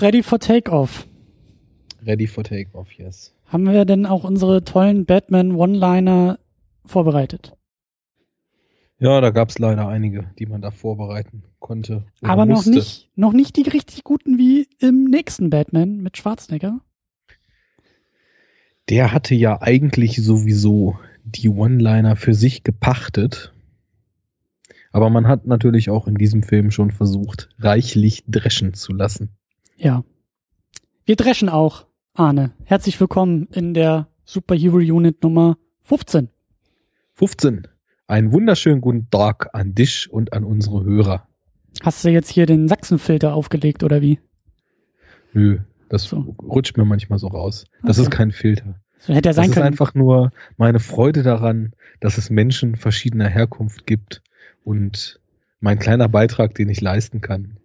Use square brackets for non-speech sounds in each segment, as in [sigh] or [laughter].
ready for Takeoff. Ready for Takeoff, yes. Haben wir denn auch unsere tollen Batman One-Liner vorbereitet? Ja, da gab es leider einige, die man da vorbereiten konnte. Aber musste. noch nicht, noch nicht die richtig guten wie im nächsten Batman mit Schwarzenegger. Der hatte ja eigentlich sowieso die One-Liner für sich gepachtet. Aber man hat natürlich auch in diesem Film schon versucht, reichlich dreschen zu lassen. Ja. Wir dreschen auch, Arne. Herzlich willkommen in der Superhero Unit Nummer 15. 15. Einen wunderschönen guten Tag an dich und an unsere Hörer. Hast du jetzt hier den Sachsenfilter aufgelegt oder wie? Nö, das so. rutscht mir manchmal so raus. Das okay. ist kein Filter. So hätte er sein das können. ist einfach nur meine Freude daran, dass es Menschen verschiedener Herkunft gibt und mein kleiner Beitrag, den ich leisten kann.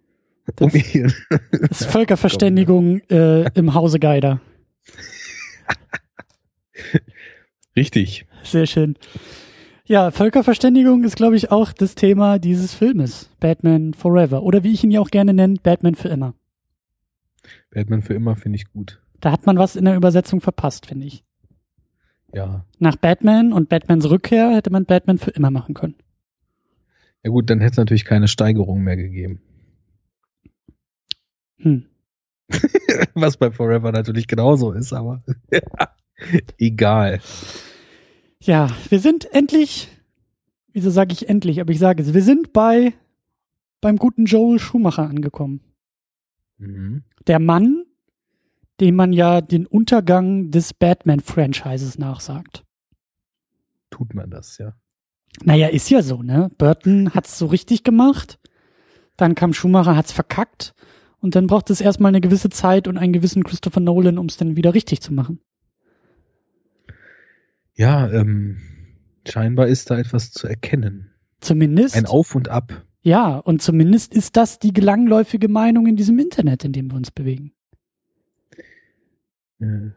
Das, um das ist Völkerverständigung [laughs] äh, im Hause Geider. Richtig. Sehr schön. Ja, Völkerverständigung ist, glaube ich, auch das Thema dieses Filmes. Batman Forever. Oder wie ich ihn ja auch gerne nenne, Batman für immer. Batman für immer finde ich gut. Da hat man was in der Übersetzung verpasst, finde ich. Ja. Nach Batman und Batmans Rückkehr hätte man Batman für immer machen können. Ja gut, dann hätte es natürlich keine Steigerung mehr gegeben. Hm. [laughs] was bei Forever natürlich genauso ist, aber [laughs] egal. Ja, wir sind endlich, wieso sage ich endlich, aber ich sage es, wir sind bei beim guten Joel Schumacher angekommen. Mhm. Der Mann, dem man ja den Untergang des Batman-Franchises nachsagt. Tut man das, ja. Naja, ist ja so, ne? Burton hat's so richtig gemacht, dann kam Schumacher, hat's verkackt und dann braucht es erstmal eine gewisse Zeit und einen gewissen Christopher Nolan, um es dann wieder richtig zu machen. Ja, ähm, scheinbar ist da etwas zu erkennen. Zumindest. Ein Auf und Ab. Ja, und zumindest ist das die gelangläufige Meinung in diesem Internet, in dem wir uns bewegen. Äh,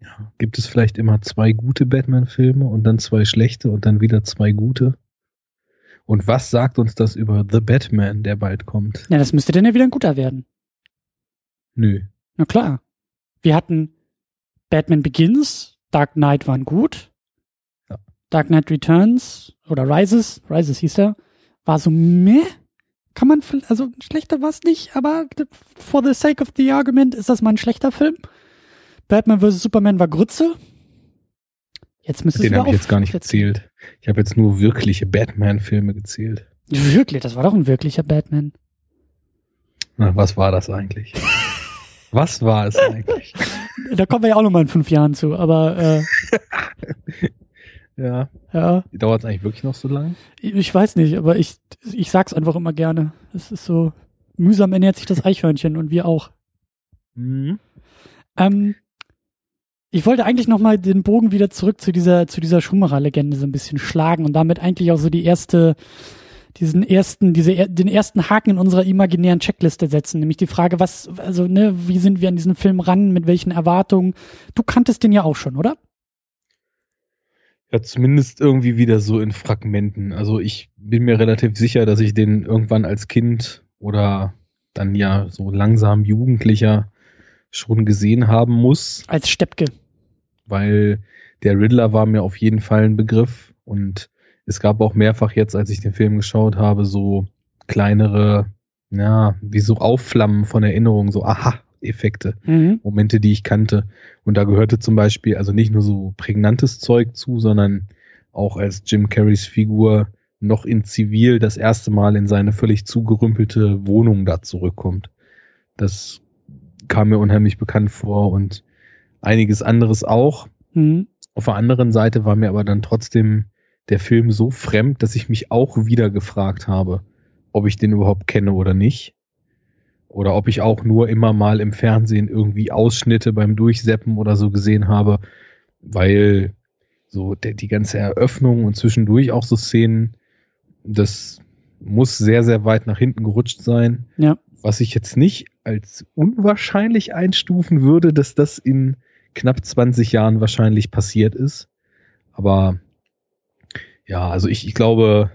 ja. Gibt es vielleicht immer zwei gute Batman-Filme und dann zwei schlechte und dann wieder zwei gute? Und was sagt uns das über The Batman, der bald kommt? Ja, das müsste dann ja wieder ein guter werden. Nö. Na klar. Wir hatten Batman Begins, Dark Knight waren gut. Ja. Dark Knight Returns oder Rises, Rises hieß er, war so meh. Kann man, also schlechter war es nicht, aber for the sake of the argument ist das mal ein schlechter Film. Batman vs. Superman war Grütze. Jetzt müsste Den habe ich jetzt gar nicht gezählt. Ich habe jetzt nur wirkliche Batman-Filme gezählt. Wirklich? Das war doch ein wirklicher Batman. Na, was war das eigentlich? [laughs] was war es eigentlich? [laughs] Da kommen wir ja auch nochmal in fünf Jahren zu, aber äh, [laughs] ja. Ja. Dauert es eigentlich wirklich noch so lange? Ich weiß nicht, aber ich, ich sag's einfach immer gerne. Es ist so, mühsam ernährt sich das Eichhörnchen und wir auch. Mhm. Ähm, ich wollte eigentlich nochmal den Bogen wieder zurück zu dieser, zu dieser Schumacher-Legende so ein bisschen schlagen und damit eigentlich auch so die erste diesen ersten, diese, den ersten Haken in unserer imaginären Checkliste setzen, nämlich die Frage, was, also, ne, wie sind wir an diesen Film ran, mit welchen Erwartungen? Du kanntest den ja auch schon, oder? Ja, zumindest irgendwie wieder so in Fragmenten. Also ich bin mir relativ sicher, dass ich den irgendwann als Kind oder dann ja so langsam Jugendlicher schon gesehen haben muss. Als Steppke. Weil der Riddler war mir auf jeden Fall ein Begriff und es gab auch mehrfach jetzt, als ich den Film geschaut habe, so kleinere, ja, wie so Aufflammen von Erinnerungen, so Aha-Effekte, mhm. Momente, die ich kannte. Und da gehörte zum Beispiel also nicht nur so prägnantes Zeug zu, sondern auch als Jim Carreys Figur noch in Zivil das erste Mal in seine völlig zugerümpelte Wohnung da zurückkommt. Das kam mir unheimlich bekannt vor und einiges anderes auch. Mhm. Auf der anderen Seite war mir aber dann trotzdem der Film so fremd, dass ich mich auch wieder gefragt habe, ob ich den überhaupt kenne oder nicht. Oder ob ich auch nur immer mal im Fernsehen irgendwie Ausschnitte beim Durchseppen oder so gesehen habe, weil so der, die ganze Eröffnung und zwischendurch auch so Szenen, das muss sehr, sehr weit nach hinten gerutscht sein. Ja. Was ich jetzt nicht als unwahrscheinlich einstufen würde, dass das in knapp 20 Jahren wahrscheinlich passiert ist. Aber ja, also ich, ich glaube,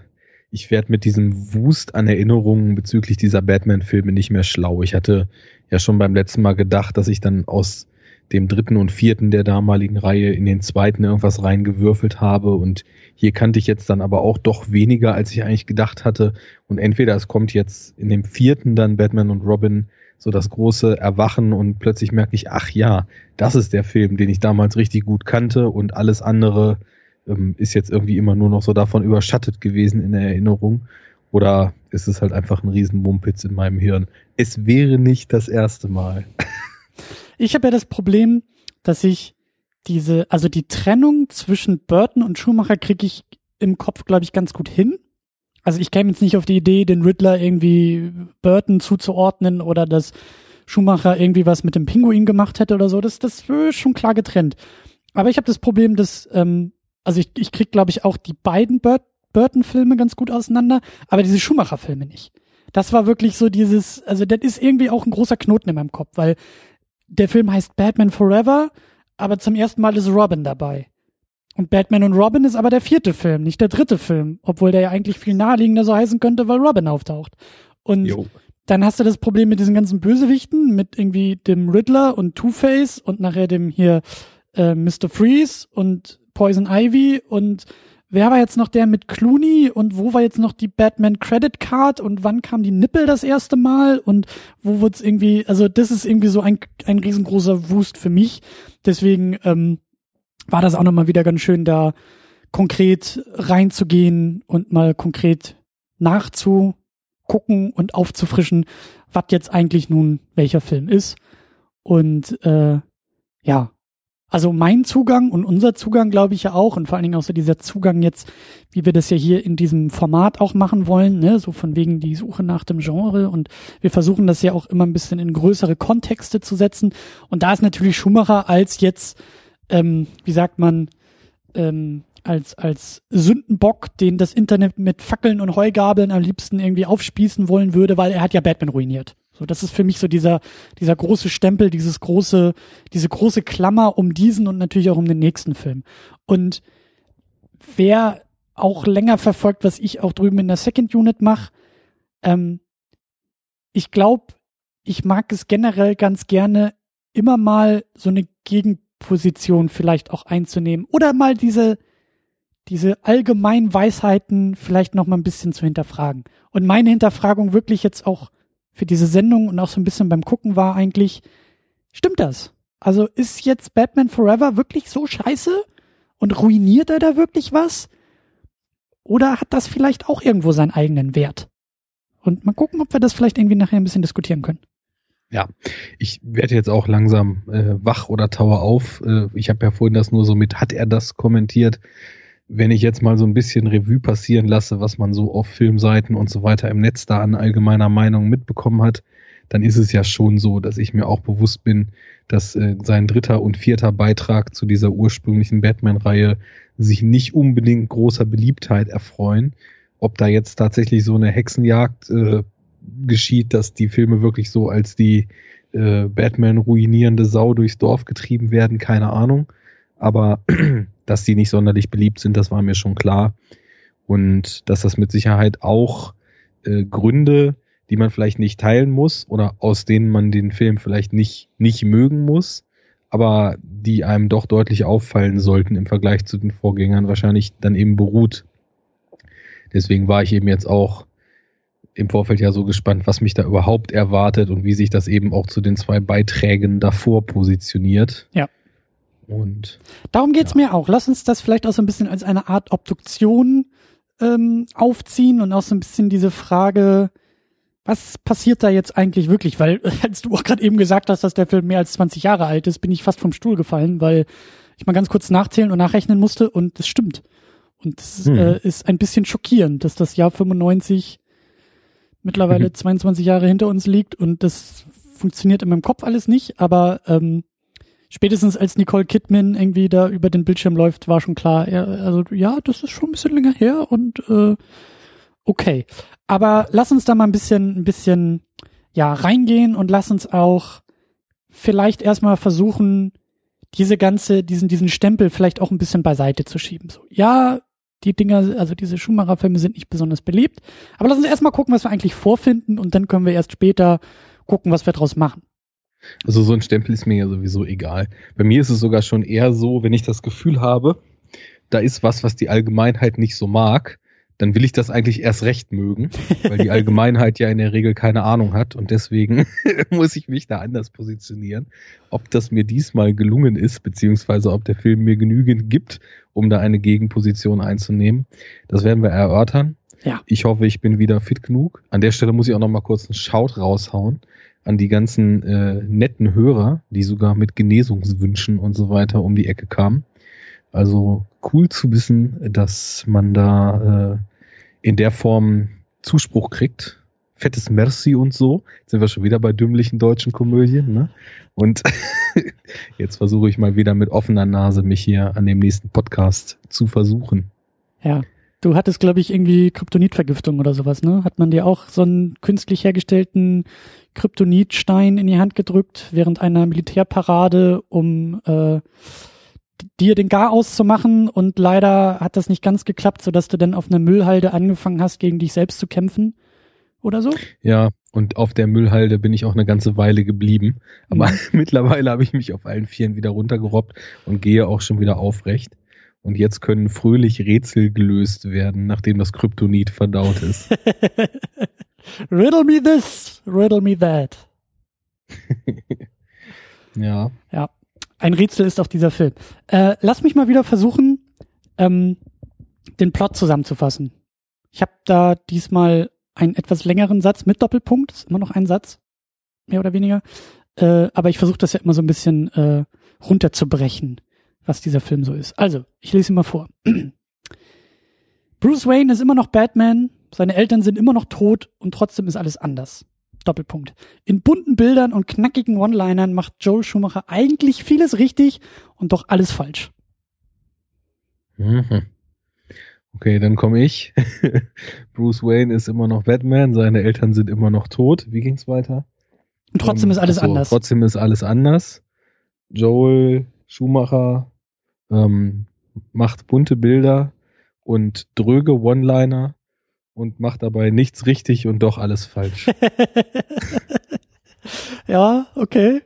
ich werde mit diesem Wust an Erinnerungen bezüglich dieser Batman-Filme nicht mehr schlau. Ich hatte ja schon beim letzten Mal gedacht, dass ich dann aus dem dritten und vierten der damaligen Reihe in den zweiten irgendwas reingewürfelt habe und hier kannte ich jetzt dann aber auch doch weniger, als ich eigentlich gedacht hatte und entweder es kommt jetzt in dem vierten dann Batman und Robin so das große Erwachen und plötzlich merke ich, ach ja, das ist der Film, den ich damals richtig gut kannte und alles andere ähm, ist jetzt irgendwie immer nur noch so davon überschattet gewesen in der Erinnerung. Oder ist es halt einfach ein Riesenmumpitz in meinem Hirn? Es wäre nicht das erste Mal. [laughs] Ich habe ja das Problem, dass ich diese, also die Trennung zwischen Burton und Schumacher kriege ich im Kopf, glaube ich, ganz gut hin. Also ich käme jetzt nicht auf die Idee, den Riddler irgendwie Burton zuzuordnen oder dass Schumacher irgendwie was mit dem Pinguin gemacht hätte oder so. Das, das ist schon klar getrennt. Aber ich habe das Problem, dass, ähm, also ich, ich krieg, glaube ich, auch die beiden Burt Burton-Filme ganz gut auseinander, aber diese Schumacher-Filme nicht. Das war wirklich so dieses, also das ist irgendwie auch ein großer Knoten in meinem Kopf, weil der Film heißt Batman Forever, aber zum ersten Mal ist Robin dabei. Und Batman und Robin ist aber der vierte Film, nicht der dritte Film, obwohl der ja eigentlich viel naheliegender so heißen könnte, weil Robin auftaucht. Und jo. dann hast du das Problem mit diesen ganzen Bösewichten, mit irgendwie dem Riddler und Two-Face und nachher dem hier äh, Mr. Freeze und Poison Ivy und wer war jetzt noch der mit Clooney und wo war jetzt noch die Batman Credit Card und wann kam die Nippel das erste Mal und wo wird's irgendwie, also das ist irgendwie so ein, ein riesengroßer Wust für mich. Deswegen ähm, war das auch nochmal wieder ganz schön, da konkret reinzugehen und mal konkret nachzugucken und aufzufrischen, was jetzt eigentlich nun welcher Film ist. Und äh, ja, also mein Zugang und unser Zugang, glaube ich ja auch, und vor allen Dingen auch so dieser Zugang jetzt, wie wir das ja hier in diesem Format auch machen wollen, ne, so von wegen die Suche nach dem Genre und wir versuchen das ja auch immer ein bisschen in größere Kontexte zu setzen. Und da ist natürlich Schumacher als jetzt ähm, wie sagt man, ähm, als, als Sündenbock, den das Internet mit Fackeln und Heugabeln am liebsten irgendwie aufspießen wollen würde, weil er hat ja Batman ruiniert. So, das ist für mich so dieser, dieser große Stempel, dieses große, diese große Klammer um diesen und natürlich auch um den nächsten Film. Und wer auch länger verfolgt, was ich auch drüben in der Second Unit mache, ähm, ich glaube, ich mag es generell ganz gerne, immer mal so eine Gegen Position vielleicht auch einzunehmen oder mal diese diese allgemeinen Weisheiten vielleicht noch mal ein bisschen zu hinterfragen. Und meine Hinterfragung wirklich jetzt auch für diese Sendung und auch so ein bisschen beim Gucken war eigentlich, stimmt das? Also ist jetzt Batman Forever wirklich so scheiße und ruiniert er da wirklich was? Oder hat das vielleicht auch irgendwo seinen eigenen Wert? Und mal gucken, ob wir das vielleicht irgendwie nachher ein bisschen diskutieren können. Ja, ich werde jetzt auch langsam äh, wach oder taue auf. Äh, ich habe ja vorhin das nur so mit, hat er das kommentiert? Wenn ich jetzt mal so ein bisschen Revue passieren lasse, was man so auf Filmseiten und so weiter im Netz da an allgemeiner Meinung mitbekommen hat, dann ist es ja schon so, dass ich mir auch bewusst bin, dass äh, sein dritter und vierter Beitrag zu dieser ursprünglichen Batman-Reihe sich nicht unbedingt großer Beliebtheit erfreuen. Ob da jetzt tatsächlich so eine Hexenjagd äh, geschieht, dass die Filme wirklich so als die äh, Batman ruinierende Sau durchs Dorf getrieben werden, keine Ahnung. Aber [clears throat] dass die nicht sonderlich beliebt sind, das war mir schon klar. Und dass das mit Sicherheit auch äh, Gründe, die man vielleicht nicht teilen muss oder aus denen man den Film vielleicht nicht, nicht mögen muss, aber die einem doch deutlich auffallen sollten im Vergleich zu den Vorgängern, wahrscheinlich dann eben beruht. Deswegen war ich eben jetzt auch im Vorfeld ja so gespannt, was mich da überhaupt erwartet und wie sich das eben auch zu den zwei Beiträgen davor positioniert. Ja. Und darum geht's ja. mir auch. Lass uns das vielleicht auch so ein bisschen als eine Art Obduktion ähm, aufziehen und auch so ein bisschen diese Frage, was passiert da jetzt eigentlich wirklich? Weil, [laughs] als du auch gerade eben gesagt hast, dass der Film mehr als 20 Jahre alt ist, bin ich fast vom Stuhl gefallen, weil ich mal ganz kurz nachzählen und nachrechnen musste und das stimmt. Und das hm. äh, ist ein bisschen schockierend, dass das Jahr 95 mittlerweile mhm. 22 Jahre hinter uns liegt und das funktioniert in meinem Kopf alles nicht, aber ähm, spätestens als Nicole Kidman irgendwie da über den Bildschirm läuft, war schon klar, ja, also ja, das ist schon ein bisschen länger her und äh, okay. Aber lass uns da mal ein bisschen, ein bisschen ja reingehen und lass uns auch vielleicht erstmal versuchen, diese ganze, diesen, diesen Stempel vielleicht auch ein bisschen beiseite zu schieben. So, ja, die Dinger, also diese Schumacher-Filme sind nicht besonders beliebt. Aber lass uns erstmal gucken, was wir eigentlich vorfinden und dann können wir erst später gucken, was wir draus machen. Also so ein Stempel ist mir ja sowieso egal. Bei mir ist es sogar schon eher so, wenn ich das Gefühl habe, da ist was, was die Allgemeinheit nicht so mag, dann will ich das eigentlich erst recht mögen, weil die [laughs] Allgemeinheit ja in der Regel keine Ahnung hat und deswegen [laughs] muss ich mich da anders positionieren. Ob das mir diesmal gelungen ist, beziehungsweise ob der Film mir genügend gibt, um da eine Gegenposition einzunehmen, das werden wir erörtern. Ja. Ich hoffe, ich bin wieder fit genug. An der Stelle muss ich auch noch mal kurz einen Schaut raushauen an die ganzen äh, netten Hörer, die sogar mit Genesungswünschen und so weiter um die Ecke kamen. Also cool zu wissen, dass man da äh, in der Form Zuspruch kriegt. Fettes Merci und so. Jetzt sind wir schon wieder bei dümmlichen deutschen Komödien. Ne? Und [laughs] jetzt versuche ich mal wieder mit offener Nase mich hier an dem nächsten Podcast zu versuchen. Ja. Du hattest, glaube ich, irgendwie Kryptonitvergiftung oder sowas, ne? Hat man dir auch so einen künstlich hergestellten Kryptonitstein in die Hand gedrückt während einer Militärparade, um äh, dir den Gar auszumachen und leider hat das nicht ganz geklappt, sodass du dann auf einer Müllhalde angefangen hast, gegen dich selbst zu kämpfen oder so? Ja, und auf der Müllhalde bin ich auch eine ganze Weile geblieben. Aber mhm. [laughs] mittlerweile habe ich mich auf allen Vieren wieder runtergerobbt und gehe auch schon wieder aufrecht. Und jetzt können fröhlich Rätsel gelöst werden, nachdem das Kryptonit verdaut ist. [laughs] riddle me this, riddle me that. [laughs] ja. Ja. Ein Rätsel ist auch dieser Film. Äh, lass mich mal wieder versuchen, ähm, den Plot zusammenzufassen. Ich habe da diesmal einen etwas längeren Satz mit Doppelpunkt, ist immer noch ein Satz, mehr oder weniger. Äh, aber ich versuche das ja immer so ein bisschen äh, runterzubrechen, was dieser Film so ist. Also, ich lese ihn mal vor. [clears throat] Bruce Wayne ist immer noch Batman, seine Eltern sind immer noch tot und trotzdem ist alles anders. Doppelpunkt. In bunten Bildern und knackigen One-Linern macht Joel Schumacher eigentlich vieles richtig und doch alles falsch. Mhm. Okay, dann komme ich. [laughs] Bruce Wayne ist immer noch Batman, seine Eltern sind immer noch tot. Wie ging's weiter? Und trotzdem um, ist alles achso, anders. Trotzdem ist alles anders. Joel Schumacher ähm, macht bunte Bilder und dröge One-Liner und macht dabei nichts richtig und doch alles falsch. [laughs] ja, okay.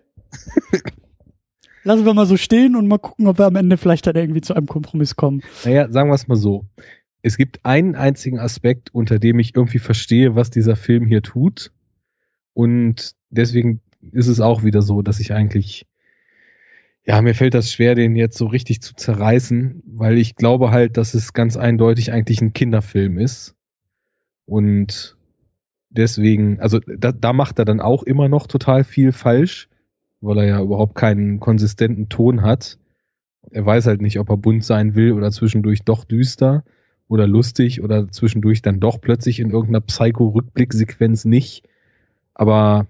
Lassen wir mal so stehen und mal gucken, ob wir am Ende vielleicht dann irgendwie zu einem Kompromiss kommen. Naja, sagen wir es mal so. Es gibt einen einzigen Aspekt, unter dem ich irgendwie verstehe, was dieser Film hier tut. Und deswegen ist es auch wieder so, dass ich eigentlich, ja, mir fällt das schwer, den jetzt so richtig zu zerreißen, weil ich glaube halt, dass es ganz eindeutig eigentlich ein Kinderfilm ist. Und deswegen, also da, da macht er dann auch immer noch total viel falsch, weil er ja überhaupt keinen konsistenten Ton hat. Er weiß halt nicht, ob er bunt sein will oder zwischendurch doch düster oder lustig oder zwischendurch dann doch plötzlich in irgendeiner Psycho-Rückblicksequenz nicht. Aber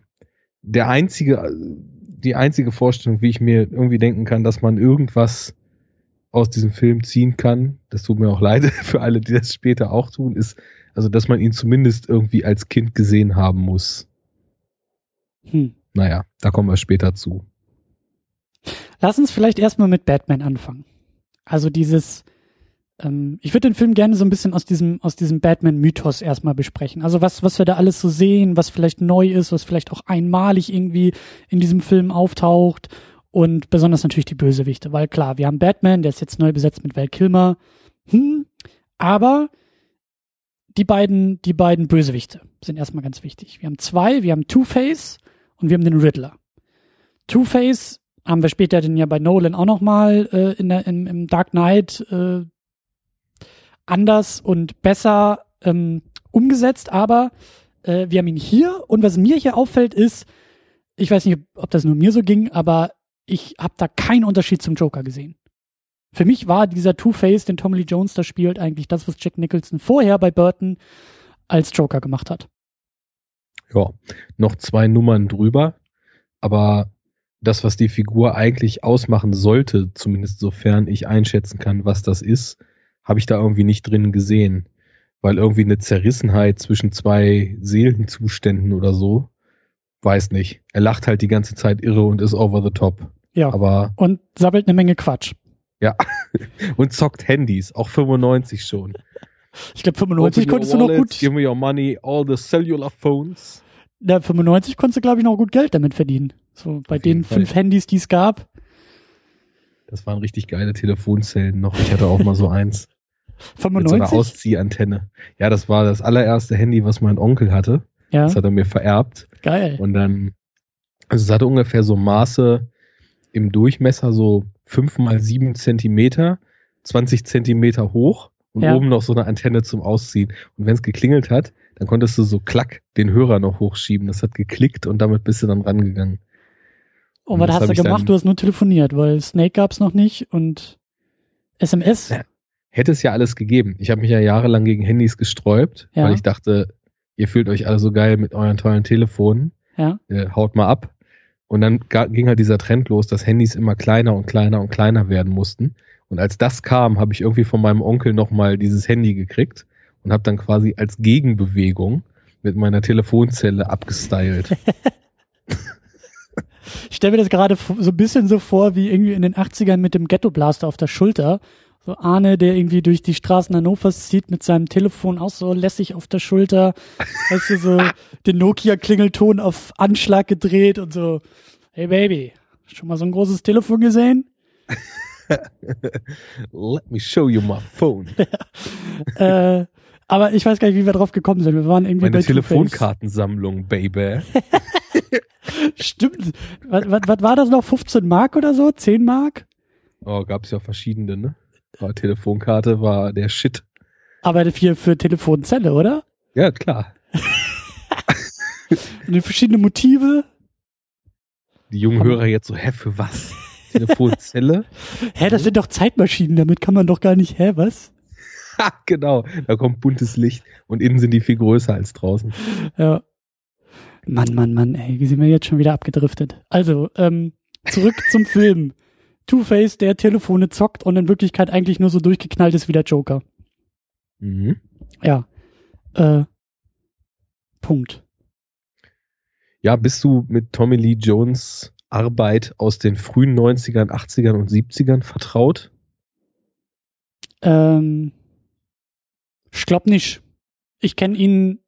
der einzige, die einzige Vorstellung, wie ich mir irgendwie denken kann, dass man irgendwas aus diesem Film ziehen kann, das tut mir auch [laughs] leid für alle, die das später auch tun, ist, also, dass man ihn zumindest irgendwie als Kind gesehen haben muss. Hm. Naja, da kommen wir später zu. Lass uns vielleicht erstmal mit Batman anfangen. Also dieses, ähm, ich würde den Film gerne so ein bisschen aus diesem, aus diesem Batman-Mythos erstmal besprechen. Also was, was wir da alles so sehen, was vielleicht neu ist, was vielleicht auch einmalig irgendwie in diesem Film auftaucht und besonders natürlich die Bösewichte, weil klar, wir haben Batman, der ist jetzt neu besetzt mit Val Kilmer, hm, aber die beiden, die beiden Bösewichte sind erstmal ganz wichtig. Wir haben zwei, wir haben Two-Face und wir haben den Riddler. Two-Face haben wir später den ja bei Nolan auch nochmal äh, in der, im, im Dark Knight äh, anders und besser ähm, umgesetzt, aber äh, wir haben ihn hier und was mir hier auffällt ist, ich weiß nicht, ob das nur mir so ging, aber ich habe da keinen Unterschied zum Joker gesehen. Für mich war dieser Two-Face, den Tommy Lee Jones da spielt, eigentlich das, was Jack Nicholson vorher bei Burton als Joker gemacht hat. Ja, noch zwei Nummern drüber, aber das, was die Figur eigentlich ausmachen sollte, zumindest sofern ich einschätzen kann, was das ist, habe ich da irgendwie nicht drin gesehen. Weil irgendwie eine Zerrissenheit zwischen zwei Seelenzuständen oder so, weiß nicht. Er lacht halt die ganze Zeit irre und ist over the top. Ja. Aber und sabbelt eine Menge Quatsch. Ja. [laughs] Und zockt Handys, auch 95 schon. Ich glaube 95 konntest du noch gut. Give me your money, all the cellular phones. Da 95 konntest du, glaube ich, noch gut Geld damit verdienen. So bei Auf den Fall. fünf Handys, die es gab. Das waren richtig geile Telefonzellen noch. Ich hatte auch mal so eins [laughs] mit so einer 95? Ausziehantenne. Ja, das war das allererste Handy, was mein Onkel hatte. ja, Das hat er mir vererbt. geil. Und dann, also es hatte ungefähr so Maße im Durchmesser so fünf mal sieben Zentimeter, 20 Zentimeter hoch und Ja. oben noch so eine Antenne zum Ausziehen. Und wenn es geklingelt hat, dann konntest du so klack den Hörer noch hochschieben. Das hat geklickt und damit bist du dann rangegangen. Und was das hast du gemacht? Du hast nur telefoniert, weil Snake gab's noch nicht und SMS. Ja. Hätte es ja alles gegeben. Ich habe mich ja jahrelang gegen Handys gesträubt, Ja. weil ich dachte, ihr fühlt euch alle so geil mit euren tollen Telefonen. Ja. äh, haut mal ab. Und dann ging halt dieser Trend los, dass Handys immer kleiner und kleiner und kleiner werden mussten. Und als das kam, habe ich irgendwie von meinem Onkel nochmal dieses Handy gekriegt und habe dann quasi als Gegenbewegung mit meiner Telefonzelle abgestylt. [laughs] Ich stelle mir das gerade so ein bisschen so vor, wie irgendwie in den 80ern mit dem Ghetto Blaster auf der Schulter. So Arne, der irgendwie durch die Straßen Hannovers zieht mit seinem Telefon auch so lässig auf der Schulter. Weißt du, so [laughs] den Nokia-Klingelton auf Anschlag gedreht und so, hey Baby, schon mal so ein großes Telefon gesehen? [laughs] Let me show you my phone. [laughs] äh, aber ich weiß gar nicht, wie wir drauf gekommen sind. Wir waren irgendwie Meine bei. Telefonkartensammlung, Baby. Stimmt. Was, was, was war das noch? 15 Mark oder so? 10 Mark? Oh, gab es ja verschiedene, ne? Aber Telefonkarte war der Shit. Aber für, für Telefonzelle, oder? Ja, klar. [laughs] Und verschiedene Motive. Die jungen Hörer jetzt so, hä, für was? Telefonzelle? [laughs] Hä, das sind doch Zeitmaschinen, damit kann man doch gar nicht, hä, was? Ha, genau. Da kommt buntes Licht und innen sind die viel größer als draußen. Ja. Mann, Mann, Mann, ey, wie sind wir jetzt schon wieder abgedriftet? Also, ähm, zurück zum Film. Two-Face, der Telefone zockt und in Wirklichkeit eigentlich nur so durchgeknallt ist wie der Joker. Mhm. Ja. Äh, Punkt. Ja, bist du mit Tommy Lee Jones Arbeit aus den frühen 90ern, 80ern und 70ern vertraut? Ähm, ich glaube nicht. Ich kenne ihn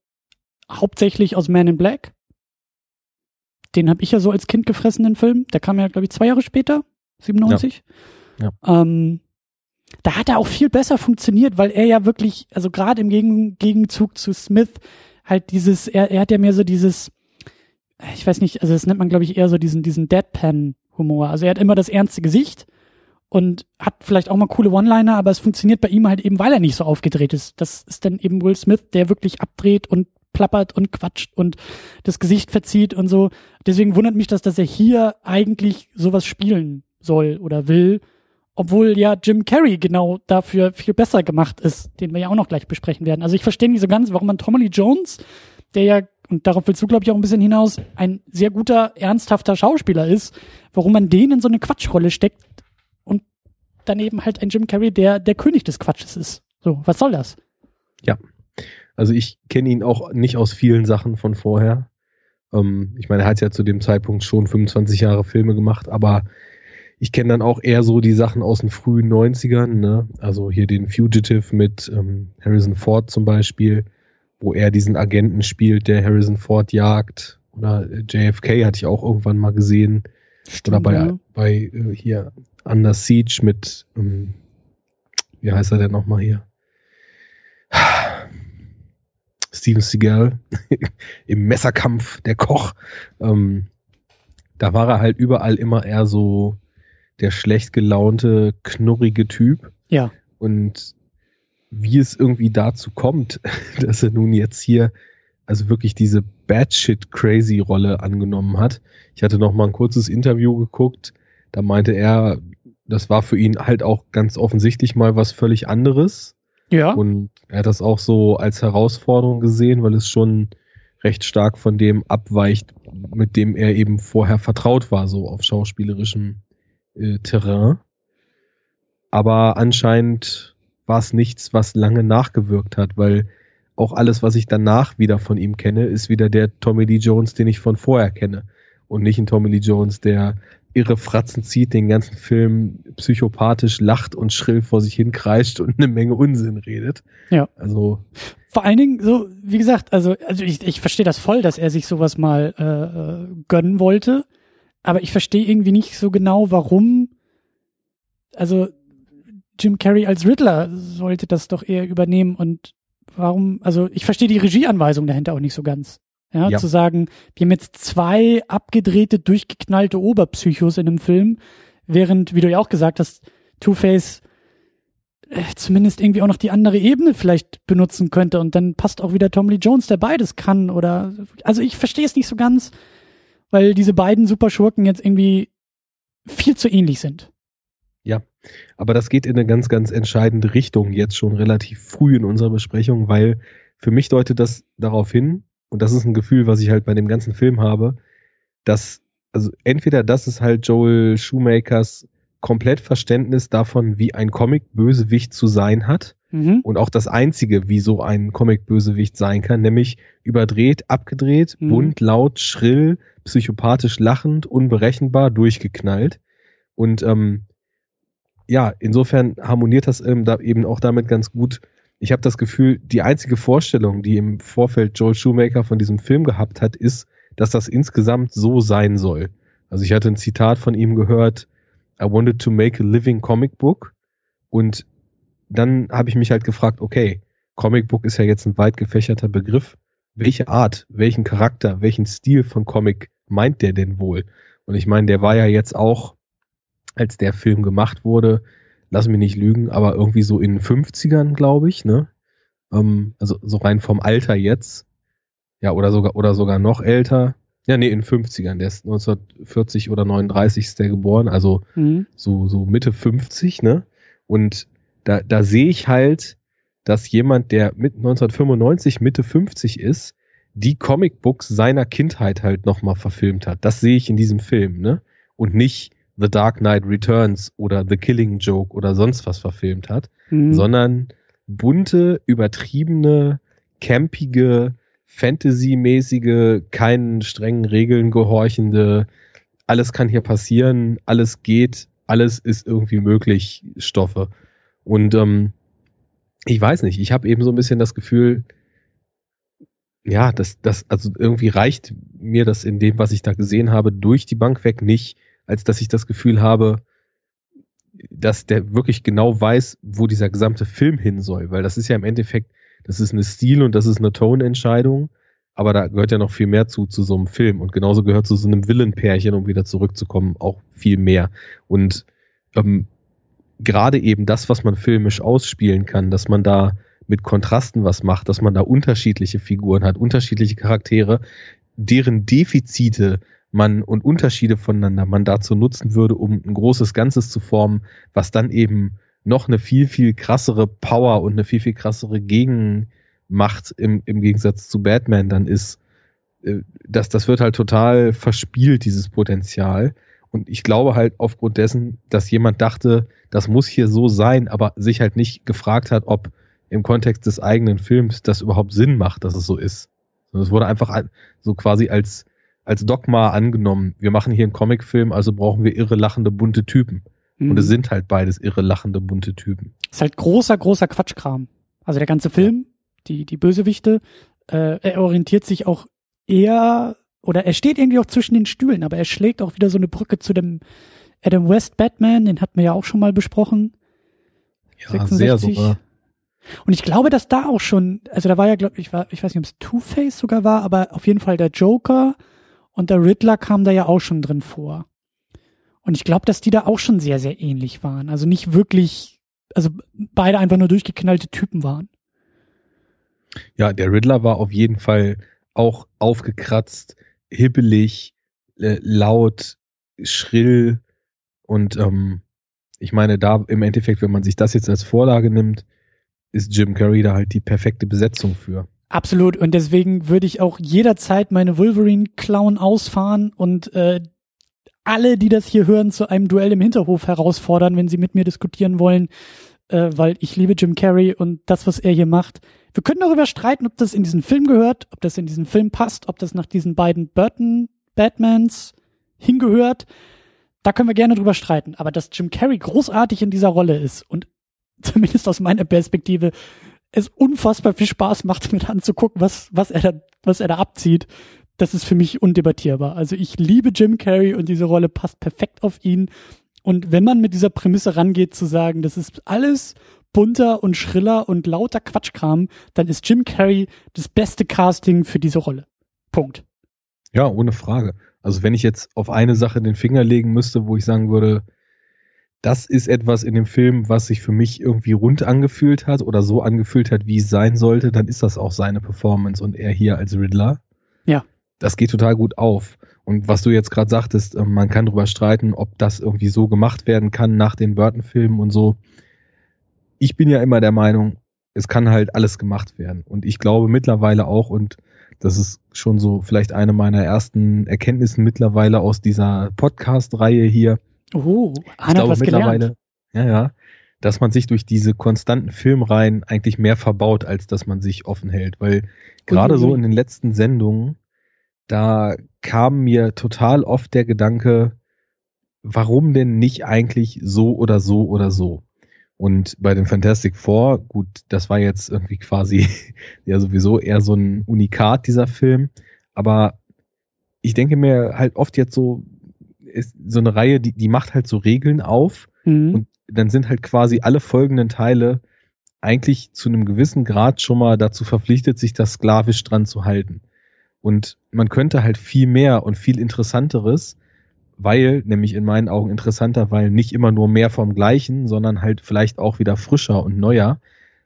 hauptsächlich aus Man in Black. Den habe ich ja so als Kind gefressen, den Film. Der kam ja, glaube ich, zwei Jahre später, 97. Ja. Ähm, da hat er auch viel besser funktioniert, weil er ja wirklich, also gerade im Gegen Gegenzug zu Smith, halt dieses, er, er hat ja mehr so dieses, ich weiß nicht, also das nennt man, glaube ich, eher so diesen, diesen Deadpan-Humor. Also er hat immer das ernste Gesicht und hat vielleicht auch mal coole One-Liner, aber es funktioniert bei ihm halt eben, weil er nicht so aufgedreht ist. Das ist dann eben Will Smith, der wirklich abdreht und plappert und quatscht und das Gesicht verzieht und so. Deswegen wundert mich das, dass er hier eigentlich sowas spielen soll oder will, obwohl ja Jim Carrey genau dafür viel besser gemacht ist, den wir ja auch noch gleich besprechen werden. Also ich verstehe nicht so ganz, warum man Tommy Lee Jones, der ja, und darauf willst du, glaube ich, auch ein bisschen hinaus, ein sehr guter, ernsthafter Schauspieler ist, warum man den in so eine Quatschrolle steckt und daneben halt ein Jim Carrey, der der König des Quatsches ist. So, was soll das? Also ich kenne ihn auch nicht aus vielen Sachen von vorher. Ähm, ich meine, er hat ja zu dem Zeitpunkt schon 25 Jahre Filme gemacht, aber ich kenne dann auch eher so die Sachen aus den frühen 90ern, ne? Also hier den Fugitive mit ähm, Harrison Ford zum Beispiel, wo er diesen Agenten spielt, der Harrison Ford jagt. Oder äh, JFK hatte ich auch irgendwann mal gesehen. Oder bei, ja. bei äh, hier Under Siege mit, ähm, wie heißt er denn nochmal hier? Steven Seagal [laughs] im Messerkampf, der Koch. Ähm, da war er halt überall immer eher so der schlecht gelaunte, knurrige Typ. Ja. Und wie es irgendwie dazu kommt, [laughs] dass er nun jetzt hier also wirklich diese Batshit Crazy Rolle angenommen hat. Ich hatte noch mal ein kurzes Interview geguckt, da meinte er, das war für ihn halt auch ganz offensichtlich mal was völlig anderes. Ja. Und er hat das auch so als Herausforderung gesehen, weil es schon recht stark von dem abweicht, mit dem er eben vorher vertraut war, so auf schauspielerischem äh, Terrain. Aber anscheinend war es nichts, was lange nachgewirkt hat, weil auch alles, was ich danach wieder von ihm kenne, ist wieder der Tommy Lee Jones, den ich von vorher kenne. und nicht ein Tommy Lee Jones, der irre Fratzen zieht, den ganzen Film psychopathisch lacht und schrill vor sich hin kreischt und eine Menge Unsinn redet. Ja. Also vor allen Dingen so, wie gesagt, also also ich, ich verstehe das voll, dass er sich sowas mal äh, äh gönnen wollte, aber ich verstehe irgendwie nicht so genau, warum. Also Jim Carrey als Riddler sollte das doch eher übernehmen und warum? Also ich verstehe die Regieanweisung dahinter auch nicht so ganz. Ja, ja, zu sagen, wir haben jetzt zwei abgedrehte, durchgeknallte Oberpsychos in einem Film, während, wie du ja auch gesagt hast, Two-Face äh, zumindest irgendwie auch noch die andere Ebene vielleicht benutzen könnte und dann passt auch wieder Tom Lee Jones, der beides kann oder, also ich verstehe es nicht so ganz, weil diese beiden Superschurken jetzt irgendwie viel zu ähnlich sind. Ja, aber das geht in eine ganz, ganz entscheidende Richtung jetzt schon relativ früh in unserer Besprechung, weil für mich deutet das darauf hin, und das ist ein Gefühl, was ich halt bei dem ganzen Film habe, dass, also entweder das ist halt Joel Shoemakers komplett Verständnis davon, wie ein Comic-Bösewicht zu sein hat. Mhm. Und auch das einzige, wie so ein Comic-Bösewicht sein kann, nämlich überdreht, abgedreht, mhm. bunt, laut, schrill, psychopathisch lachend, unberechenbar, durchgeknallt. Und ähm, ja, insofern harmoniert das ähm, da eben auch damit ganz gut, ich habe das Gefühl, die einzige Vorstellung, die im Vorfeld Joel Shoemaker von diesem Film gehabt hat, ist, dass das insgesamt so sein soll. Also ich hatte ein Zitat von ihm gehört, I wanted to make a living comic book. Und dann habe ich mich halt gefragt, okay, Comic Book ist ja jetzt ein weit gefächerter Begriff. Welche Art, welchen Charakter, welchen Stil von Comic meint der denn wohl? Und ich meine, der war ja jetzt auch, als der Film gemacht wurde, lass mich nicht lügen, aber irgendwie so in den 50ern, glaube ich, ne? Ähm, also so rein vom Alter jetzt. Ja, oder sogar, oder sogar noch älter. Ja, nee, in den 50ern. Der ist 1940 oder 39 ist der geboren, also mhm. so, so Mitte 50, ne? Und da, da sehe ich halt, dass jemand, der mit 1995 Mitte 50 ist, die Comicbooks seiner Kindheit halt nochmal verfilmt hat. Das sehe ich in diesem Film, ne? Und nicht The Dark Knight Returns oder The Killing Joke oder sonst was verfilmt hat, mhm. sondern bunte, übertriebene, campige, Fantasy-mäßige, keinen strengen Regeln gehorchende, alles kann hier passieren, alles geht, alles ist irgendwie möglich, Stoffe. Und ähm, ich weiß nicht, ich habe eben so ein bisschen das Gefühl, ja, das, das, also irgendwie reicht mir das in dem, was ich da gesehen habe, durch die Bank weg nicht, als dass ich das Gefühl habe, dass der wirklich genau weiß, wo dieser gesamte Film hin soll, weil das ist ja im Endeffekt, das ist eine Stil- und das ist eine Tone-Entscheidung, aber da gehört ja noch viel mehr zu, zu so einem Film. Und genauso gehört zu so einem Villenpärchen, um wieder zurückzukommen, auch viel mehr. Und ähm, gerade eben das, was man filmisch ausspielen kann, dass man da mit Kontrasten was macht, dass man da unterschiedliche Figuren hat, unterschiedliche Charaktere, deren Defizite man und Unterschiede voneinander man dazu nutzen würde, um ein großes Ganzes zu formen, was dann eben noch eine viel, viel krassere Power und eine viel, viel krassere Gegenmacht im, im Gegensatz zu Batman dann ist, äh, das, das wird halt total verspielt, dieses Potenzial. Und ich glaube halt aufgrund dessen, dass jemand dachte, das muss hier so sein, aber sich halt nicht gefragt hat, ob im Kontext des eigenen Films das überhaupt Sinn macht, dass es so ist. Es wurde einfach so quasi als als Dogma angenommen, wir machen hier einen Comicfilm, also brauchen wir irre lachende bunte Typen. Mhm. Und es sind halt beides irre lachende bunte Typen. Ist halt großer, großer Quatschkram. Also der ganze Film, die, die Bösewichte, äh, er orientiert sich auch eher, oder er steht irgendwie auch zwischen den Stühlen, aber er schlägt auch wieder so eine Brücke zu dem Adam West Batman, den hatten wir ja auch schon mal besprochen. Ja, 66. sehr sogar. Und ich glaube, dass da auch schon, also da war ja, glaube ich, war, ich weiß nicht, ob es Two-Face sogar war, aber auf jeden Fall der Joker und der Riddler kam da ja auch schon drin vor. Und ich glaube, dass die da auch schon sehr, sehr ähnlich waren. Also nicht wirklich, also beide einfach nur durchgeknallte Typen waren. Ja, der Riddler war auf jeden Fall auch aufgekratzt, hibbelig, äh, laut, schrill und ähm, ich meine, da im Endeffekt, wenn man sich das jetzt als Vorlage nimmt, ist Jim Carrey da halt die perfekte Besetzung für. Absolut. Und deswegen würde ich auch jederzeit meine Wolverine-Clown ausfahren und äh, alle, die das hier hören, zu einem Duell im Hinterhof herausfordern, wenn sie mit mir diskutieren wollen, äh, weil ich liebe Jim Carrey und das, was er hier macht. Wir können darüber streiten, ob das in diesen Film gehört, ob das in diesen Film passt, ob das nach diesen beiden Burton Batmans hingehört, da können wir gerne drüber streiten. Aber dass Jim Carrey großartig in dieser Rolle ist und [laughs] zumindest aus meiner Perspektive es unfassbar viel Spaß macht, mir anzugucken, was, was er da, was er da abzieht, das ist für mich undebattierbar. Also ich liebe Jim Carrey und diese Rolle passt perfekt auf ihn. Und wenn man mit dieser Prämisse rangeht, zu sagen, das ist alles bunter und schriller und lauter Quatschkram, dann ist Jim Carrey das beste Casting für diese Rolle. Punkt. Ja, ohne Frage. Also wenn ich jetzt auf eine Sache den Finger legen müsste, wo ich sagen würde, das ist etwas in dem Film, was sich für mich irgendwie rund angefühlt hat oder so angefühlt hat, wie es sein sollte, dann ist das auch seine Performance und er hier als Riddler. Ja. Das geht total gut auf. Und was du jetzt gerade sagtest, ähm, man kann darüber streiten, ob das irgendwie so gemacht werden kann nach den Burton-Filmen und so. Ich bin ja immer der Meinung, es kann halt alles gemacht werden. Und ich glaube mittlerweile auch, und das ist schon so vielleicht eine meiner ersten Erkenntnisse mittlerweile aus dieser Podcast-Reihe hier, Oh, Anna ich glaube was mittlerweile, gelernt. ja, ja, dass man sich durch diese konstanten Filmreihen eigentlich mehr verbaut, als dass man sich offen hält. Weil gerade so in den letzten Sendungen, da kam mir total oft der Gedanke, warum denn nicht eigentlich so oder so oder so? Und bei den Fantastic Four, gut, das war jetzt irgendwie quasi [laughs] ja sowieso eher so ein Unikat, dieser Film. Aber ich denke mir halt oft jetzt so, ist so eine Reihe, die, die macht halt so Regeln auf mhm. und dann sind halt quasi alle folgenden Teile eigentlich zu einem gewissen Grad schon mal dazu verpflichtet, sich da sklavisch dran zu halten. Und man könnte halt viel mehr und viel interessanteres, weil, nämlich in meinen Augen interessanter, weil nicht immer nur mehr vom Gleichen, sondern halt vielleicht auch wieder frischer und neuer,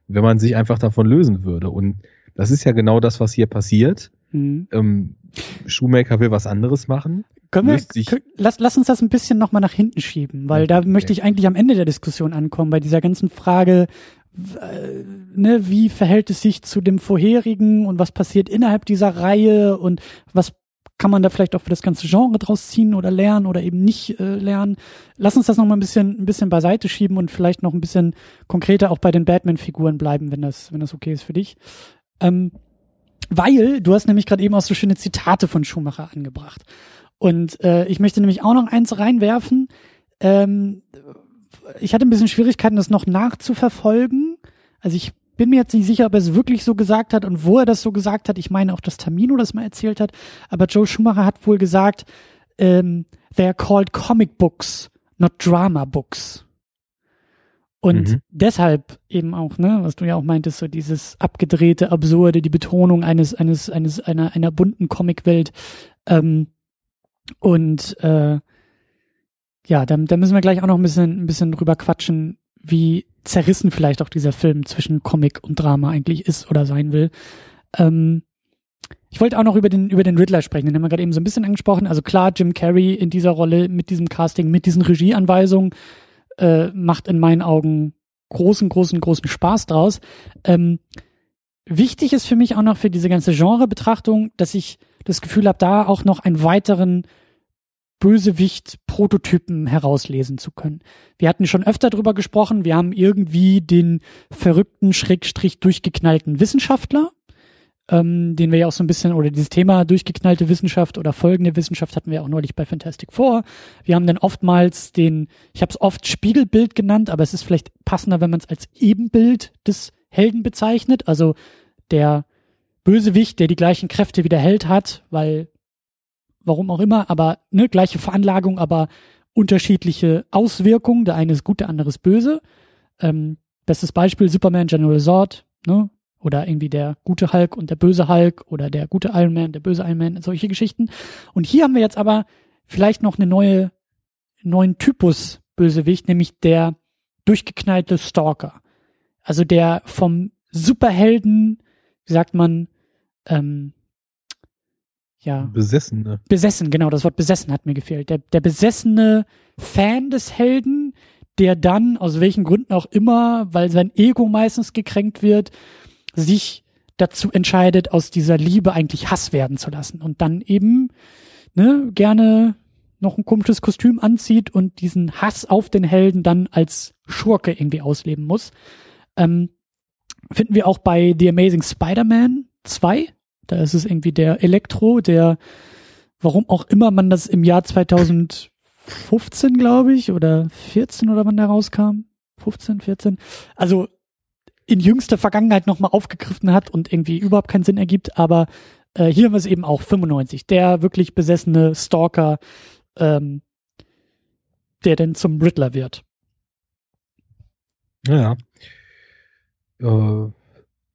wenn man sich einfach davon lösen würde. Und das ist ja genau das, was hier passiert. Mhm. Ähm, Schuhmaker will was anderes machen. Können wir, können, lass, lass uns das ein bisschen nochmal nach hinten schieben, weil okay. da möchte ich eigentlich am Ende der Diskussion ankommen, bei dieser ganzen Frage, äh, ne, wie verhält es sich zu dem vorherigen und was passiert innerhalb dieser Reihe und was kann man da vielleicht auch für das ganze Genre draus ziehen oder lernen oder eben nicht äh, lernen. Lass uns das nochmal ein bisschen, ein bisschen beiseite schieben und vielleicht noch ein bisschen konkreter auch bei den Batman-Figuren bleiben, wenn das, wenn das okay ist für dich. Ähm, weil du hast nämlich gerade eben auch so schöne Zitate von Schumacher angebracht. Und äh, ich möchte nämlich auch noch eins reinwerfen. Ähm, ich hatte ein bisschen Schwierigkeiten, das noch nachzuverfolgen. Also ich bin mir jetzt nicht sicher, ob er es wirklich so gesagt hat und wo er das so gesagt hat. Ich meine auch, dass Tamino das mal erzählt hat. Aber Joe Schumacher hat wohl gesagt, ähm, they are called comic books, not drama books. Und mhm. deshalb eben auch, ne, was du ja auch meintest, so dieses abgedrehte, absurde, die Betonung eines, eines, eines, einer, einer bunten Comicwelt. Ähm, und äh, ja, da, da müssen wir gleich auch noch ein bisschen, ein bisschen drüber quatschen, wie zerrissen vielleicht auch dieser Film zwischen Comic und Drama eigentlich ist oder sein will. Ähm, ich wollte auch noch über den, über den Riddler sprechen, den haben wir gerade eben so ein bisschen angesprochen. Also klar, Jim Carrey in dieser Rolle mit diesem Casting, mit diesen Regieanweisungen äh, macht in meinen Augen großen, großen, großen Spaß draus. Ähm, wichtig ist für mich auch noch für diese ganze Genrebetrachtung, dass ich das Gefühl habe, da auch noch einen weiteren Bösewicht-Prototypen herauslesen zu können. Wir hatten schon öfter drüber gesprochen, wir haben irgendwie den verrückten, schrägstrich durchgeknallten Wissenschaftler, ähm, den wir ja auch so ein bisschen, oder dieses Thema durchgeknallte Wissenschaft oder folgende Wissenschaft hatten wir auch neulich bei Fantastic Four. Wir haben dann oftmals den, ich habe es oft Spiegelbild genannt, aber es ist vielleicht passender, wenn man es als Ebenbild des Helden bezeichnet. Also der Bösewicht, der die gleichen Kräfte wie der Held hat, weil warum auch immer, aber ne, gleiche Veranlagung, aber unterschiedliche Auswirkungen. Der eine ist gut, der andere ist böse. Ähm, bestes Beispiel Superman General Zord, ne? Oder irgendwie der gute Hulk und der böse Hulk oder der gute Iron Man, der böse Iron Man, solche Geschichten. Und hier haben wir jetzt aber vielleicht noch eine neue, neuen Typus Bösewicht, nämlich der durchgeknallte Stalker. Also der vom Superhelden, wie sagt man, ähm, ja. Besessene. Besessen, genau, das Wort besessen hat mir gefehlt. Der, der besessene Fan des Helden, der dann, aus welchen Gründen auch immer, weil sein Ego meistens gekränkt wird, sich dazu entscheidet, aus dieser Liebe eigentlich Hass werden zu lassen und dann eben ne, gerne noch ein komisches Kostüm anzieht und diesen Hass auf den Helden dann als Schurke irgendwie ausleben muss. Ähm, finden wir auch bei The Amazing Spider-Man 2. Da ist es irgendwie der Elektro, der warum auch immer man das im Jahr 2015, glaube ich, oder 14 oder wann der rauskam. 15, 14. Also in jüngster Vergangenheit nochmal aufgegriffen hat und irgendwie überhaupt keinen Sinn ergibt, aber äh, hier haben wir es eben auch, 95. Der wirklich besessene Stalker, ähm, der denn zum Riddler wird. Ja. Äh,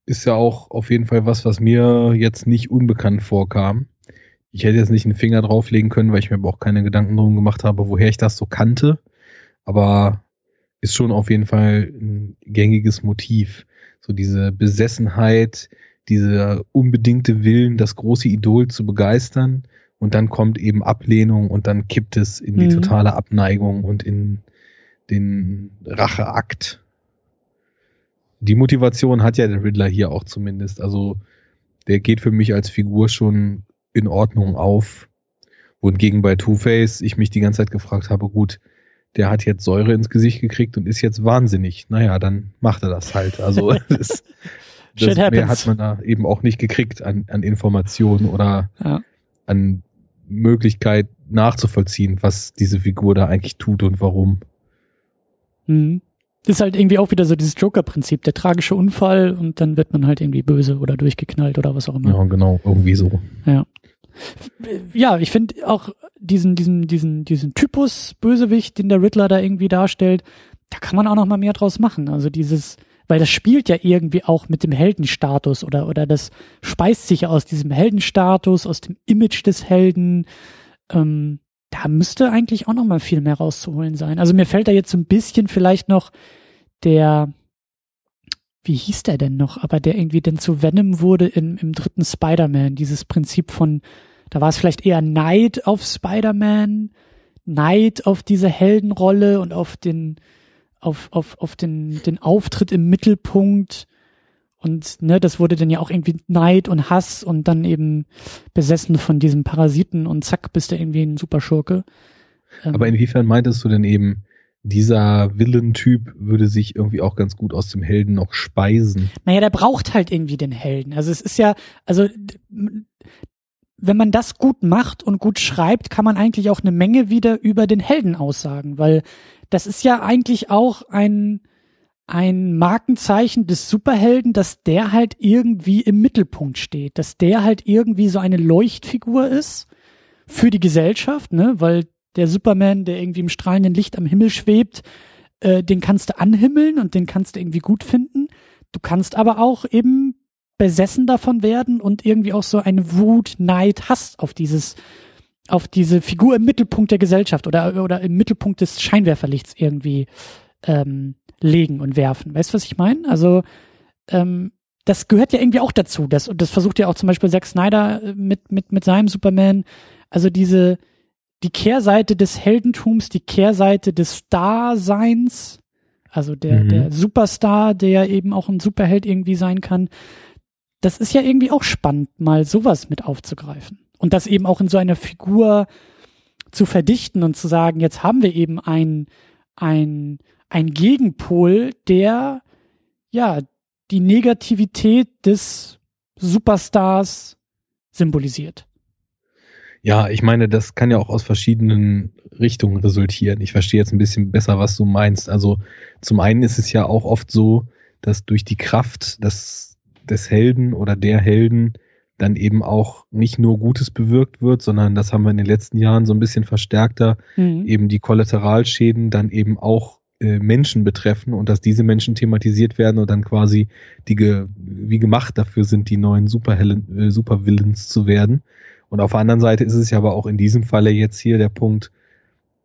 ist ja auch auf jeden Fall was, was mir jetzt nicht unbekannt vorkam. Ich hätte jetzt nicht einen Finger drauflegen können, weil ich mir aber auch keine Gedanken drum gemacht habe, woher ich das so kannte. Aber ist schon auf jeden Fall ein gängiges Motiv. So diese Besessenheit, dieser unbedingte Willen, das große Idol zu begeistern. Und dann kommt eben Ablehnung und dann kippt es in die mhm. totale Abneigung und in den Racheakt die Motivation hat ja der Riddler hier auch zumindest. Also der geht für mich als Figur schon in Ordnung auf. Wohingegen bei Two-Face ich mich die ganze Zeit gefragt habe, gut, der hat jetzt Säure ins Gesicht gekriegt und ist jetzt wahnsinnig. Naja, dann macht er das halt. Also [laughs] das, das mehr hat man da eben auch nicht gekriegt an, an Informationen oder ja. an Möglichkeit nachzuvollziehen, was diese Figur da eigentlich tut und warum. Mhm. Das ist halt irgendwie auch wieder so dieses Joker-Prinzip, der tragische Unfall und dann wird man halt irgendwie böse oder durchgeknallt oder was auch immer. Ja, genau, irgendwie so. Ja. Ja, ich finde auch diesen, diesen, diesen, diesen Typus Bösewicht, den der Riddler da irgendwie darstellt, da kann man auch noch mal mehr draus machen. Also dieses, weil das spielt ja irgendwie auch mit dem Heldenstatus oder, oder das speist sich ja aus diesem Heldenstatus, aus dem Image des Helden. Ähm, da müsste eigentlich auch noch mal viel mehr rauszuholen sein. Also mir fällt da jetzt so ein bisschen vielleicht noch der, wie hieß der denn noch, aber der irgendwie denn zu Venom wurde im, im dritten Spider-Man, dieses Prinzip von, da war es vielleicht eher Neid auf Spider-Man, Neid auf diese Heldenrolle und auf den, auf, auf, auf den, den Auftritt im Mittelpunkt und ne, das wurde dann ja auch irgendwie Neid und Hass und dann eben besessen von diesem Parasiten und zack, bist du irgendwie ein Superschurke. Ähm, Aber inwiefern meintest du denn eben, dieser Villentyp würde sich irgendwie auch ganz gut aus dem Helden noch speisen? Naja, der braucht halt irgendwie den Helden. Also es ist ja, also wenn man das gut macht und gut schreibt, kann man eigentlich auch eine Menge wieder über den Helden aussagen, weil das ist ja eigentlich auch ein, ein Markenzeichen des Superhelden, dass der halt irgendwie im Mittelpunkt steht, dass der halt irgendwie so eine Leuchtfigur ist für die Gesellschaft, ne, weil der Superman, der irgendwie im strahlenden Licht am Himmel schwebt, äh, den kannst du anhimmeln und den kannst du irgendwie gut finden. Du kannst aber auch eben besessen davon werden und irgendwie auch so eine Wut, Neid, Hass auf dieses, auf diese Figur im Mittelpunkt der Gesellschaft oder, oder im Mittelpunkt des Scheinwerferlichts irgendwie ähm, legen und werfen. Weißt du, was ich meine? Also ähm, das gehört ja irgendwie auch dazu. Das, das versucht ja auch zum Beispiel Zack Snyder äh, mit, mit, mit seinem Superman. Also diese, die Kehrseite des Heldentums, die Kehrseite des Daseins, also der, mhm. der Superstar, der eben auch ein Superheld irgendwie sein kann. Das ist ja irgendwie auch spannend, mal sowas mit aufzugreifen. Und das eben auch in so einer Figur zu verdichten und zu sagen, jetzt haben wir eben ein, ein, ein Gegenpol, der ja die Negativität des Superstars symbolisiert. Ja, ich meine, das kann ja auch aus verschiedenen Richtungen resultieren. Ich verstehe jetzt ein bisschen besser, was du meinst. Also zum einen ist es ja auch oft so, dass durch die Kraft des, des Helden oder der Helden dann eben auch nicht nur Gutes bewirkt wird, sondern das haben wir in den letzten Jahren so ein bisschen verstärkter, mhm. eben die Kollateralschäden dann eben auch äh, Menschen betreffen und dass diese Menschen thematisiert werden und dann quasi die ge wie gemacht dafür sind, die neuen Superhellen, äh, Supervillains zu werden. Und auf der anderen Seite ist es ja aber auch in diesem Falle jetzt hier der Punkt,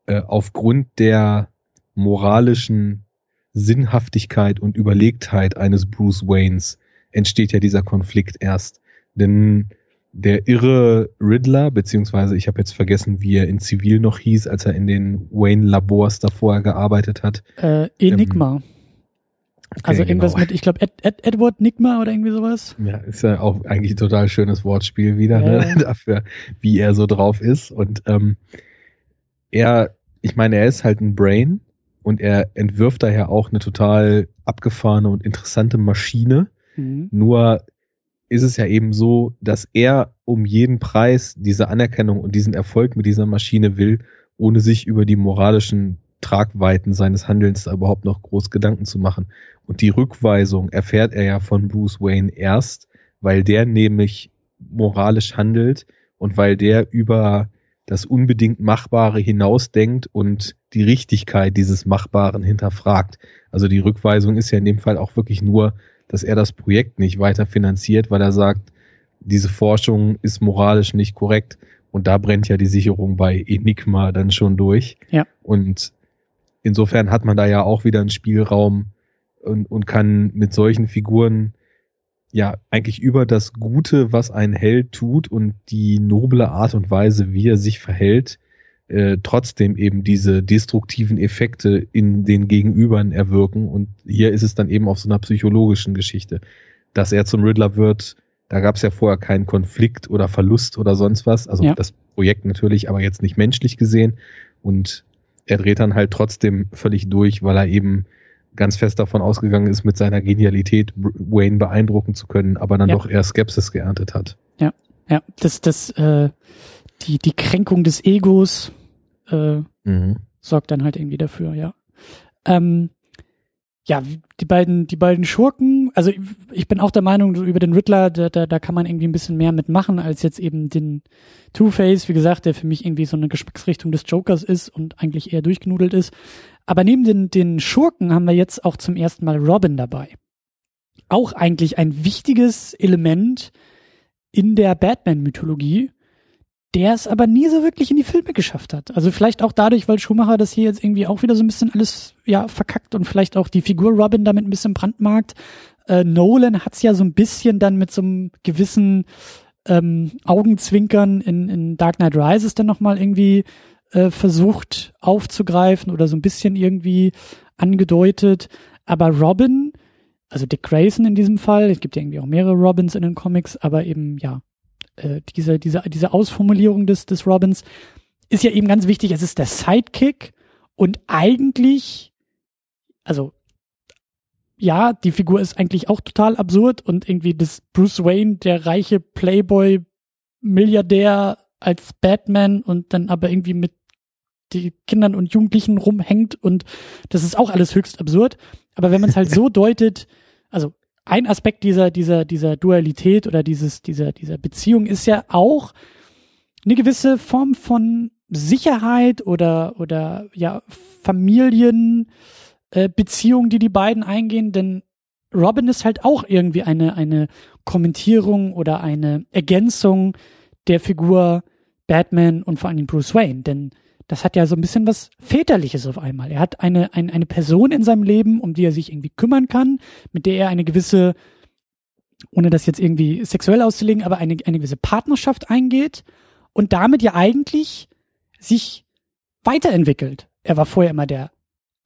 äh, aufgrund der moralischen Sinnhaftigkeit und Überlegtheit eines Bruce Waynes entsteht ja dieser Konflikt erst. Denn der irre Riddler, beziehungsweise ich habe jetzt vergessen, wie er in Zivil noch hieß, als er in den Wayne-Labors davor gearbeitet hat. Äh, Enigma. Ähm, also irgendwas genau. mit, ich glaube, Ed, Ed, Edward Nigma oder irgendwie sowas. Ja, ist ja auch eigentlich ein total schönes Wortspiel wieder, ne, ja. ne? [laughs] dafür, wie er so drauf ist. Und ähm, er, ich meine, er ist halt ein Brain und er entwirft daher auch eine total abgefahrene und interessante Maschine. Mhm. Nur ist es ja eben so, dass er um jeden Preis diese Anerkennung und diesen Erfolg mit dieser Maschine will, ohne sich über die moralischen Tragweiten seines Handelns überhaupt noch groß Gedanken zu machen. Und die Rückweisung erfährt er ja von Bruce Wayne erst, weil der nämlich moralisch handelt und weil der über das unbedingt Machbare hinausdenkt und die Richtigkeit dieses Machbaren hinterfragt. Also die Rückweisung ist ja in dem Fall auch wirklich nur, dass er das Projekt nicht weiter finanziert, weil er sagt, diese Forschung ist moralisch nicht korrekt. Und da brennt ja die Sicherung bei Enigma dann schon durch. Ja. Und insofern hat man da ja auch wieder einen Spielraum und, und kann mit solchen Figuren ja eigentlich über das Gute, was ein Held tut und die noble Art und Weise, wie er sich verhält, äh, trotzdem eben diese destruktiven Effekte in den Gegenübern erwirken. Und hier ist es dann eben auf so einer psychologischen Geschichte. Dass er zum Riddler wird, da gab es ja vorher keinen Konflikt oder Verlust oder sonst was. Also ja. das Projekt natürlich, aber jetzt nicht menschlich gesehen. Und er dreht dann halt trotzdem völlig durch, weil er eben ganz fest davon ausgegangen ist, mit seiner Genialität Wayne beeindrucken zu können, aber dann ja. doch eher Skepsis geerntet hat. Ja, ja, das, das, äh, die, die Kränkung des Egos äh, mhm. sorgt dann halt irgendwie dafür, ja. Ähm, ja, die beiden, die beiden Schurken, also ich bin auch der Meinung, über den Riddler, da, da, da kann man irgendwie ein bisschen mehr mitmachen, als jetzt eben den Two-Face, wie gesagt, der für mich irgendwie so eine Geschmacksrichtung des Jokers ist und eigentlich eher durchgenudelt ist. Aber neben den, den Schurken haben wir jetzt auch zum ersten Mal Robin dabei. Auch eigentlich ein wichtiges Element in der Batman-Mythologie, der es aber nie so wirklich in die Filme geschafft hat. Also vielleicht auch dadurch, weil Schumacher das hier jetzt irgendwie auch wieder so ein bisschen alles ja verkackt und vielleicht auch die Figur Robin damit ein bisschen brandmarkt. Äh, Nolan hat's ja so ein bisschen dann mit so einem gewissen ähm, Augenzwinkern in, in Dark Knight Rises dann nochmal irgendwie äh, versucht aufzugreifen oder so ein bisschen irgendwie angedeutet. Aber Robin, also Dick Grayson in diesem Fall, es gibt ja irgendwie auch mehrere Robins in den Comics, aber eben ja, äh, diese, diese, diese Ausformulierung des, des Robins ist ja eben ganz wichtig. Es ist der Sidekick und eigentlich, also ja, die Figur ist eigentlich auch total absurd und irgendwie das Bruce Wayne, der reiche Playboy Milliardär als Batman und dann aber irgendwie mit die Kindern und Jugendlichen rumhängt und das ist auch alles höchst absurd. Aber wenn man es halt so [laughs] deutet, also ein Aspekt dieser, dieser, dieser Dualität oder dieses, dieser, dieser Beziehung ist ja auch eine gewisse Form von Sicherheit oder, oder ja, Familienbeziehung, äh, die die beiden eingehen, denn Robin ist halt auch irgendwie eine, eine Kommentierung oder eine Ergänzung der Figur Batman und vor allem Bruce Wayne, denn das hat ja so ein bisschen was Väterliches auf einmal. Er hat eine, eine, eine Person in seinem Leben, um die er sich irgendwie kümmern kann, mit der er eine gewisse, ohne das jetzt irgendwie sexuell auszulegen, aber eine, eine gewisse Partnerschaft eingeht und damit ja eigentlich sich weiterentwickelt. Er war vorher immer der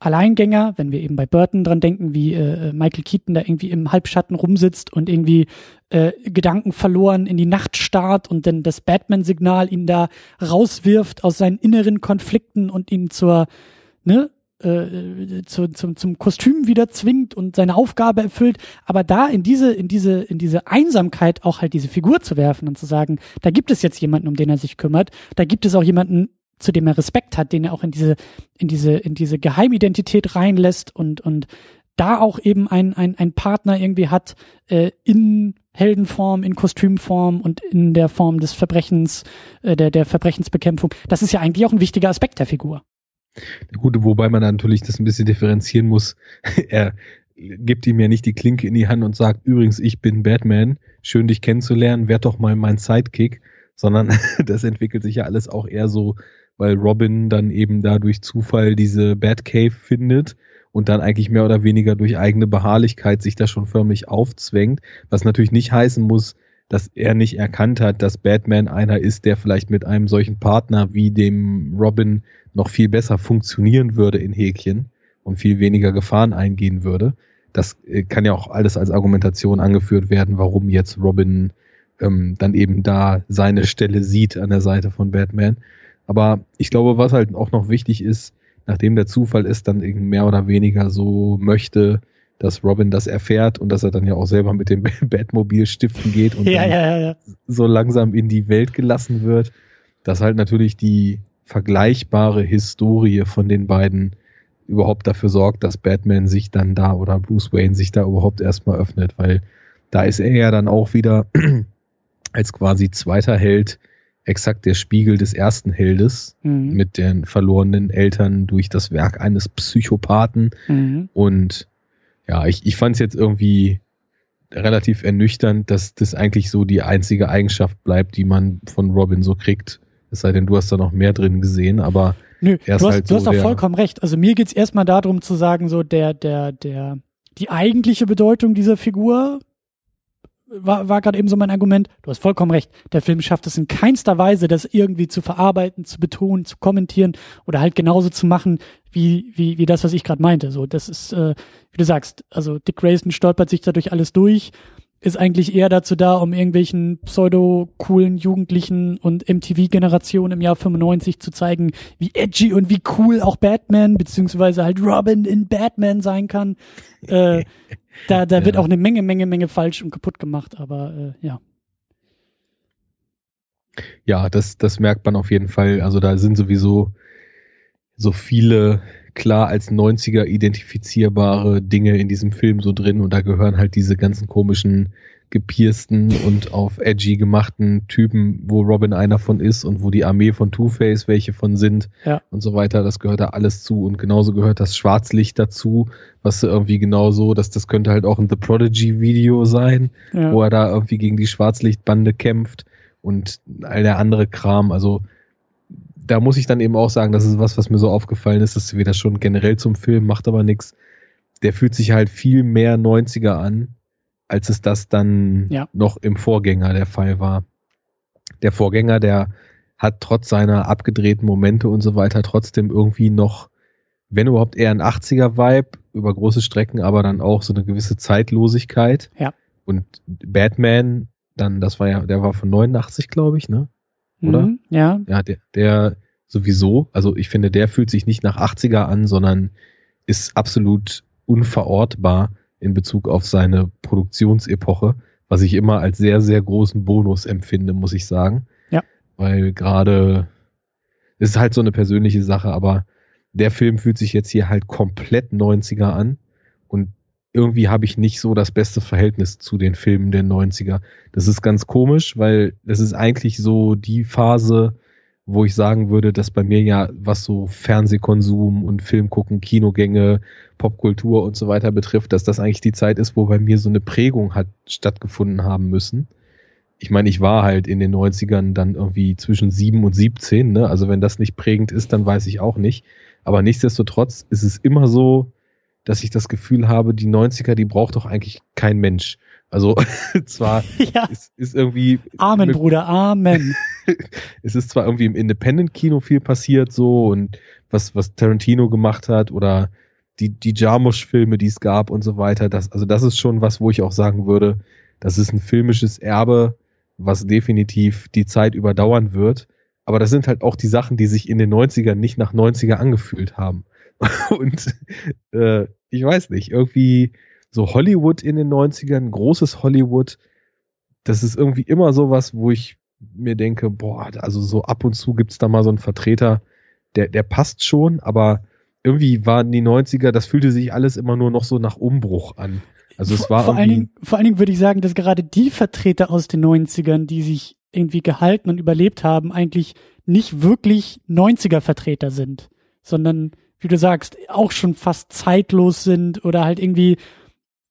Alleingänger, wenn wir eben bei Burton dran denken, wie äh, Michael Keaton da irgendwie im Halbschatten rumsitzt und irgendwie äh, Gedanken verloren in die Nacht starrt und dann das Batman-Signal ihn da rauswirft aus seinen inneren Konflikten und ihn zur, ne, äh, zu, zum, zum Kostüm wieder zwingt und seine Aufgabe erfüllt, aber da in diese, in diese, in diese Einsamkeit auch halt diese Figur zu werfen und zu sagen, da gibt es jetzt jemanden, um den er sich kümmert, da gibt es auch jemanden, zu dem er Respekt hat, den er auch in diese, in diese, in diese Geheimidentität reinlässt und, und da auch eben ein, ein, ein Partner irgendwie hat, äh, in Heldenform, in Kostümform und in der Form des Verbrechens, äh, der, der Verbrechensbekämpfung. Das ist ja eigentlich auch ein wichtiger Aspekt der Figur. Gut, wobei man natürlich das ein bisschen differenzieren muss. [laughs] er gibt ihm ja nicht die Klinke in die Hand und sagt, übrigens, ich bin Batman, schön dich kennenzulernen, werd doch mal mein Sidekick, sondern [laughs] das entwickelt sich ja alles auch eher so weil Robin dann eben da durch Zufall diese Batcave findet und dann eigentlich mehr oder weniger durch eigene Beharrlichkeit sich da schon förmlich aufzwängt, was natürlich nicht heißen muss, dass er nicht erkannt hat, dass Batman einer ist, der vielleicht mit einem solchen Partner wie dem Robin noch viel besser funktionieren würde in Häkchen und viel weniger Gefahren eingehen würde. Das äh, kann ja auch alles als Argumentation angeführt werden, warum jetzt Robin ähm, dann eben da seine Stelle sieht an der Seite von Batman. Aber ich glaube, was halt auch noch wichtig ist, nachdem der Zufall es dann mehr oder weniger so möchte, dass Robin das erfährt und dass er dann ja auch selber mit dem [laughs] Batmobil stiften geht und ja, ja, ja, so langsam in die Welt gelassen wird, dass halt natürlich die vergleichbare Historie von den beiden überhaupt dafür sorgt, dass Batman sich dann da oder Bruce Wayne sich da überhaupt erstmal öffnet, weil da ist er ja dann auch wieder [clears throat] als quasi zweiter Held exakt der Spiegel des ersten Heldes mhm. mit den verlorenen Eltern durch das Werk eines Psychopathen. Mhm. Und ja, ich, ich fand es jetzt irgendwie relativ ernüchternd, dass das eigentlich so die einzige Eigenschaft bleibt, die man von Robin so kriegt. Es sei denn, du hast da noch mehr drin gesehen, aber Nö, du hast, halt du hast auch vollkommen recht. Also mir geht's erstmal darum zu sagen, so der, der, der, die eigentliche Bedeutung dieser Figur war, war gerade eben so mein Argument. Du hast vollkommen recht. Der Film schafft es in keinster Weise, das irgendwie zu verarbeiten, zu betonen, zu kommentieren oder halt genauso zu machen, wie, wie, wie das, was ich gerade meinte. So, das ist, äh, wie du sagst, also Dick Grayson stolpert sich dadurch alles durch ist eigentlich eher dazu da, um irgendwelchen pseudo-coolen Jugendlichen und MTV-Generationen im Jahr 95 zu zeigen, wie edgy und wie cool auch Batman, beziehungsweise halt Robin in Batman sein kann. Äh, [laughs] da da ja. wird auch eine Menge, Menge, Menge falsch und kaputt gemacht, aber äh, ja. Ja, das, das merkt man auf jeden Fall. Also da sind sowieso so viele klar als 90er identifizierbare Dinge in diesem Film so drin und da gehören halt diese ganzen komischen gepiersten und auf edgy gemachten Typen, wo Robin einer von ist und wo die Armee von Two-Face welche von sind ja. und so weiter. Das gehört da alles zu und genauso gehört das Schwarzlicht dazu, was irgendwie genauso, dass das könnte halt auch ein The Prodigy Video sein, ja. wo er da irgendwie gegen die Schwarzlichtbande kämpft und all der andere Kram. Also da muss ich dann eben auch sagen, das ist was, was mir so aufgefallen ist, dass wir das schon generell zum Film, macht aber nichts. Der fühlt sich halt viel mehr 90er an, als es das dann ja. noch im Vorgänger der Fall war. Der Vorgänger, der hat trotz seiner abgedrehten Momente und so weiter trotzdem irgendwie noch, wenn überhaupt eher ein 80er-Vibe über große Strecken, aber dann auch so eine gewisse Zeitlosigkeit. Ja. Und Batman, dann, das war ja, der war von 89, glaube ich, ne? oder? Mhm, ja. Ja, der, der sowieso, also ich finde, der fühlt sich nicht nach 80er an, sondern ist absolut unverortbar in Bezug auf seine Produktionsepoche, was ich immer als sehr, sehr großen Bonus empfinde, muss ich sagen. Ja. Weil gerade, es ist halt so eine persönliche Sache, aber der Film fühlt sich jetzt hier halt komplett 90er an und irgendwie habe ich nicht so das beste Verhältnis zu den Filmen der 90er. Das ist ganz komisch, weil das ist eigentlich so die Phase, wo ich sagen würde, dass bei mir ja, was so Fernsehkonsum und Filmgucken, Kinogänge, Popkultur und so weiter betrifft, dass das eigentlich die Zeit ist, wo bei mir so eine Prägung hat stattgefunden haben müssen. Ich meine, ich war halt in den 90ern dann irgendwie zwischen sieben und 17, ne? Also wenn das nicht prägend ist, dann weiß ich auch nicht. Aber nichtsdestotrotz ist es immer so, dass ich das Gefühl habe, die 90er, die braucht doch eigentlich kein Mensch. Also [laughs] zwar ja. ist, ist irgendwie. Amen, mit, Bruder, Amen. [laughs] es ist zwar irgendwie im Independent-Kino viel passiert so und was, was Tarantino gemacht hat oder die, die Jarmusch-Filme, die es gab und so weiter. Das, also das ist schon was, wo ich auch sagen würde, das ist ein filmisches Erbe, was definitiv die Zeit überdauern wird. Aber das sind halt auch die Sachen, die sich in den 90ern nicht nach 90er angefühlt haben. [laughs] Und äh, ich weiß nicht, irgendwie so Hollywood in den 90ern, großes Hollywood, das ist irgendwie immer sowas, wo ich mir denke, boah, also so ab und zu gibt's da mal so einen Vertreter, der, der passt schon, aber irgendwie waren die 90er, das fühlte sich alles immer nur noch so nach Umbruch an. Also es war vor, allen Dingen, vor allen Dingen würde ich sagen, dass gerade die Vertreter aus den 90ern, die sich irgendwie gehalten und überlebt haben, eigentlich nicht wirklich 90er Vertreter sind, sondern wie du sagst, auch schon fast zeitlos sind oder halt irgendwie,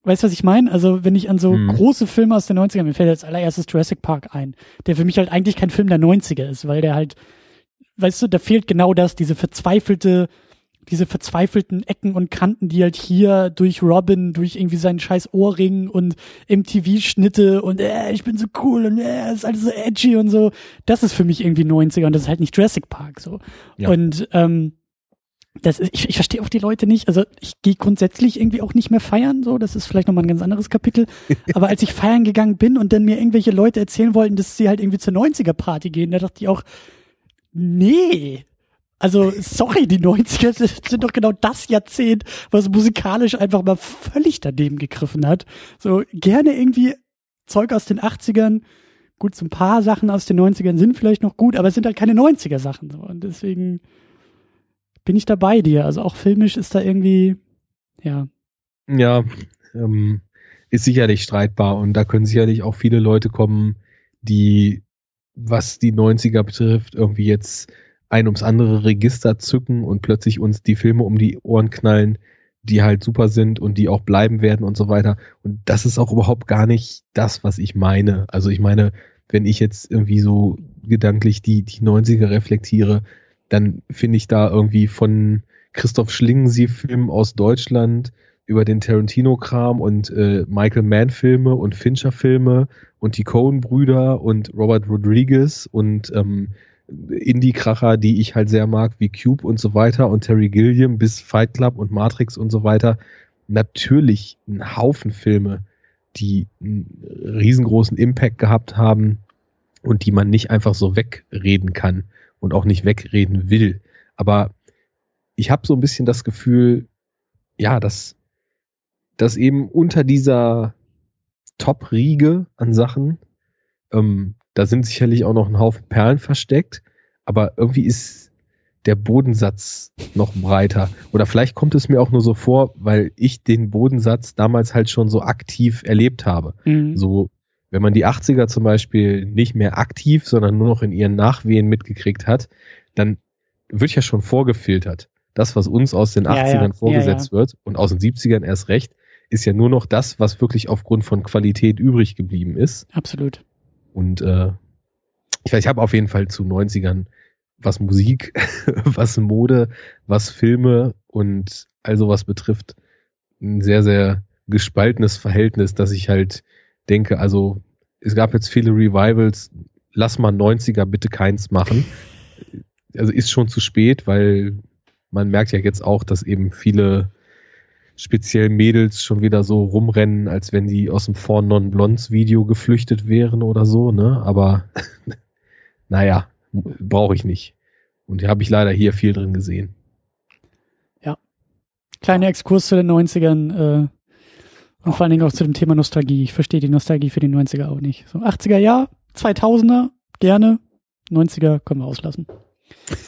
weißt du, was ich meine? Also, wenn ich an so mhm. große Filme aus den 90ern, mir fällt als allererstes Jurassic Park ein, der für mich halt eigentlich kein Film der 90er ist, weil der halt, weißt du, da fehlt genau das, diese verzweifelte, diese verzweifelten Ecken und Kanten, die halt hier durch Robin, durch irgendwie seinen scheiß Ohrring und MTV-Schnitte und äh, ich bin so cool und äh, ist alles so edgy und so, das ist für mich irgendwie 90er und das ist halt nicht Jurassic Park so. Ja. Und ähm, das ist, ich, ich verstehe auch die Leute nicht. Also ich gehe grundsätzlich irgendwie auch nicht mehr feiern, so, das ist vielleicht nochmal ein ganz anderes Kapitel. [laughs] Aber als ich feiern gegangen bin und dann mir irgendwelche Leute erzählen wollten, dass sie halt irgendwie zur 90er-Party gehen, da dachte ich auch, nee. Also, sorry, die 90er sind doch genau das Jahrzehnt, was musikalisch einfach mal völlig daneben gegriffen hat. So gerne irgendwie Zeug aus den 80ern. Gut, so ein paar Sachen aus den 90ern sind vielleicht noch gut, aber es sind halt keine 90er Sachen. So. Und deswegen bin ich da bei dir. Also auch filmisch ist da irgendwie, ja. Ja, ähm, ist sicherlich streitbar und da können sicherlich auch viele Leute kommen, die, was die 90er betrifft, irgendwie jetzt ein ums andere Register zücken und plötzlich uns die Filme um die Ohren knallen, die halt super sind und die auch bleiben werden und so weiter. Und das ist auch überhaupt gar nicht das, was ich meine. Also ich meine, wenn ich jetzt irgendwie so gedanklich die, die 90er reflektiere, dann finde ich da irgendwie von Christoph Schlingensief-Filmen aus Deutschland über den Tarantino-Kram und äh, Michael Mann-Filme und Fincher-Filme und die Coen-Brüder und Robert Rodriguez und ähm, Indie-Kracher, die ich halt sehr mag, wie Cube und so weiter und Terry Gilliam bis Fight Club und Matrix und so weiter. Natürlich ein Haufen Filme, die einen riesengroßen Impact gehabt haben und die man nicht einfach so wegreden kann und auch nicht wegreden will. Aber ich habe so ein bisschen das Gefühl, ja, dass, dass eben unter dieser Top-Riege an Sachen ähm, da sind sicherlich auch noch ein Haufen Perlen versteckt, aber irgendwie ist der Bodensatz noch breiter. Oder vielleicht kommt es mir auch nur so vor, weil ich den Bodensatz damals halt schon so aktiv erlebt habe. Mhm. So, wenn man die 80er zum Beispiel nicht mehr aktiv, sondern nur noch in ihren Nachwehen mitgekriegt hat, dann wird ja schon vorgefiltert. Das, was uns aus den 80ern ja, ja. vorgesetzt ja, wird und aus den 70ern erst recht, ist ja nur noch das, was wirklich aufgrund von Qualität übrig geblieben ist. Absolut. Und äh, ich ich habe auf jeden Fall zu 90ern, was Musik, [laughs] was Mode, was Filme und all sowas betrifft, ein sehr, sehr gespaltenes Verhältnis, dass ich halt denke, also es gab jetzt viele Revivals, lass mal 90er bitte keins machen. Also ist schon zu spät, weil man merkt ja jetzt auch, dass eben viele speziell Mädels schon wieder so rumrennen, als wenn die aus dem Four Non Blondes Video geflüchtet wären oder so, ne? Aber [laughs] naja, brauche ich nicht. Und habe ich leider hier viel drin gesehen. Ja. Kleiner Exkurs zu den 90ern äh, und vor allen Dingen auch zu dem Thema Nostalgie. Ich verstehe die Nostalgie für die 90er auch nicht. So 80er ja, 2000er gerne, 90er können wir auslassen.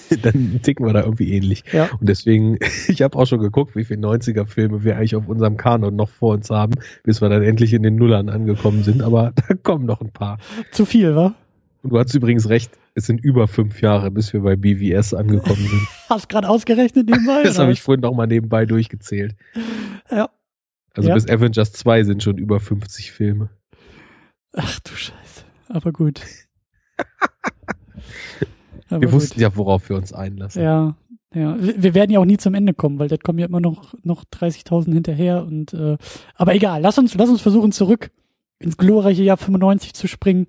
[laughs] dann ticken wir da irgendwie ähnlich. Ja. Und deswegen, [laughs] ich habe auch schon geguckt, wie viele 90er-Filme wir eigentlich auf unserem Kanon noch vor uns haben, bis wir dann endlich in den Nullern angekommen sind. Aber [laughs] da kommen noch ein paar. Zu viel, wa? Und du hast übrigens recht, es sind über fünf Jahre, bis wir bei BVS angekommen sind. Hast gerade ausgerechnet nebenbei? das habe ich vorhin noch mal nebenbei durchgezählt. Ja. Also ja. bis Avengers 2 sind schon über 50 Filme. Ach du Scheiße. Aber gut. [laughs] Aber wir wussten ja, worauf wir uns einlassen. Ja, ja. Wir werden ja auch nie zum Ende kommen, weil das kommen ja immer noch, noch 30.000 hinterher und, äh, aber egal, lass uns, lass uns versuchen zurück ins glorreiche Jahr 95 zu springen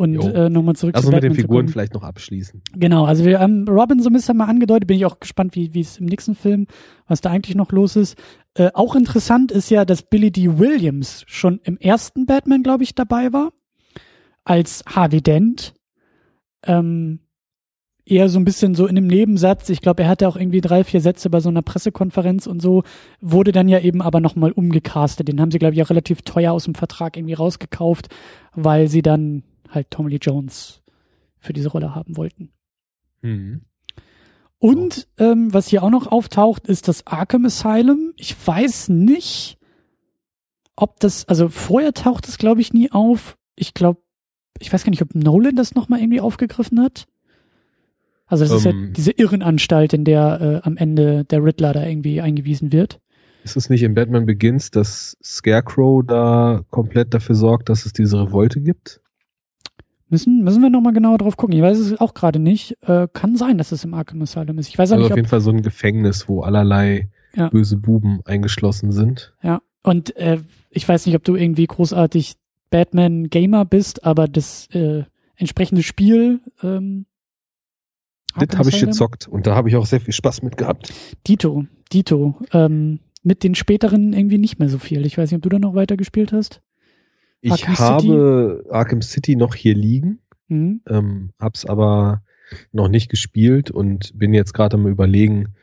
und äh, nochmal zurück Lass uns mit den Figuren vielleicht noch abschließen. Genau, also wir haben Robin so ein bisschen mal angedeutet, bin ich auch gespannt, wie wie es im nächsten Film, was da eigentlich noch los ist. Äh, auch interessant ist ja, dass Billy D. Williams schon im ersten Batman, glaube ich, dabei war, als Harvey Dent. Ähm, eher so ein bisschen so in einem Nebensatz. Ich glaube, er hatte auch irgendwie drei, vier Sätze bei so einer Pressekonferenz und so, wurde dann ja eben aber nochmal umgecastet. Den haben sie, glaube ich, auch relativ teuer aus dem Vertrag irgendwie rausgekauft, weil sie dann halt Tom Lee Jones für diese Rolle haben wollten. Mhm. Und ähm, was hier auch noch auftaucht, ist das Arkham Asylum. Ich weiß nicht, ob das, also vorher taucht es, glaube ich, nie auf. Ich glaube, ich weiß gar nicht, ob Nolan das nochmal irgendwie aufgegriffen hat. Also das um, ist ja ähm. diese Irrenanstalt, in der äh, am Ende der Riddler da irgendwie eingewiesen wird. Ist es nicht in Batman Begins, dass Scarecrow da komplett dafür sorgt, dass es diese Revolte gibt? Müssen, müssen wir nochmal genauer drauf gucken. Ich weiß es auch gerade nicht. Äh, kann sein, dass es im Arkham Asylum ist. Ich weiß also nicht, auf jeden Fall so ein Gefängnis, wo allerlei ja. böse Buben eingeschlossen sind. Ja, und äh, ich weiß nicht, ob du irgendwie großartig Batman-Gamer bist, aber das äh, entsprechende Spiel ähm, das habe ich gezockt und da habe ich auch sehr viel Spaß mit gehabt. Dito, Dito. Ähm, mit den späteren irgendwie nicht mehr so viel. Ich weiß nicht, ob du da noch weiter gespielt hast. Ich Arkham habe City? Arkham City noch hier liegen, mhm. ähm, hab's aber noch nicht gespielt und bin jetzt gerade am überlegen,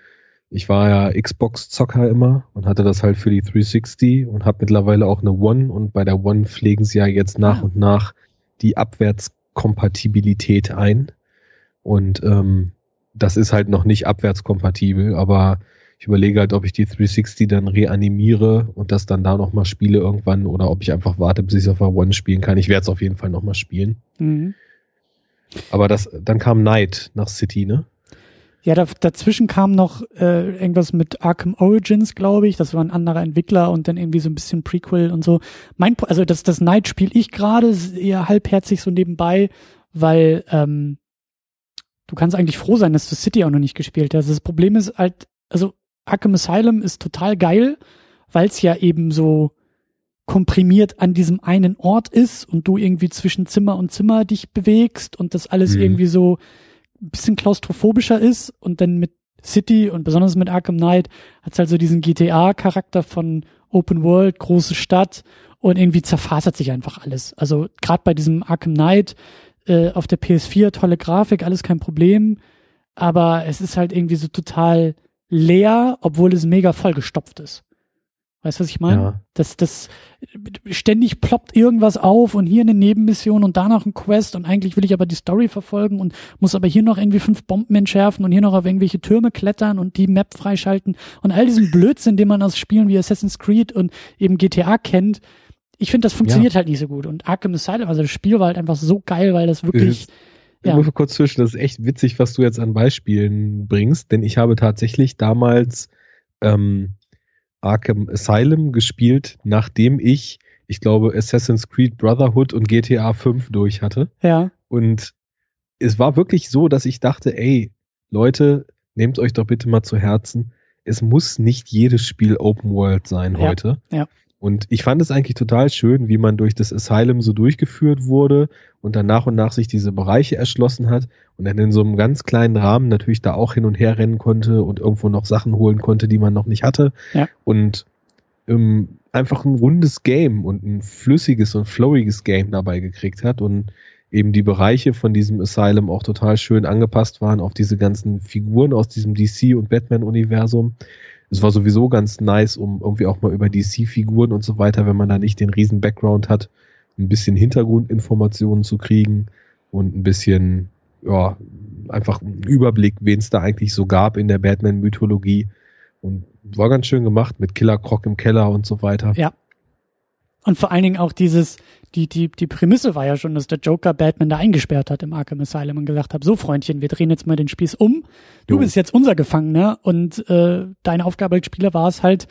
ich war ja Xbox-Zocker immer und hatte das halt für die 360 und habe mittlerweile auch eine One und bei der One pflegen sie ja jetzt nach ah. und nach die Abwärtskompatibilität ein. Und ähm, das ist halt noch nicht abwärtskompatibel, aber ich überlege halt, ob ich die 360 dann reanimiere und das dann da nochmal spiele irgendwann oder ob ich einfach warte, bis ich es auf der One spielen kann. Ich werde es auf jeden Fall nochmal spielen. Mhm. Aber das, dann kam Night nach City, ne? Ja, da, dazwischen kam noch äh, irgendwas mit Arkham Origins, glaube ich. Das war ein anderer Entwickler und dann irgendwie so ein bisschen Prequel und so. Mein, also das, das Night spiele ich gerade eher halbherzig so nebenbei, weil ähm, du kannst eigentlich froh sein, dass du City auch noch nicht gespielt hast. Das Problem ist halt, also Arkham Asylum ist total geil, weil es ja eben so komprimiert an diesem einen Ort ist und du irgendwie zwischen Zimmer und Zimmer dich bewegst und das alles mhm. irgendwie so ein bisschen klaustrophobischer ist und dann mit City und besonders mit Arkham Knight hat es halt so diesen GTA-Charakter von Open World, große Stadt und irgendwie zerfasert sich einfach alles. Also gerade bei diesem Arkham Knight äh, auf der PS4, tolle Grafik, alles kein Problem, aber es ist halt irgendwie so total leer, obwohl es mega vollgestopft ist. Weißt du, was ich meine? Ja. Das, das ständig ploppt irgendwas auf und hier eine Nebenmission und da noch ein Quest und eigentlich will ich aber die Story verfolgen und muss aber hier noch irgendwie fünf Bomben entschärfen und hier noch auf irgendwelche Türme klettern und die Map freischalten und all diesen Blödsinn, den man aus Spielen wie Assassin's Creed und eben GTA kennt. Ich finde, das funktioniert ja. halt nicht so gut. Und Arkham Asylum, also das Spiel war halt einfach so geil, weil das wirklich. Ich ja. muss kurz zwischen, das ist echt witzig, was du jetzt an Beispielen bringst, denn ich habe tatsächlich damals ähm, Arkham Asylum gespielt, nachdem ich, ich glaube, Assassin's Creed Brotherhood und GTA 5 durch hatte. Ja. Und es war wirklich so, dass ich dachte, ey, Leute, nehmt euch doch bitte mal zu Herzen. Es muss nicht jedes Spiel Open World sein ja. heute. Ja. Und ich fand es eigentlich total schön, wie man durch das Asylum so durchgeführt wurde und dann nach und nach sich diese Bereiche erschlossen hat und dann in so einem ganz kleinen Rahmen natürlich da auch hin und her rennen konnte und irgendwo noch Sachen holen konnte, die man noch nicht hatte. Ja. Und ähm, einfach ein rundes Game und ein flüssiges und flowiges Game dabei gekriegt hat und eben die Bereiche von diesem Asylum auch total schön angepasst waren auf diese ganzen Figuren aus diesem DC und Batman-Universum es war sowieso ganz nice, um irgendwie auch mal über DC-Figuren und so weiter, wenn man da nicht den riesen Background hat, ein bisschen Hintergrundinformationen zu kriegen und ein bisschen, ja, einfach einen Überblick, wen es da eigentlich so gab in der Batman-Mythologie. Und war ganz schön gemacht mit Killer Croc im Keller und so weiter. Ja. Und vor allen Dingen auch dieses, die, die, die Prämisse war ja schon, dass der Joker Batman da eingesperrt hat im Arkham Asylum und gesagt hat, so Freundchen, wir drehen jetzt mal den Spieß um. Du jo. bist jetzt unser Gefangener und äh, deine Aufgabe als Spieler war es halt,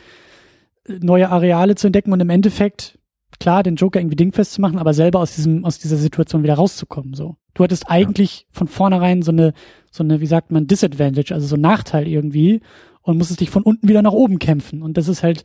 neue Areale zu entdecken und im Endeffekt, klar, den Joker irgendwie dingfest zu machen, aber selber aus diesem, aus dieser Situation wieder rauszukommen, so. Du hattest eigentlich ja. von vornherein so eine, so eine, wie sagt man, Disadvantage, also so ein Nachteil irgendwie und musstest dich von unten wieder nach oben kämpfen und das ist halt,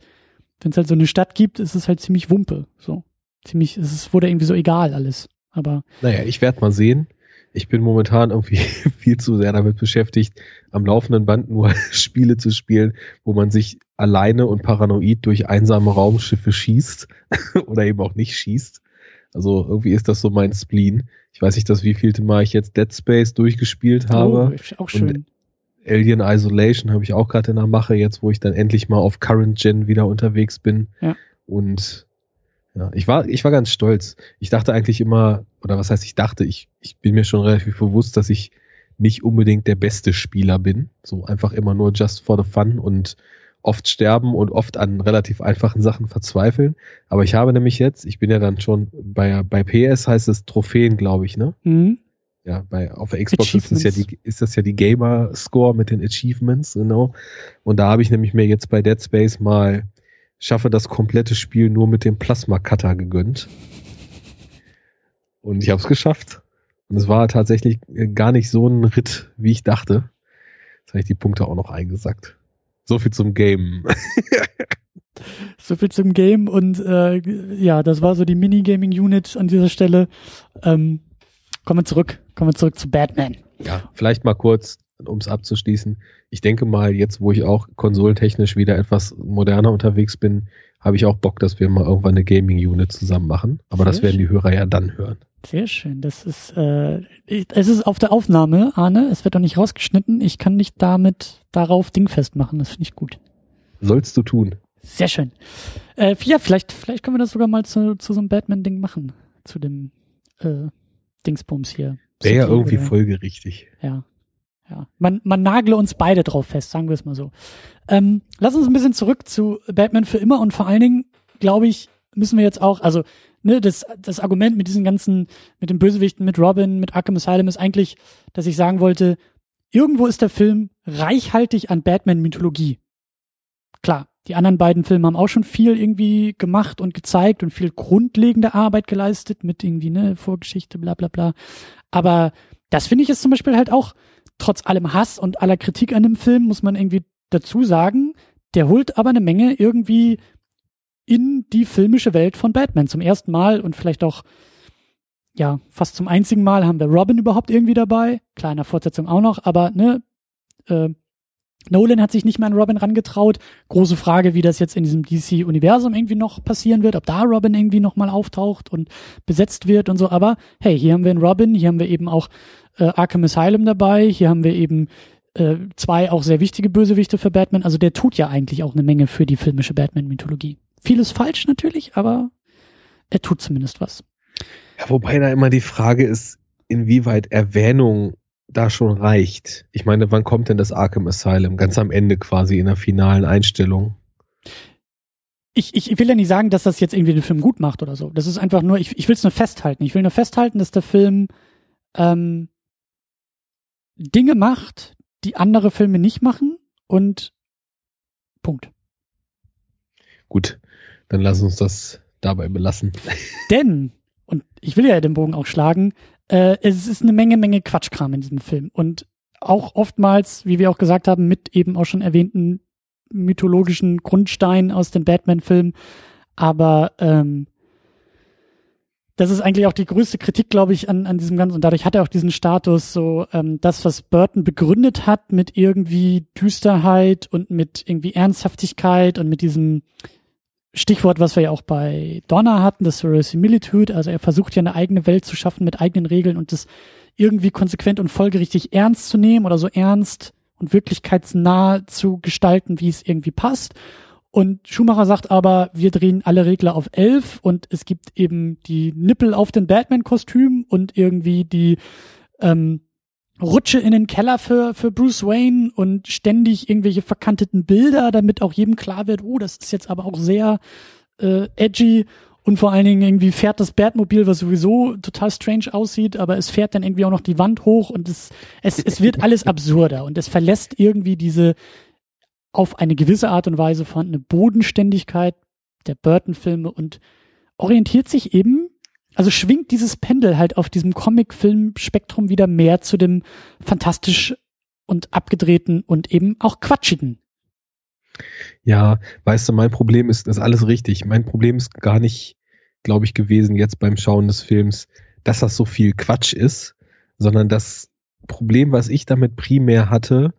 wenn es halt so eine Stadt gibt, ist es halt ziemlich Wumpe, so ziemlich, es wurde irgendwie so egal alles. Aber. Naja, ich werde mal sehen. Ich bin momentan irgendwie [laughs] viel zu sehr damit beschäftigt, am laufenden Band nur [laughs] Spiele zu spielen, wo man sich alleine und paranoid durch einsame Raumschiffe schießt [laughs] oder eben auch nicht schießt. Also irgendwie ist das so mein Spleen. Ich weiß nicht, das wievielte Mal ich jetzt Dead Space durchgespielt oh, habe. Oh, auch schön. Alien Isolation habe ich auch gerade in der Mache, jetzt wo ich dann endlich mal auf Current Gen wieder unterwegs bin. Ja. Und ja, ich war, ich war ganz stolz. Ich dachte eigentlich immer, oder was heißt ich dachte, ich, ich bin mir schon relativ bewusst, dass ich nicht unbedingt der beste Spieler bin. So einfach immer nur just for the fun und oft sterben und oft an relativ einfachen Sachen verzweifeln. Aber ich habe nämlich jetzt, ich bin ja dann schon bei, bei PS heißt es Trophäen, glaube ich, ne? Mhm. Ja, bei, auf der Xbox ist das ja die, ist das ja die Gamer Score mit den Achievements, genau. Und da habe ich nämlich mir jetzt bei Dead Space mal schaffe das komplette Spiel nur mit dem Plasma-Cutter gegönnt. Und ich habe es geschafft. Und es war tatsächlich gar nicht so ein Ritt, wie ich dachte. Jetzt habe ich die Punkte auch noch eingesackt. So viel zum Game. [laughs] so viel zum Game und äh, ja, das war so die Minigaming-Unit an dieser Stelle. Ähm, kommen wir zurück, kommen wir zurück zu Batman. Ja, vielleicht mal kurz um es abzuschließen, ich denke mal, jetzt, wo ich auch konsolentechnisch wieder etwas moderner unterwegs bin, habe ich auch Bock, dass wir mal irgendwann eine Gaming-Unit zusammen machen. Aber Sehr das werden die Hörer ja dann hören. Sehr schön. Das ist, äh, es ist auf der Aufnahme, Arne. Es wird doch nicht rausgeschnitten. Ich kann nicht damit darauf dingfest machen. Das finde ich gut. Sollst du tun. Sehr schön. Äh, ja, vielleicht, vielleicht können wir das sogar mal zu, zu so einem Batman-Ding machen. Zu dem äh, Dingsbums hier. Wäre ja irgendwie oder, folgerichtig. Ja. Ja. Man, man nagle uns beide drauf fest, sagen wir es mal so. Ähm, lass uns ein bisschen zurück zu Batman für immer und vor allen Dingen, glaube ich, müssen wir jetzt auch, also, ne, das, das Argument mit diesen ganzen, mit den Bösewichten, mit Robin, mit Arkham Asylum ist eigentlich, dass ich sagen wollte, irgendwo ist der Film reichhaltig an Batman-Mythologie. Klar, die anderen beiden Filme haben auch schon viel irgendwie gemacht und gezeigt und viel grundlegende Arbeit geleistet mit irgendwie, ne, Vorgeschichte, bla bla bla. Aber das finde ich jetzt zum Beispiel halt auch, trotz allem Hass und aller Kritik an dem Film, muss man irgendwie dazu sagen, der holt aber eine Menge irgendwie in die filmische Welt von Batman. Zum ersten Mal und vielleicht auch, ja, fast zum einzigen Mal haben wir Robin überhaupt irgendwie dabei. Kleiner Fortsetzung auch noch, aber ne, äh, Nolan hat sich nicht mehr an Robin rangetraut. Große Frage, wie das jetzt in diesem DC-Universum irgendwie noch passieren wird, ob da Robin irgendwie nochmal auftaucht und besetzt wird und so. Aber hey, hier haben wir einen Robin, hier haben wir eben auch äh, Arkham Asylum dabei, hier haben wir eben äh, zwei auch sehr wichtige Bösewichte für Batman. Also der tut ja eigentlich auch eine Menge für die filmische Batman-Mythologie. Vieles falsch natürlich, aber er tut zumindest was. Ja, wobei da immer die Frage ist, inwieweit Erwähnung da schon reicht. Ich meine, wann kommt denn das Arkham Asylum? Ganz am Ende quasi in der finalen Einstellung. Ich, ich will ja nicht sagen, dass das jetzt irgendwie den Film gut macht oder so. Das ist einfach nur, ich, ich will es nur festhalten. Ich will nur festhalten, dass der Film ähm, Dinge macht, die andere Filme nicht machen und Punkt. Gut, dann lass uns das dabei belassen. Denn, und ich will ja den Bogen auch schlagen, äh, es ist eine Menge, Menge Quatschkram in diesem Film. Und auch oftmals, wie wir auch gesagt haben, mit eben auch schon erwähnten mythologischen Grundsteinen aus den Batman-Filmen. Aber ähm, das ist eigentlich auch die größte Kritik, glaube ich, an, an diesem Ganzen. Und dadurch hat er auch diesen Status, so ähm, das, was Burton begründet hat mit irgendwie Düsterheit und mit irgendwie Ernsthaftigkeit und mit diesem Stichwort, was wir ja auch bei Donner hatten, das Verisimilitude. Also er versucht ja eine eigene Welt zu schaffen mit eigenen Regeln und das irgendwie konsequent und folgerichtig ernst zu nehmen oder so ernst und wirklichkeitsnah zu gestalten, wie es irgendwie passt. Und Schumacher sagt aber, wir drehen alle Regler auf elf und es gibt eben die Nippel auf den Batman-Kostüm und irgendwie die ähm, Rutsche in den Keller für, für Bruce Wayne und ständig irgendwelche verkanteten Bilder, damit auch jedem klar wird, oh, das ist jetzt aber auch sehr äh, edgy. Und vor allen Dingen irgendwie fährt das Batmobil, was sowieso total strange aussieht, aber es fährt dann irgendwie auch noch die Wand hoch und es, es, es wird [laughs] alles absurder und es verlässt irgendwie diese, auf eine gewisse Art und Weise vorhandene Bodenständigkeit der Burton-Filme und orientiert sich eben, also schwingt dieses Pendel halt auf diesem Comic-Film-Spektrum wieder mehr zu dem fantastisch und abgedrehten und eben auch quatschigen. Ja, weißt du, mein Problem ist, das ist alles richtig. Mein Problem ist gar nicht, glaube ich, gewesen jetzt beim Schauen des Films, dass das so viel Quatsch ist, sondern das Problem, was ich damit primär hatte,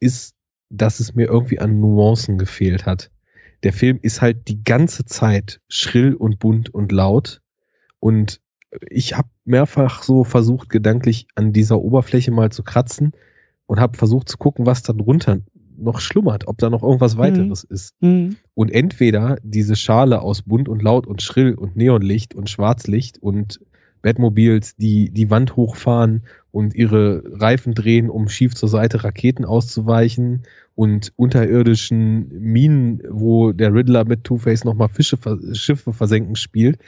ist, dass es mir irgendwie an Nuancen gefehlt hat. Der Film ist halt die ganze Zeit schrill und bunt und laut und ich habe mehrfach so versucht, gedanklich an dieser Oberfläche mal zu kratzen und habe versucht zu gucken, was da drunter noch schlummert, ob da noch irgendwas mhm. weiteres mhm. ist. Mhm. Und entweder diese Schale aus bunt und laut und schrill und Neonlicht und Schwarzlicht und Batmobiles, die die Wand hochfahren und ihre Reifen drehen, um schief zur Seite Raketen auszuweichen und unterirdischen Minen, wo der Riddler mit Two-Face nochmal Fische, Schiffe versenken spielt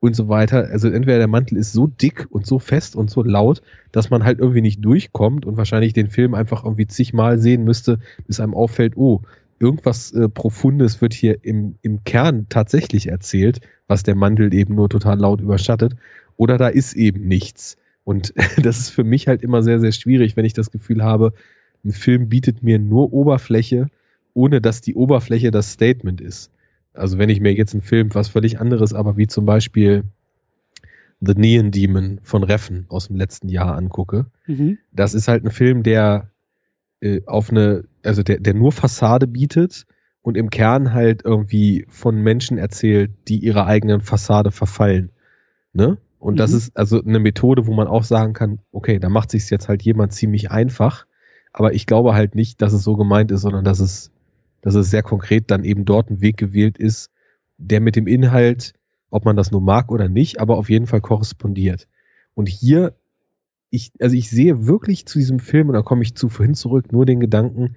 und so weiter. Also entweder der Mantel ist so dick und so fest und so laut, dass man halt irgendwie nicht durchkommt und wahrscheinlich den Film einfach irgendwie zigmal sehen müsste, bis einem auffällt, oh, irgendwas äh, Profundes wird hier im, im Kern tatsächlich erzählt, was der Mantel eben nur total laut überschattet. Oder da ist eben nichts. Und [laughs] das ist für mich halt immer sehr, sehr schwierig, wenn ich das Gefühl habe, ein Film bietet mir nur Oberfläche, ohne dass die Oberfläche das Statement ist. Also wenn ich mir jetzt einen Film, was völlig anderes, aber wie zum Beispiel The Neon Demon von Reffen aus dem letzten Jahr angucke, mhm. das ist halt ein Film, der äh, auf eine, also der, der nur Fassade bietet und im Kern halt irgendwie von Menschen erzählt, die ihrer eigenen Fassade verfallen. Ne? Und mhm. das ist also eine Methode, wo man auch sagen kann, okay, da macht sich jetzt halt jemand ziemlich einfach, aber ich glaube halt nicht, dass es so gemeint ist, sondern dass es, dass es sehr konkret dann eben dort ein Weg gewählt ist, der mit dem Inhalt, ob man das nur mag oder nicht, aber auf jeden Fall korrespondiert. Und hier, ich, also ich sehe wirklich zu diesem Film, und da komme ich zu vorhin zurück, nur den Gedanken,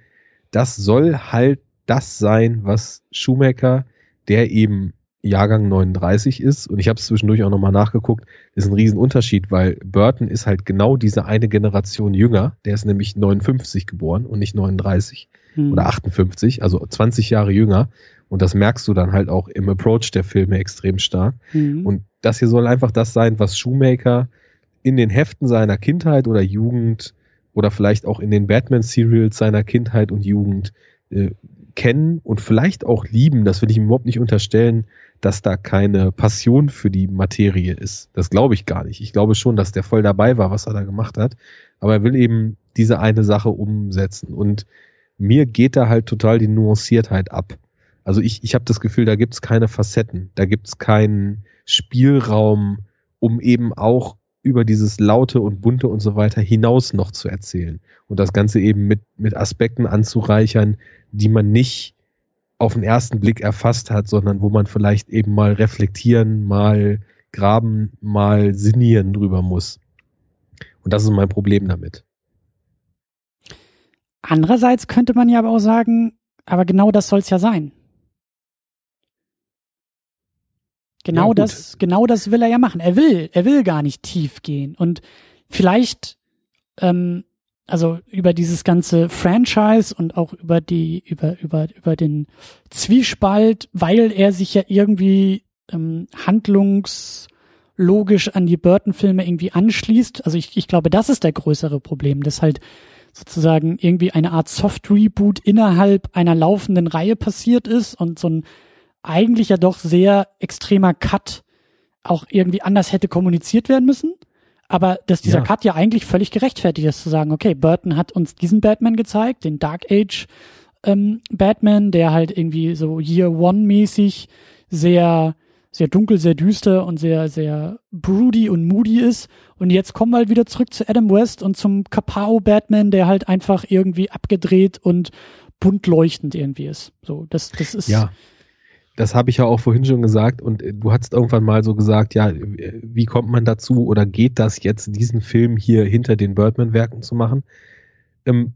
das soll halt das sein, was Schumacher, der eben Jahrgang 39 ist, und ich habe es zwischendurch auch nochmal nachgeguckt, ist ein Riesenunterschied, weil Burton ist halt genau diese eine Generation jünger, der ist nämlich 59 geboren und nicht 39 hm. oder 58, also 20 Jahre jünger. Und das merkst du dann halt auch im Approach der Filme extrem stark. Mhm. Und das hier soll einfach das sein, was Shoemaker in den Heften seiner Kindheit oder Jugend oder vielleicht auch in den Batman-Serials seiner Kindheit und Jugend äh, kennen und vielleicht auch lieben. Das will ich ihm überhaupt nicht unterstellen, dass da keine Passion für die Materie ist. Das glaube ich gar nicht. Ich glaube schon, dass der voll dabei war, was er da gemacht hat. Aber er will eben diese eine Sache umsetzen. Und mir geht da halt total die Nuanciertheit ab. Also ich, ich habe das Gefühl, da gibt's keine Facetten, da gibt's keinen Spielraum, um eben auch über dieses Laute und Bunte und so weiter hinaus noch zu erzählen. Und das Ganze eben mit, mit Aspekten anzureichern, die man nicht auf den ersten Blick erfasst hat, sondern wo man vielleicht eben mal reflektieren, mal graben, mal sinnieren drüber muss. Und das ist mein Problem damit. Andererseits könnte man ja aber auch sagen, aber genau das soll es ja sein. Genau ja, das, genau das will er ja machen. Er will, er will gar nicht tief gehen. Und vielleicht ähm, also über dieses ganze Franchise und auch über die, über, über, über den Zwiespalt, weil er sich ja irgendwie ähm, handlungslogisch an die Burton-Filme irgendwie anschließt. Also ich, ich glaube, das ist der größere Problem, dass halt sozusagen irgendwie eine Art Soft-Reboot innerhalb einer laufenden Reihe passiert ist und so ein eigentlich ja doch sehr extremer Cut auch irgendwie anders hätte kommuniziert werden müssen. Aber dass dieser ja. Cut ja eigentlich völlig gerechtfertigt ist, zu sagen, okay, Burton hat uns diesen Batman gezeigt, den Dark Age ähm, Batman, der halt irgendwie so Year One-mäßig sehr, sehr dunkel, sehr düster und sehr, sehr broody und moody ist. Und jetzt kommen wir halt wieder zurück zu Adam West und zum Kapao Batman, der halt einfach irgendwie abgedreht und bunt leuchtend irgendwie ist. So, das, das ist. Ja das habe ich ja auch vorhin schon gesagt und äh, du hast irgendwann mal so gesagt, ja, wie kommt man dazu oder geht das jetzt, diesen Film hier hinter den Birdman-Werken zu machen? Ähm,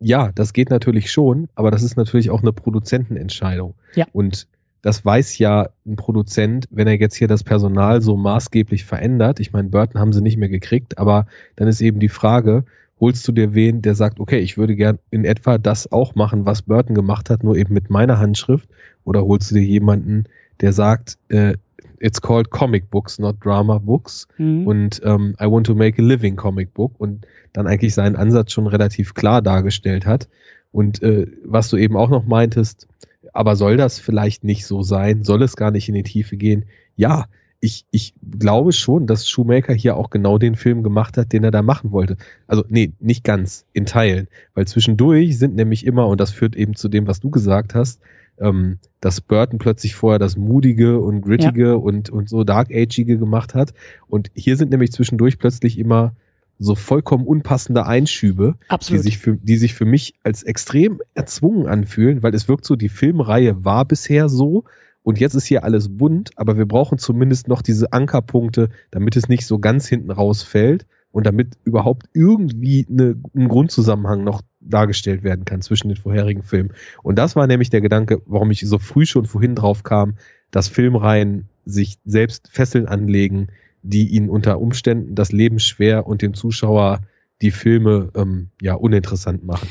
ja, das geht natürlich schon, aber das ist natürlich auch eine Produzentenentscheidung. Ja. Und das weiß ja ein Produzent, wenn er jetzt hier das Personal so maßgeblich verändert. Ich meine, Burton haben sie nicht mehr gekriegt, aber dann ist eben die Frage, holst du dir wen, der sagt, okay, ich würde gern in etwa das auch machen, was Burton gemacht hat, nur eben mit meiner Handschrift? Oder holst du dir jemanden, der sagt, äh, it's called comic books, not drama books mhm. und ähm, I want to make a living comic book und dann eigentlich seinen Ansatz schon relativ klar dargestellt hat. Und äh, was du eben auch noch meintest, aber soll das vielleicht nicht so sein? Soll es gar nicht in die Tiefe gehen? Ja, ich, ich glaube schon, dass Shoemaker hier auch genau den Film gemacht hat, den er da machen wollte. Also, nee, nicht ganz, in Teilen. Weil zwischendurch sind nämlich immer, und das führt eben zu dem, was du gesagt hast, ähm, dass Burton plötzlich vorher das Mutige und Grittige ja. und, und so Dark Ageige gemacht hat. Und hier sind nämlich zwischendurch plötzlich immer so vollkommen unpassende Einschübe, die sich, für, die sich für mich als extrem erzwungen anfühlen, weil es wirkt so, die Filmreihe war bisher so, und jetzt ist hier alles bunt, aber wir brauchen zumindest noch diese Ankerpunkte, damit es nicht so ganz hinten rausfällt und damit überhaupt irgendwie eine, ein Grundzusammenhang noch dargestellt werden kann zwischen den vorherigen Filmen. Und das war nämlich der Gedanke, warum ich so früh schon vorhin drauf kam, dass Filmreihen sich selbst Fesseln anlegen, die ihnen unter Umständen das Leben schwer und dem Zuschauer die Filme ähm, ja uninteressant machen.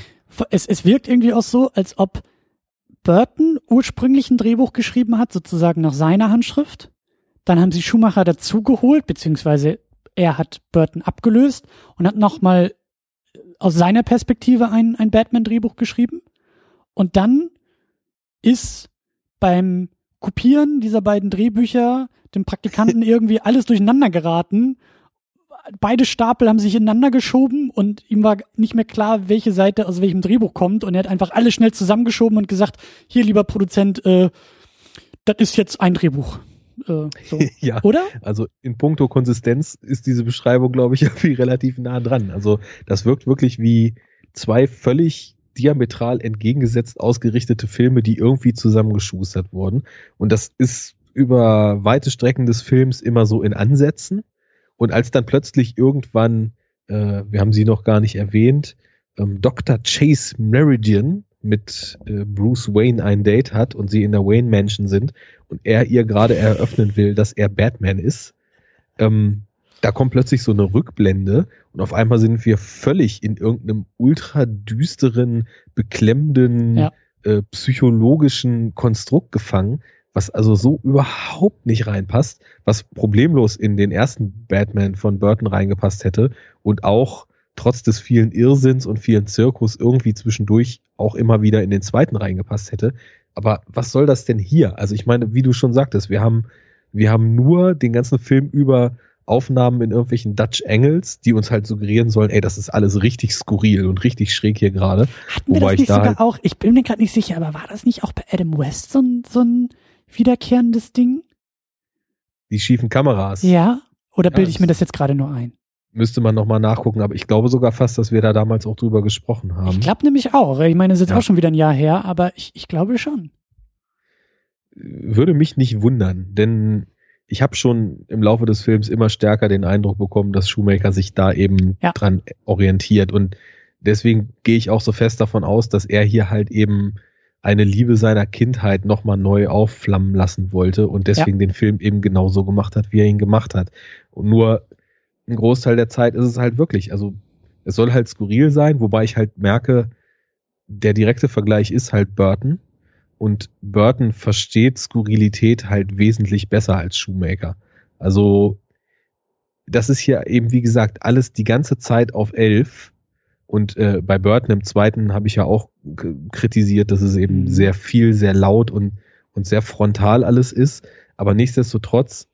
Es, es wirkt irgendwie auch so, als ob Burton ursprünglich ein Drehbuch geschrieben hat, sozusagen nach seiner Handschrift. Dann haben sie Schumacher dazugeholt, beziehungsweise er hat Burton abgelöst und hat nochmal aus seiner Perspektive ein, ein Batman-Drehbuch geschrieben. Und dann ist beim Kopieren dieser beiden Drehbücher dem Praktikanten [laughs] irgendwie alles durcheinander geraten. Beide Stapel haben sich ineinander geschoben und ihm war nicht mehr klar, welche Seite aus welchem Drehbuch kommt und er hat einfach alle schnell zusammengeschoben und gesagt, hier lieber Produzent, äh, das ist jetzt ein Drehbuch. Äh, so. [laughs] ja, Oder? also in puncto Konsistenz ist diese Beschreibung, glaube ich, [laughs] irgendwie relativ nah dran. Also das wirkt wirklich wie zwei völlig diametral entgegengesetzt ausgerichtete Filme, die irgendwie zusammengeschustert wurden. Und das ist über weite Strecken des Films immer so in Ansätzen. Und als dann plötzlich irgendwann, äh, wir haben sie noch gar nicht erwähnt, ähm, Dr. Chase Meridian mit äh, Bruce Wayne ein Date hat und sie in der Wayne Mansion sind und er ihr gerade eröffnen will, dass er Batman ist, ähm, da kommt plötzlich so eine Rückblende und auf einmal sind wir völlig in irgendeinem ultra düsteren, beklemmenden, Ja. äh, psychologischen Konstrukt gefangen, was also so überhaupt nicht reinpasst, was problemlos in den ersten Batman von Burton reingepasst hätte und auch trotz des vielen Irrsinns und vielen Zirkus irgendwie zwischendurch auch immer wieder in den zweiten reingepasst hätte. Aber was soll das denn hier? Also ich meine, wie du schon sagtest, wir haben, wir haben nur den ganzen Film über Aufnahmen in irgendwelchen Dutch Angles, die uns halt suggerieren sollen, ey, das ist alles richtig skurril und richtig schräg hier gerade. Hatten wir Wobei das ich nicht da sogar halt- auch, ich bin mir gerade nicht sicher, aber war das nicht auch bei Adam West so ein, so ein wiederkehrendes Ding? Die schiefen Kameras. Ja? Oder bilde ich mir das jetzt gerade nur ein? Müsste man nochmal nachgucken, aber ich glaube sogar fast, dass wir da damals auch drüber gesprochen haben. Ich glaube nämlich auch. Ich meine, es ist jetzt Ja. auch schon wieder ein Jahr her, aber ich, ich glaube schon. würde mich nicht wundern, denn ich habe schon im Laufe des Films immer stärker den Eindruck bekommen, dass Shoemaker sich da eben Ja. dran orientiert und deswegen gehe ich auch so fest davon aus, dass er hier halt eben eine Liebe seiner Kindheit nochmal neu aufflammen lassen wollte und deswegen den Film eben genauso gemacht hat, wie er ihn gemacht hat. Und nur ein Großteil der Zeit ist es halt wirklich, also es soll halt skurril sein, wobei ich halt merke, der direkte Vergleich ist halt Burton und Burton versteht Skurrilität halt wesentlich besser als Shoemaker. Also das ist hier eben, wie gesagt, alles die ganze Zeit auf elf. Und äh, bei Burton im zweiten habe ich ja auch kritisiert, dass es eben Mhm. sehr viel, sehr laut und, und sehr frontal alles ist. Aber nichtsdestotrotz,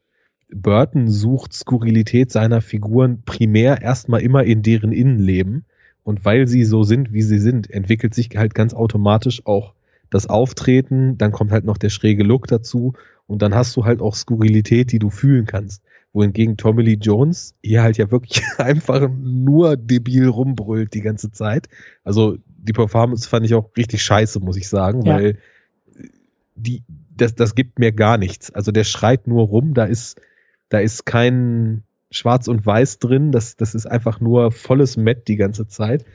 Burton sucht Skurrilität seiner Figuren primär erstmal immer in deren Innenleben. Und weil sie so sind, wie sie sind, entwickelt sich halt ganz automatisch auch das Auftreten, dann kommt halt noch der schräge Look dazu und dann hast du halt auch Skurrilität, die du fühlen kannst. Wohingegen Tommy Lee Jones hier halt ja wirklich [laughs] einfach nur debil rumbrüllt die ganze Zeit. Also die Performance fand ich auch richtig scheiße, muss ich sagen, Ja. weil die, das, das gibt mir gar nichts. Also der schreit nur rum, da ist, da ist kein Schwarz und Weiß drin, das, das ist einfach nur volles Met die ganze Zeit.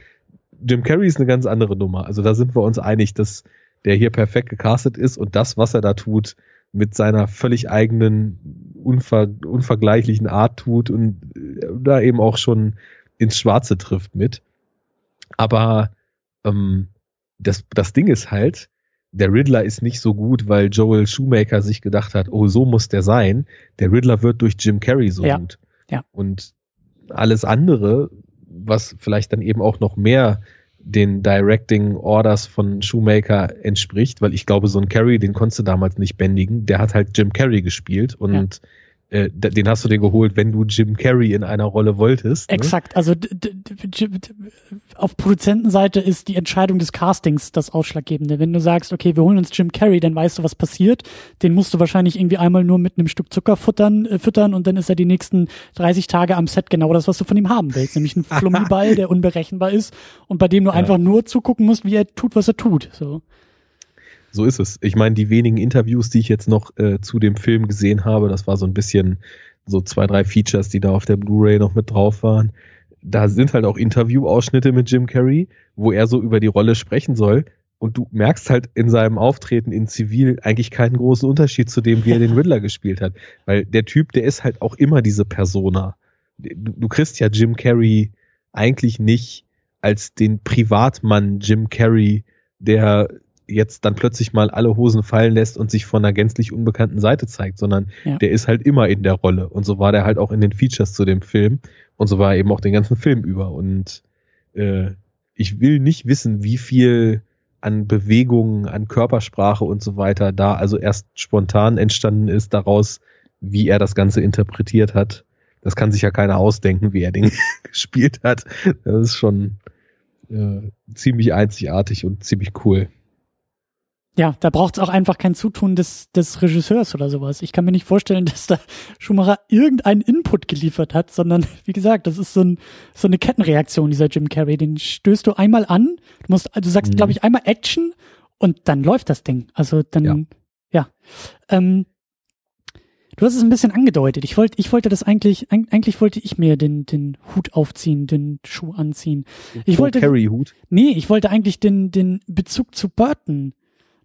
Jim Carrey ist eine ganz andere Nummer. Also da sind wir uns einig, dass der hier perfekt gecastet ist und das, was er da tut, mit seiner völlig eigenen, unver, unvergleichlichen Art tut und äh, da eben auch schon ins Schwarze trifft mit. Aber ähm, das, das Ding ist halt, der Riddler ist nicht so gut, weil Joel Shoemaker sich gedacht hat, oh, so muss der sein. Der Riddler wird durch Jim Carrey so Ja. gut. Ja. Und alles andere, was vielleicht dann eben auch noch mehr den Directing Orders von Shoemaker entspricht, weil ich glaube, so ein Carrey, den konntest du damals nicht bändigen. Der hat halt Jim Carrey gespielt und äh, den hast du dir geholt, wenn du Jim Carrey in einer Rolle wolltest. ne? Exakt. Also auf Produzentenseite ist die Entscheidung des Castings das Ausschlaggebende. Wenn du sagst, okay, wir holen uns Jim Carrey, dann weißt du, was passiert. Den musst du wahrscheinlich irgendwie einmal nur mit einem Stück Zucker futtern, äh, füttern und dann ist er die nächsten 30 Tage am Set genau das, was du von ihm haben willst. Nämlich ein Flummiball, [laughs] der unberechenbar ist und bei dem du Ja. einfach nur zugucken musst, wie er tut, was er tut. So. So ist es. Ich meine, die wenigen Interviews, die ich jetzt noch äh, zu dem Film gesehen habe, das war so ein bisschen so zwei, drei Features, die da auf der Blu-ray noch mit drauf waren. Da sind halt auch Interviewausschnitte mit Jim Carrey, wo er so über die Rolle sprechen soll. Und du merkst halt in seinem Auftreten in Zivil eigentlich keinen großen Unterschied zu dem, wie er den [laughs] Riddler gespielt hat. Weil der Typ, der ist halt auch immer diese Persona. Du, du kriegst ja Jim Carrey eigentlich nicht als den Privatmann Jim Carrey, der jetzt dann plötzlich mal alle Hosen fallen lässt und sich von einer gänzlich unbekannten Seite zeigt, sondern Ja. der ist halt immer in der Rolle. Und so war der halt auch in den Features zu dem Film. Und so war er eben auch den ganzen Film über. Und äh, ich will nicht wissen, wie viel an Bewegungen, an Körpersprache und so weiter da also erst spontan entstanden ist daraus, wie er das Ganze interpretiert hat. das kann sich ja keiner ausdenken, wie er den [laughs] gespielt hat. Das ist schon äh, ziemlich einzigartig und ziemlich cool. Ja, da braucht es auch einfach kein Zutun des, des Regisseurs oder sowas. Ich kann mir nicht vorstellen, [laughs] dass da Schumacher irgendeinen Input geliefert hat, sondern wie gesagt, das ist so, ein, so eine Kettenreaktion, dieser Jim Carrey. Den stößt du einmal an, du musst, du sagst, mhm. glaube ich, einmal Action und dann läuft das Ding. Also dann, ja. ja. Ähm, du hast es ein bisschen angedeutet. Ich wollte, ich wollte das eigentlich, eigentlich wollte ich mir den, den Hut aufziehen, den Schuh anziehen. Ich wollte, Carrey-Hut? Nee, ich wollte eigentlich den, den Bezug zu Burton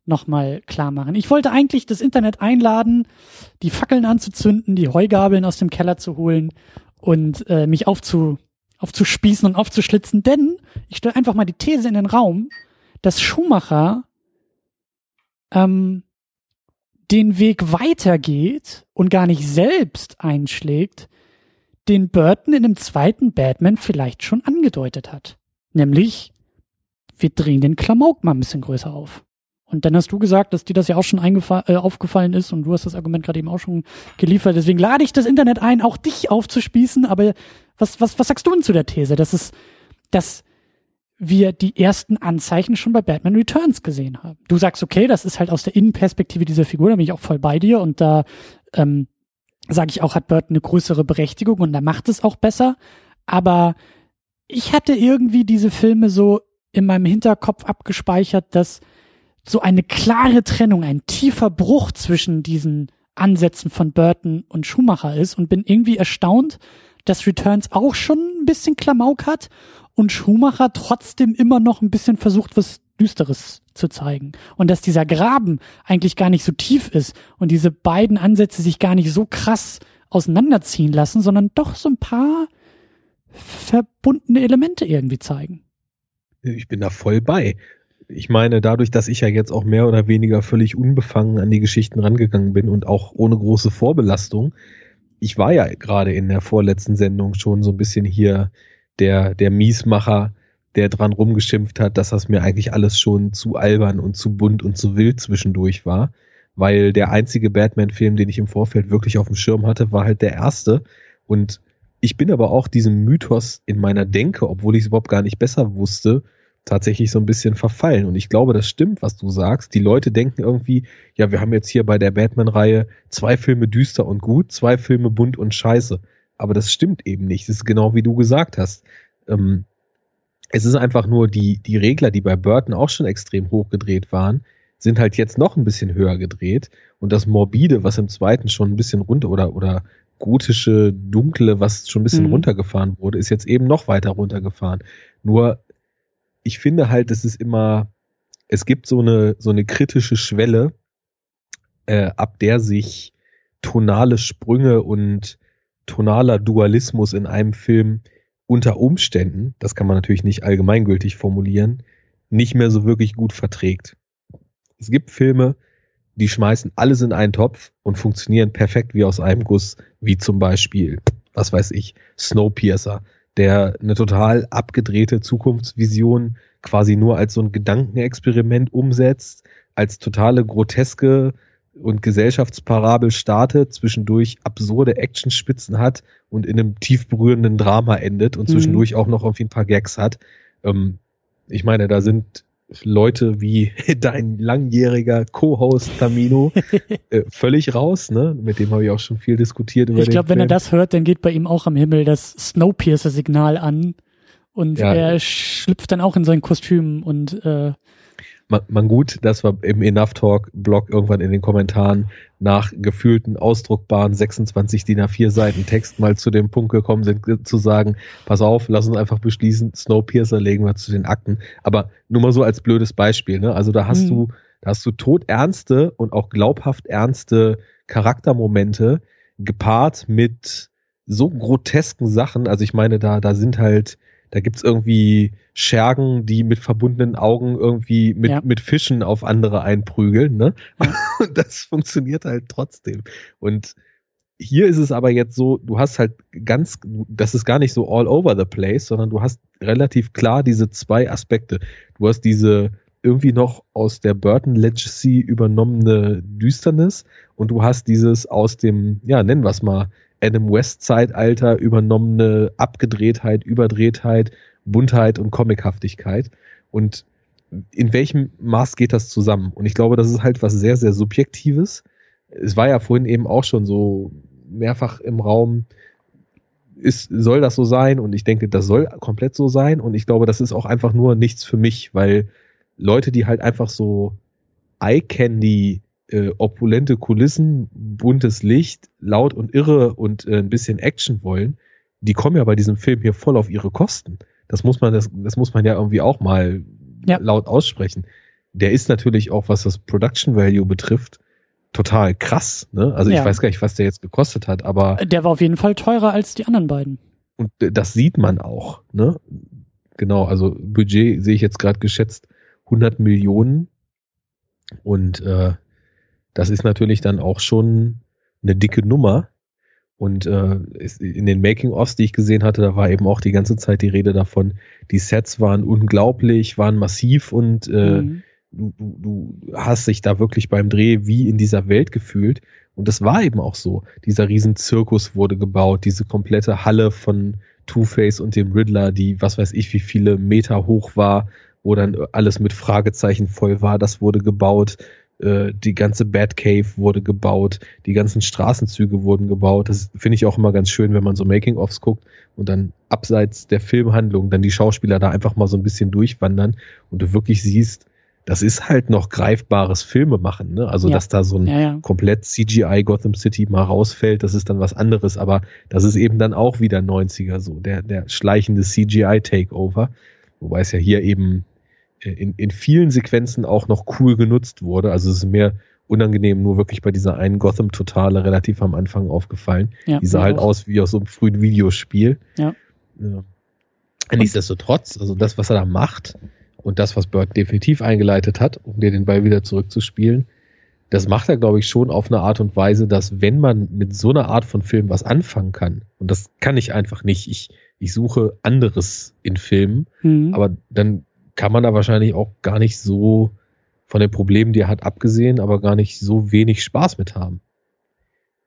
nochmal klar machen. Ich wollte eigentlich das Internet einladen, die Fackeln anzuzünden, die Heugabeln aus dem Keller zu holen und äh, mich aufzu, aufzuspießen und aufzuschlitzen, denn ich stelle einfach mal die These in den Raum, dass Schumacher ähm, den Weg weitergeht und gar nicht selbst einschlägt, den Burton in dem zweiten Batman vielleicht schon angedeutet hat. Nämlich, wir drehen den Klamauk mal ein bisschen größer auf. Und dann hast du gesagt, dass dir das ja auch schon äh, aufgefallen ist und du hast das Argument gerade eben auch schon geliefert. Deswegen lade ich das Internet ein, auch dich aufzuspießen. Aber was, was, was sagst du denn zu der These, dass es, dass wir die ersten Anzeichen schon bei Batman Returns gesehen haben? Du sagst, okay, das ist halt aus der Innenperspektive dieser Figur, da bin ich auch voll bei dir und da ähm, sage ich auch, hat Burton eine größere Berechtigung und da macht es auch besser. Aber ich hatte irgendwie diese Filme so in meinem Hinterkopf abgespeichert, dass so eine klare Trennung, ein tiefer Bruch zwischen diesen Ansätzen von Burton und Schumacher ist und bin irgendwie erstaunt, dass Returns auch schon ein bisschen Klamauk hat und Schumacher trotzdem immer noch ein bisschen versucht, was Düsteres zu zeigen. Und dass dieser Graben eigentlich gar nicht so tief ist und diese beiden Ansätze sich gar nicht so krass auseinanderziehen lassen, sondern doch so ein paar verbundene Elemente irgendwie zeigen. Ich bin da voll bei ich meine, dadurch, dass ich ja jetzt auch mehr oder weniger völlig unbefangen an die Geschichten rangegangen bin und auch ohne große Vorbelastung, ich war ja gerade in der vorletzten Sendung schon so ein bisschen hier der, der Miesmacher, der dran rumgeschimpft hat, dass das mir eigentlich alles schon zu albern und zu bunt und zu wild zwischendurch war. Weil der einzige Batman-Film, den ich im Vorfeld wirklich auf dem Schirm hatte, war halt der erste. Und ich bin aber auch diesem Mythos in meiner Denke, obwohl ich es überhaupt gar nicht besser wusste, tatsächlich so ein bisschen verfallen. Und ich glaube, das stimmt, was du sagst. Die Leute denken irgendwie, ja, wir haben jetzt hier bei der Batman-Reihe zwei Filme düster und gut, zwei Filme bunt und scheiße. Aber das stimmt eben nicht. Das ist genau wie du gesagt hast. Ähm, es ist einfach nur die, die Regler, die bei Burton auch schon extrem hoch gedreht waren, sind halt jetzt noch ein bisschen höher gedreht. Und das Morbide, was im zweiten schon ein bisschen runter oder, oder gotische, dunkle, was schon ein bisschen mhm. runtergefahren wurde, ist jetzt eben noch weiter runtergefahren. Nur ich finde halt, es ist immer, es gibt so eine, so eine kritische Schwelle, äh, ab der sich tonale Sprünge und tonaler Dualismus in einem Film unter Umständen, das kann man natürlich nicht allgemeingültig formulieren, nicht mehr so wirklich gut verträgt. Es gibt Filme, die schmeißen alles in einen Topf und funktionieren perfekt wie aus einem Guss, wie zum Beispiel, was weiß ich, Snowpiercer der eine total abgedrehte Zukunftsvision quasi nur als so ein Gedankenexperiment umsetzt, als totale groteske und Gesellschaftsparabel startet, zwischendurch absurde Actionspitzen hat und in einem tief berührenden Drama endet und mhm. zwischendurch auch noch irgendwie ein paar Gags hat. Ähm, ich meine, da sind Leute wie [laughs] dein langjähriger Co-Host Tamino [laughs] äh, völlig raus, ne? Mit dem habe ich auch schon viel diskutiert über Ich glaube, wenn er das hört, dann geht bei ihm auch am Himmel das Snowpiercer-Signal an und ja. er schlüpft dann auch in sein Kostüm und äh, man, man gut, dass wir im Enough Talk Blog irgendwann in den Kommentaren nach gefühlten, ausdruckbaren 26 DIN A4 Seiten Text mal zu dem Punkt gekommen sind, zu sagen, pass auf, lass uns einfach beschließen, Snowpiercer legen wir zu den Akten. Aber nur mal so als blödes Beispiel, ne? Also da hast mhm. du, da hast du todernste und auch glaubhaft ernste Charaktermomente gepaart mit so grotesken Sachen. Also ich meine, da, da sind halt da gibt's irgendwie Schergen, die mit verbundenen Augen irgendwie mit, ja. mit Fischen auf andere einprügeln, ne? Ja. [laughs] Und das funktioniert halt trotzdem. Und hier ist es aber jetzt so, du hast halt ganz, das ist gar nicht so all over the place, sondern du hast relativ klar diese zwei Aspekte. Du hast diese irgendwie noch aus der Burton Legacy übernommene Düsternis und du hast dieses aus dem, ja, nennen wir es mal, Adam West Zeitalter übernommene Abgedrehtheit, Überdrehtheit, Buntheit und Comichaftigkeit. Und in welchem Maß geht das zusammen? Und ich glaube, das ist halt was sehr, sehr Subjektives. Es war ja vorhin eben auch schon so mehrfach im Raum, ist, soll das so sein? Und ich denke, das soll komplett so sein. Und ich glaube, das ist auch einfach nur nichts für mich, weil Leute, die halt einfach so Eye-Candy, äh, opulente Kulissen, buntes Licht, laut und irre und äh, ein bisschen Action wollen, die kommen ja bei diesem Film hier voll auf ihre Kosten. Das muss man, das, das muss man ja irgendwie auch mal ja. laut aussprechen. Der ist natürlich auch, was das Production Value betrifft, total krass. Ne? Also ja. ich weiß gar nicht, was der jetzt gekostet hat, aber. Der war auf jeden Fall teurer als die anderen beiden. Und das sieht man auch. Ne? Genau, also Budget sehe ich jetzt gerade geschätzt 100 Millionen. Und äh, das ist natürlich dann auch schon eine dicke Nummer. Und äh, in den Making-ofs, die ich gesehen hatte, da war eben auch die ganze Zeit die Rede davon, die Sets waren unglaublich, waren massiv und äh, mhm. du, du, du hast dich da wirklich beim Dreh wie in dieser Welt gefühlt. Und das war eben auch so. Dieser riesen Zirkus wurde gebaut, diese komplette Halle von Two-Face und dem Riddler, die was weiß ich wie viele Meter hoch war, wo dann alles mit Fragezeichen voll war, das wurde gebaut äh, die ganze Batcave wurde gebaut, die ganzen Straßenzüge wurden gebaut. Das finde ich auch immer ganz schön, wenn man so Making-ofs guckt und dann abseits der Filmhandlung dann die Schauspieler da einfach mal so ein bisschen durchwandern und du wirklich siehst, das ist halt noch greifbares Filme machen. Ne? Also, ja. dass da so ein ja, ja. komplett CGI Gotham City mal rausfällt, das ist dann was anderes. Aber das ist eben dann auch wieder 90er so, der, der schleichende CGI-Takeover. Wobei es ja hier eben in, in vielen Sequenzen auch noch cool genutzt wurde. Also es ist mir unangenehm nur wirklich bei dieser einen Gotham-Totale relativ am Anfang aufgefallen. Ja, die sah halt auch. aus wie aus so einem frühen Videospiel. Ja. ja. Nichtsdestotrotz, also das, was er da macht und das, was Bird definitiv eingeleitet hat, um dir den Ball wieder zurückzuspielen, das macht er, glaube ich, schon auf eine Art und Weise, dass wenn man mit so einer Art von Film was anfangen kann, und das kann ich einfach nicht, ich, ich suche anderes in Filmen, mhm. aber dann kann man da wahrscheinlich auch gar nicht so von den Problemen, die er hat, abgesehen, aber gar nicht so wenig Spaß mit haben.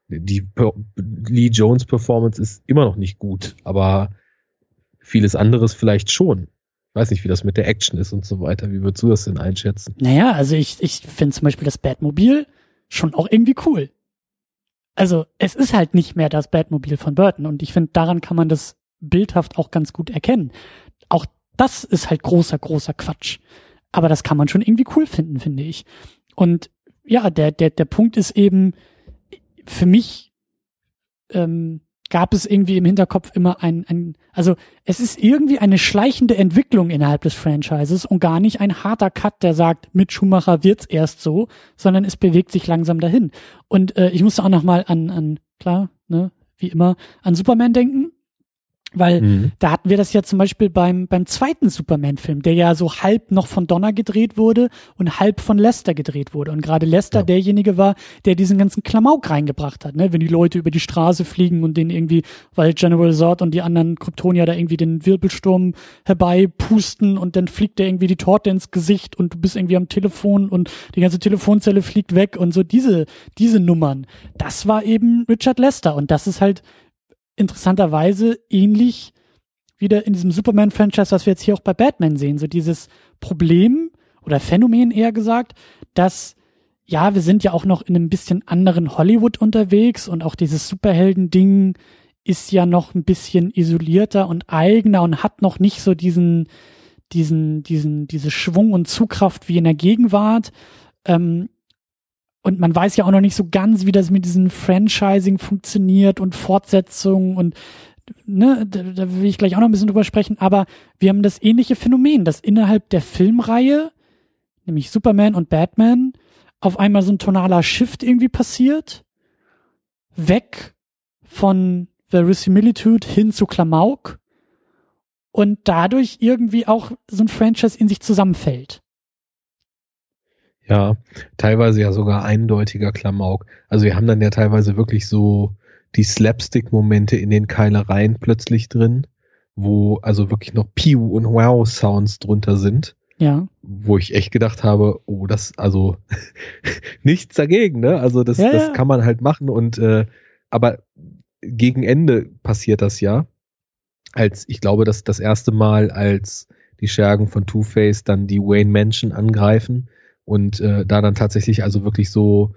Die Lee Jones Performance ist immer noch nicht gut, aber vieles anderes vielleicht schon. Ich weiß nicht, wie das mit der Action ist und so weiter. Wie würdest du das denn einschätzen? Naja, also ich, ich finde zum Beispiel das Batmobil schon auch irgendwie cool. Also es ist halt nicht mehr das Batmobil von Burton und ich finde, daran kann man das bildhaft auch ganz gut erkennen. Auch das ist halt großer, großer Quatsch. Aber das kann man schon irgendwie cool finden, finde ich. Und ja, der, der, der Punkt ist eben, für mich ähm, gab es irgendwie im Hinterkopf immer ein, ein, also es ist irgendwie eine schleichende Entwicklung innerhalb des Franchises und gar nicht ein harter Cut, der sagt, mit Schumacher wird's erst so, sondern es bewegt sich langsam dahin. Und äh, ich musste auch noch mal an, an klar, ne, wie immer, an Superman denken. Weil mhm. da hatten wir das ja zum Beispiel beim, beim zweiten Superman-Film, der ja so halb noch von Donner gedreht wurde und halb von Lester gedreht wurde. Und gerade Lester ja. derjenige war, der diesen ganzen Klamauk reingebracht hat, ne? Wenn die Leute über die Straße fliegen und den irgendwie, weil General Zod und die anderen Kryptonier da irgendwie den Wirbelsturm herbeipusten und dann fliegt der irgendwie die Torte ins Gesicht und du bist irgendwie am Telefon und die ganze Telefonzelle fliegt weg und so diese, diese Nummern. Das war eben Richard Lester und das ist halt interessanterweise ähnlich wieder in diesem Superman-Franchise, was wir jetzt hier auch bei Batman sehen. So dieses Problem oder Phänomen eher gesagt, dass ja, wir sind ja auch noch in einem bisschen anderen Hollywood unterwegs und auch dieses Superhelden-Ding ist ja noch ein bisschen isolierter und eigener und hat noch nicht so diesen, diesen, diesen, diese Schwung und Zugkraft wie in der Gegenwart. Ähm, und man weiß ja auch noch nicht so ganz, wie das mit diesem Franchising funktioniert und Fortsetzungen und ne, da, da will ich gleich auch noch ein bisschen drüber sprechen, aber wir haben das ähnliche Phänomen, dass innerhalb der Filmreihe, nämlich Superman und Batman, auf einmal so ein tonaler Shift irgendwie passiert, weg von Verisimilitude hin zu Klamauk. Und dadurch irgendwie auch so ein Franchise in sich zusammenfällt. Ja, teilweise ja sogar eindeutiger Klamauk. Also wir haben dann ja teilweise wirklich so die Slapstick-Momente in den Keilereien plötzlich drin, wo also wirklich noch Piu und Wow-Sounds drunter sind. Ja. Wo ich echt gedacht habe, oh, das, also [laughs] nichts dagegen, ne? Also das, ja, das ja. kann man halt machen und äh, aber gegen Ende passiert das ja. Als, ich glaube, dass das erste Mal, als die Schergen von Two-Face dann die Wayne Mansion angreifen und äh, da dann tatsächlich also wirklich so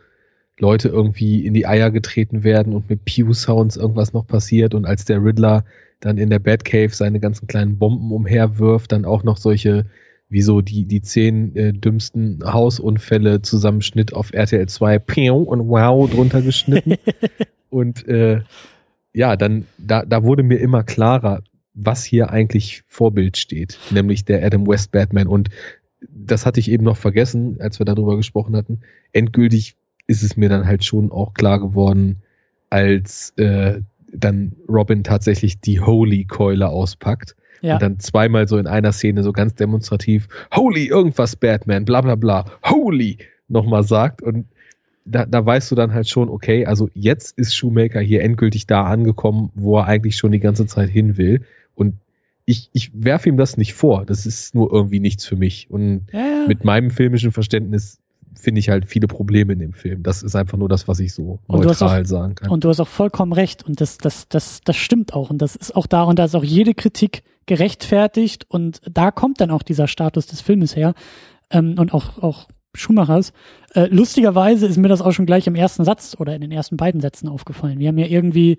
Leute irgendwie in die Eier getreten werden und mit Pew-Sounds irgendwas noch passiert und als der Riddler dann in der Batcave seine ganzen kleinen Bomben umherwirft, dann auch noch solche wie so die, die zehn äh, dümmsten Hausunfälle Zusammenschnitt auf RTL 2 Piu und Wow drunter geschnitten. [laughs] und äh, ja, dann, da, da wurde mir immer klarer, was hier eigentlich Vorbild steht, nämlich der Adam West Batman. Und das hatte ich eben noch vergessen, als wir darüber gesprochen hatten. Endgültig ist es mir dann halt schon auch klar geworden, als äh, dann Robin tatsächlich die Holy-Keule auspackt ja. und dann zweimal so in einer Szene so ganz demonstrativ Holy irgendwas Batman, bla bla bla, Holy nochmal sagt und da, da weißt du dann halt schon, okay, also jetzt ist Shoemaker hier endgültig da angekommen, wo er eigentlich schon die ganze Zeit hin will. Und ich, ich werfe ihm das nicht vor. Das ist nur irgendwie nichts für mich. Und ja. mit meinem filmischen Verständnis finde ich halt viele Probleme in dem Film. Das ist einfach nur das, was ich so neutral auch, sagen kann. Und du hast auch vollkommen recht. Und das, das, das, das stimmt auch. Und das ist auch da und da ist auch jede Kritik gerechtfertigt. Und da kommt dann auch dieser Status des Filmes her. Ähm, und auch, auch Schumachers. Äh, lustigerweise ist mir das auch schon gleich im ersten Satz oder in den ersten beiden Sätzen aufgefallen. Wir haben ja irgendwie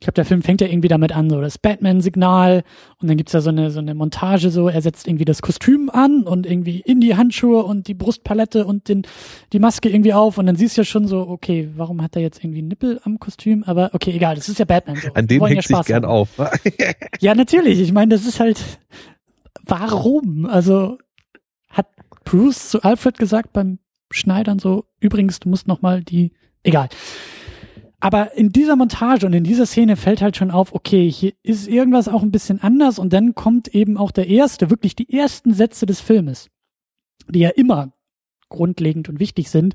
ich glaube, der Film fängt ja irgendwie damit an, so das Batman-Signal und dann gibt's da so eine, so eine Montage, so er setzt irgendwie das Kostüm an und irgendwie in die Handschuhe und die Brustpalette und den, die Maske irgendwie auf und dann siehst du ja schon so, okay, warum hat er jetzt irgendwie einen Nippel am Kostüm? Aber okay, egal, das ist ja Batman. So. An dem hängt ja sich gern auf. [laughs] ja, natürlich. Ich meine, das ist halt, warum? Also hat Bruce zu Alfred gesagt beim Schneidern so, übrigens, du musst noch mal die, egal. Aber in dieser Montage und in dieser Szene fällt halt schon auf, okay, hier ist irgendwas auch ein bisschen anders und dann kommt eben auch der erste, wirklich die ersten Sätze des Filmes, die ja immer grundlegend und wichtig sind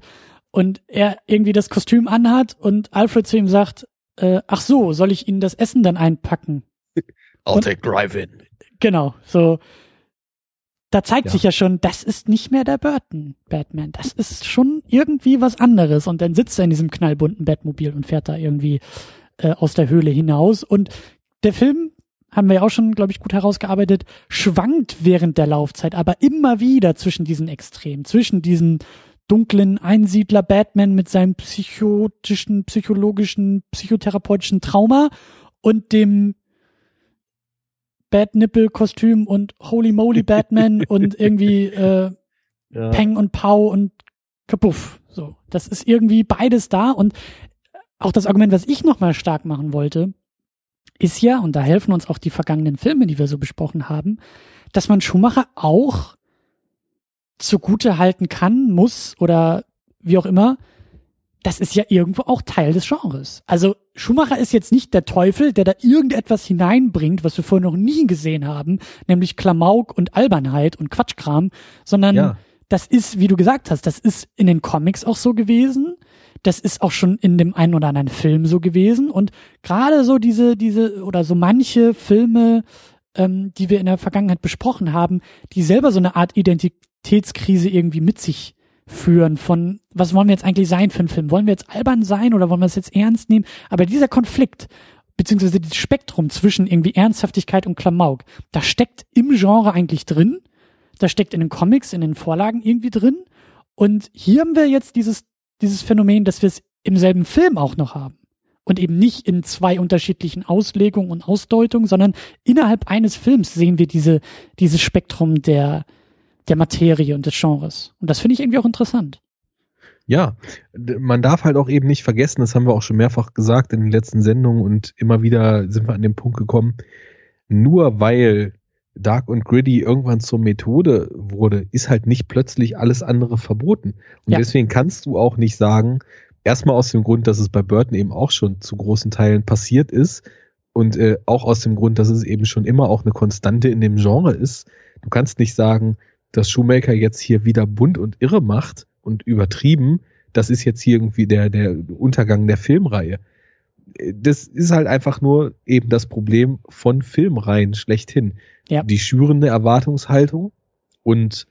und er irgendwie das Kostüm anhat und Alfred zu ihm sagt, äh, ach so, soll ich Ihnen das Essen dann einpacken? [laughs] I'll und, take drive-in. Genau, so da zeigt ja. sich ja schon, das ist nicht mehr der Burton Batman. Das ist schon irgendwie was anderes. Und dann sitzt er in diesem knallbunten Batmobil und fährt da irgendwie äh, aus der Höhle hinaus. Und der Film, haben wir ja auch schon, glaube ich, gut herausgearbeitet, schwankt während der Laufzeit, aber immer wieder zwischen diesen Extremen, zwischen diesen dunklen Einsiedler Batman mit seinem psychotischen, psychologischen, psychotherapeutischen Trauma und dem Bad Nipple Kostüm und Holy Moly Batman [laughs] und irgendwie äh, ja. Peng und Pau und kapuff. So, das ist irgendwie beides da und auch das Argument, was ich nochmal stark machen wollte, ist ja, und da helfen uns auch die vergangenen Filme, die wir so besprochen haben, dass man Schumacher auch zugute halten kann, muss oder wie auch immer, das ist ja irgendwo auch Teil des Genres. Also Schumacher ist jetzt nicht der Teufel, der da irgendetwas hineinbringt, was wir vorher noch nie gesehen haben, nämlich Klamauk und Albernheit und Quatschkram, sondern ja. das ist, wie du gesagt hast, das ist in den Comics auch so gewesen. Das ist auch schon in dem einen oder anderen Film so gewesen. Und gerade so diese, diese oder so manche Filme, ähm, die wir in der Vergangenheit besprochen haben, die selber so eine Art Identitätskrise irgendwie mit sich führen von, was wollen wir jetzt eigentlich sein für einen Film? Wollen wir jetzt albern sein oder wollen wir es jetzt ernst nehmen? Aber dieser Konflikt, beziehungsweise dieses Spektrum zwischen irgendwie Ernsthaftigkeit und Klamauk, da steckt im Genre eigentlich drin, da steckt in den Comics, in den Vorlagen irgendwie drin. Und hier haben wir jetzt dieses, dieses Phänomen, dass wir es im selben Film auch noch haben. Und eben nicht in zwei unterschiedlichen Auslegungen und Ausdeutungen, sondern innerhalb eines Films sehen wir diese, dieses Spektrum der, der Materie und des Genres. Und das finde ich irgendwie auch interessant. Ja, man darf halt auch eben nicht vergessen, das haben wir auch schon mehrfach gesagt in den letzten Sendungen und immer wieder sind wir an den Punkt gekommen, nur weil Dark und Gritty irgendwann zur Methode wurde, ist halt nicht plötzlich alles andere verboten. Und ja. deswegen kannst du auch nicht sagen, erstmal aus dem Grund, dass es bei Burton eben auch schon zu großen Teilen passiert ist und äh, auch aus dem Grund, dass es eben schon immer auch eine Konstante in dem Genre ist. Du kannst nicht sagen, dass Shoemaker jetzt hier wieder bunt und irre macht und übertrieben, das ist jetzt hier irgendwie der, der Untergang der Filmreihe. Das ist halt einfach nur eben das Problem von Filmreihen schlechthin. Ja. Die schürende Erwartungshaltung und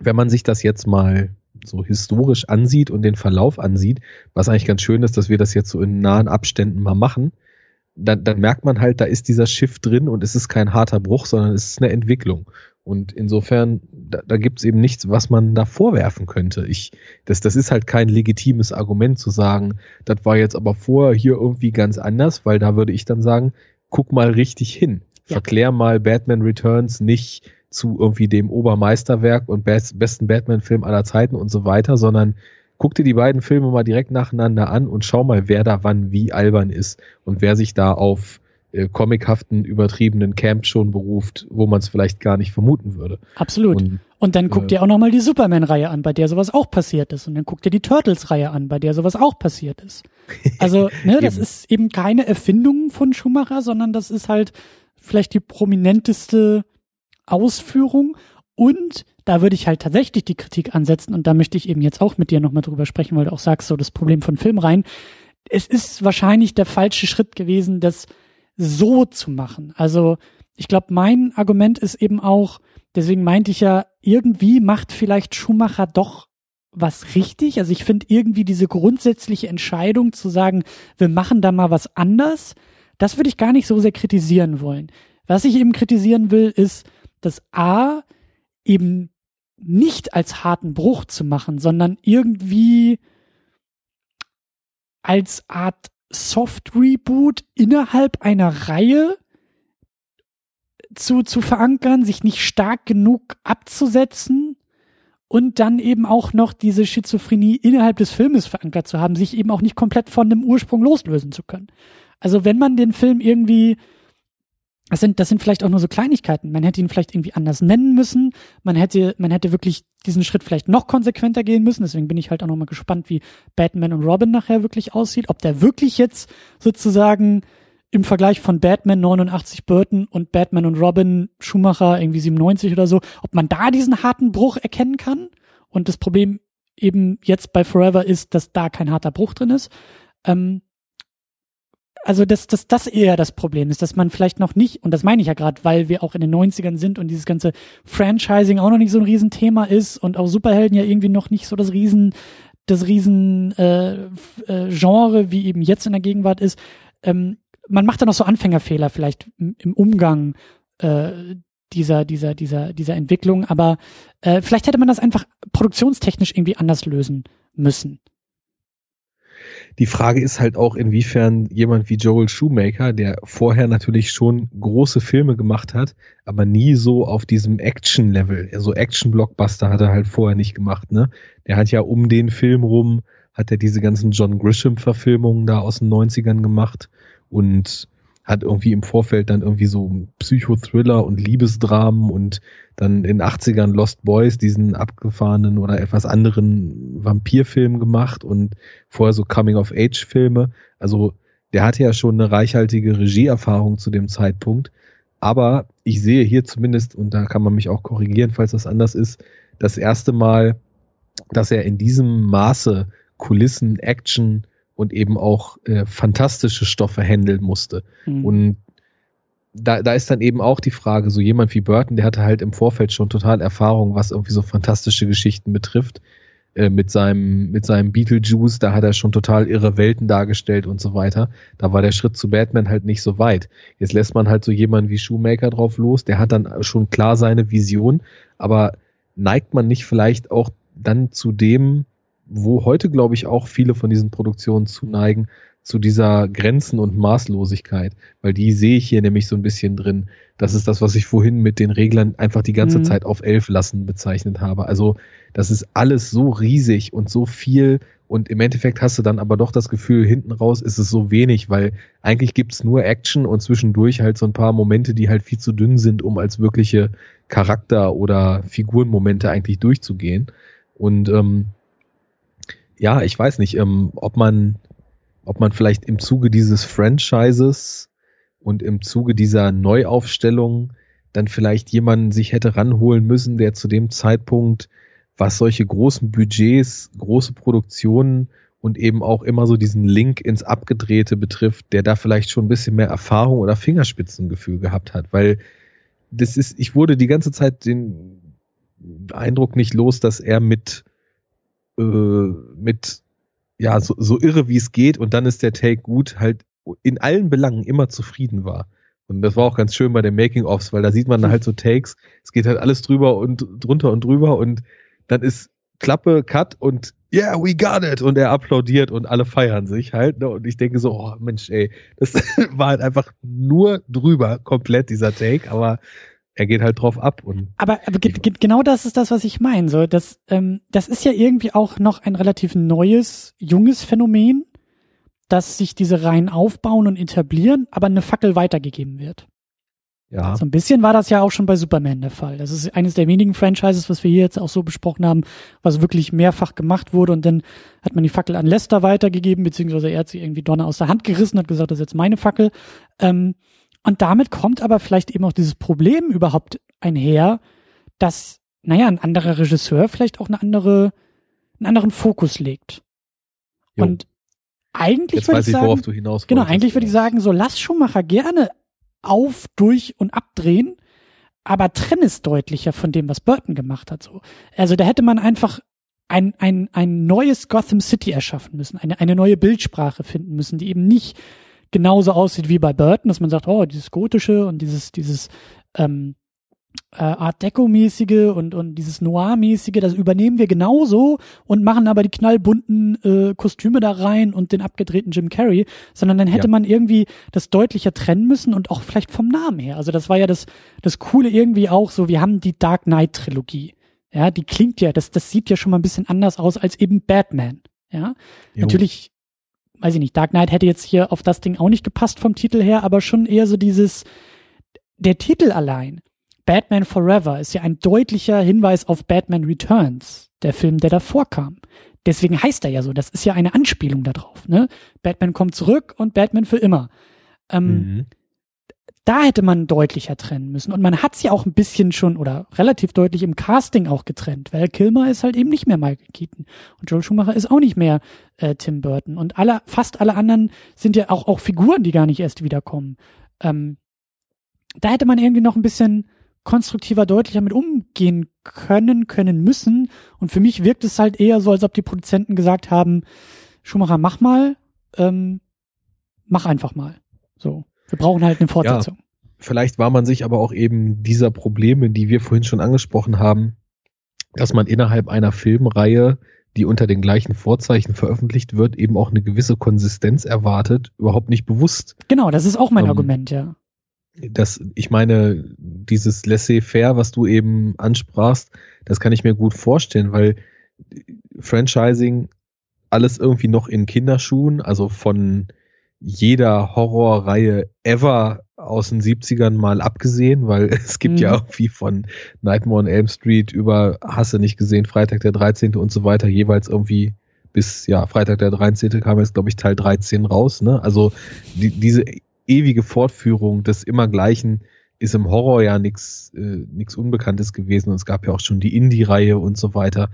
wenn man sich das jetzt mal so historisch ansieht und den Verlauf ansieht, was eigentlich ganz schön ist, dass wir das jetzt so in nahen Abständen mal machen, dann, dann merkt man halt, da ist dieser Schiff drin und es ist kein harter Bruch, sondern es ist eine Entwicklung. Und insofern, da, da gibt es eben nichts, was man da vorwerfen könnte. Ich, das, das ist halt kein legitimes Argument zu sagen, das war jetzt aber vorher hier irgendwie ganz anders, weil da würde ich dann sagen, guck mal richtig hin. Ja. Verklär mal Batman Returns nicht zu irgendwie dem Obermeisterwerk und best, besten Batman-Film aller Zeiten und so weiter, sondern guck dir die beiden Filme mal direkt nacheinander an und schau mal, wer da wann wie albern ist und wer sich da auf äh, comichaften, übertriebenen Camp schon beruft, wo man es vielleicht gar nicht vermuten würde. Absolut. Und, und dann guck äh, dir auch nochmal die Superman-Reihe an, bei der sowas auch passiert ist. Und dann guck dir die Turtles-Reihe an, bei der sowas auch passiert ist. [laughs] Also, ne, das ist eben keine Erfindung von Schumacher, sondern das ist halt vielleicht die prominenteste Ausführung. Und da würde ich halt tatsächlich die Kritik ansetzen. Und da möchte ich eben jetzt auch mit dir nochmal drüber sprechen, weil du auch sagst, so das Problem von Filmreihen. Es ist wahrscheinlich der falsche Schritt gewesen, das so zu machen. Also ich glaube, mein Argument ist eben auch, deswegen meinte ich ja, irgendwie macht vielleicht Schumacher doch was richtig. Also ich finde irgendwie diese grundsätzliche Entscheidung zu sagen, wir machen da mal was anders, das würde ich gar nicht so sehr kritisieren wollen. Was ich eben kritisieren will, ist, dass A eben nicht als harten Bruch zu machen, sondern irgendwie als Art Soft Reboot innerhalb einer Reihe zu, zu verankern, sich nicht stark genug abzusetzen und dann eben auch noch diese Schizophrenie innerhalb des Filmes verankert zu haben, sich eben auch nicht komplett von dem Ursprung loslösen zu können. Also wenn man den Film irgendwie das sind, das sind vielleicht auch nur so Kleinigkeiten. Man hätte ihn vielleicht irgendwie anders nennen müssen. Man hätte, man hätte wirklich diesen Schritt vielleicht noch konsequenter gehen müssen. Deswegen bin ich halt auch nochmal gespannt, wie Batman und Robin nachher wirklich aussieht. Ob der wirklich jetzt sozusagen im Vergleich von Batman 89 Burton und Batman und Robin Schumacher irgendwie 97 oder so, ob man da diesen harten Bruch erkennen kann. Und das Problem eben jetzt bei Forever ist, dass da kein harter Bruch drin ist. Ähm, also dass das, das eher das Problem ist, dass man vielleicht noch nicht, und das meine ich ja gerade, weil wir auch in den 90ern sind und dieses ganze Franchising auch noch nicht so ein Riesenthema ist und auch Superhelden ja irgendwie noch nicht so das Riesen, das Riesen äh, äh, Genre wie eben jetzt in der Gegenwart ist. Ähm, man macht da noch so Anfängerfehler vielleicht im Umgang äh, dieser, dieser, dieser, dieser Entwicklung, aber äh, vielleicht hätte man das einfach produktionstechnisch irgendwie anders lösen müssen. Die Frage ist halt auch, inwiefern jemand wie Joel Shoemaker, der vorher natürlich schon große Filme gemacht hat, aber nie so auf diesem Action-Level, so Action-Blockbuster hat er halt vorher nicht gemacht, ne? Der hat ja um den Film rum, hat er diese ganzen John Grisham-Verfilmungen da aus den 90ern gemacht und hat irgendwie im Vorfeld dann irgendwie so Psychothriller und Liebesdramen und dann in 80ern Lost Boys, diesen abgefahrenen oder etwas anderen Vampirfilm gemacht und vorher so Coming-of-Age-Filme. Also der hatte ja schon eine reichhaltige Regieerfahrung zu dem Zeitpunkt. Aber ich sehe hier zumindest, und da kann man mich auch korrigieren, falls das anders ist, das erste Mal, dass er in diesem Maße Kulissen, Action, und eben auch äh, fantastische Stoffe handeln musste. Mhm. Und da, da ist dann eben auch die Frage, so jemand wie Burton, der hatte halt im Vorfeld schon total Erfahrung, was irgendwie so fantastische Geschichten betrifft. Äh, mit seinem, mit seinem Beetlejuice, da hat er schon total irre Welten dargestellt und so weiter. Da war der Schritt zu Batman halt nicht so weit. Jetzt lässt man halt so jemanden wie Shoemaker drauf los, der hat dann schon klar seine Vision, aber neigt man nicht vielleicht auch dann zu dem, wo heute, glaube ich, auch viele von diesen Produktionen zuneigen, zu dieser Grenzen- und Maßlosigkeit, weil die sehe ich hier nämlich so ein bisschen drin. Das ist das, was ich vorhin mit den Reglern einfach die ganze mhm. Zeit auf elf lassen bezeichnet habe. Also das ist alles so riesig und so viel und im Endeffekt hast du dann aber doch das Gefühl, hinten raus ist es so wenig, weil eigentlich gibt's nur Action und zwischendurch halt so ein paar Momente, die halt viel zu dünn sind, um als wirkliche Charakter- oder Figurenmomente eigentlich durchzugehen. Und ähm, ja, ich weiß nicht, ähm, ob man, ob man vielleicht im Zuge dieses Franchises und im Zuge dieser Neuaufstellung dann vielleicht jemanden sich hätte ranholen müssen, der zu dem Zeitpunkt, was solche großen Budgets, große Produktionen und eben auch immer so diesen Link ins Abgedrehte betrifft, der da vielleicht schon ein bisschen mehr Erfahrung oder Fingerspitzengefühl gehabt hat, weil das ist, ich wurde die ganze Zeit den Eindruck nicht los, dass er mit äh, mit ja so, so irre wie es geht und dann ist der Take gut, halt in allen Belangen immer zufrieden war. Und das war auch ganz schön bei den Making-ofs, weil da sieht man halt so Takes, es geht halt alles drüber und drunter und drüber und dann ist Klappe, Cut und yeah, we got it und er applaudiert und alle feiern sich halt ne? und ich denke so, oh Mensch, ey, das [laughs] war halt einfach nur drüber komplett dieser Take, aber er geht halt drauf ab und aber, aber ge ge genau das ist das, was ich meine. So, das, ähm, das ist ja irgendwie auch noch ein relativ neues, junges Phänomen, dass sich diese Reihen aufbauen und etablieren, aber eine Fackel weitergegeben wird. Ja. So ein bisschen war das ja auch schon bei Superman der Fall. Das ist eines der wenigen Franchises, was wir hier jetzt auch so besprochen haben, was wirklich mehrfach gemacht wurde und dann hat man die Fackel an Lester weitergegeben, beziehungsweise er hat sie irgendwie Donner aus der Hand gerissen, hat gesagt, das ist jetzt meine Fackel. Ähm, und damit kommt aber vielleicht eben auch dieses Problem überhaupt einher, dass, naja, ein anderer Regisseur vielleicht auch eine andere, einen anderen Fokus legt. Jo. Und eigentlich würde ich, sagen, worauf du hinaus genau, eigentlich würde ich sagen, so lass Schumacher gerne auf, durch und abdrehen, aber trenn es deutlicher von dem, was Burton gemacht hat. So, also da hätte man einfach ein, ein, ein neues Gotham City erschaffen müssen, eine, eine neue Bildsprache finden müssen, die eben nicht genauso aussieht wie bei Burton, dass man sagt, oh, dieses gotische und dieses, dieses ähm, äh, Art Deco-mäßige und, und dieses Noir-mäßige, das übernehmen wir genauso und machen aber die knallbunten äh, Kostüme da rein und den abgedrehten Jim Carrey, sondern dann hätte ja. man irgendwie das deutlicher trennen müssen und auch vielleicht vom Namen her. Also das war ja das, das Coole irgendwie auch so, wir haben die Dark Knight-Trilogie. Ja, die klingt ja, das, das sieht ja schon mal ein bisschen anders aus als eben Batman. Ja, jo. natürlich weiß ich nicht, Dark Knight hätte jetzt hier auf das Ding auch nicht gepasst vom Titel her, aber schon eher so dieses, der Titel allein, Batman Forever, ist ja ein deutlicher Hinweis auf Batman Returns, der Film, der davor kam. Deswegen heißt er ja so, das ist ja eine Anspielung darauf, ne? Batman kommt zurück und Batman für immer. Ähm, mhm da hätte man deutlicher trennen müssen. Und man hat sie auch ein bisschen schon oder relativ deutlich im Casting auch getrennt, weil Kilmer ist halt eben nicht mehr Michael Keaton und Joel Schumacher ist auch nicht mehr äh, Tim Burton. Und alle, fast alle anderen sind ja auch, auch Figuren, die gar nicht erst wiederkommen. Ähm, da hätte man irgendwie noch ein bisschen konstruktiver, deutlicher mit umgehen können, können müssen. Und für mich wirkt es halt eher so, als ob die Produzenten gesagt haben, Schumacher, mach mal, ähm, mach einfach mal. So. Wir brauchen halt eine Fortsetzung. Ja, vielleicht war man sich aber auch eben dieser Probleme, die wir vorhin schon angesprochen haben, dass man innerhalb einer Filmreihe, die unter den gleichen Vorzeichen veröffentlicht wird, eben auch eine gewisse Konsistenz erwartet, überhaupt nicht bewusst. Genau, das ist auch mein ähm, Argument, ja. Das, ich meine, dieses Laissez-faire, was du eben ansprachst, das kann ich mir gut vorstellen, weil Franchising alles irgendwie noch in Kinderschuhen, also von jeder Horrorreihe ever aus den 70ern mal abgesehen, weil [laughs] es gibt mhm. ja irgendwie von Nightmare on Elm Street über Hasse nicht gesehen, Freitag der 13. und so weiter, jeweils irgendwie bis, ja, Freitag der 13. kam jetzt, glaube ich, Teil 13 raus, ne? Also die, diese ewige Fortführung des immer gleichen ist im Horror ja nichts äh, nix Unbekanntes gewesen und es gab ja auch schon die Indie-Reihe und so weiter.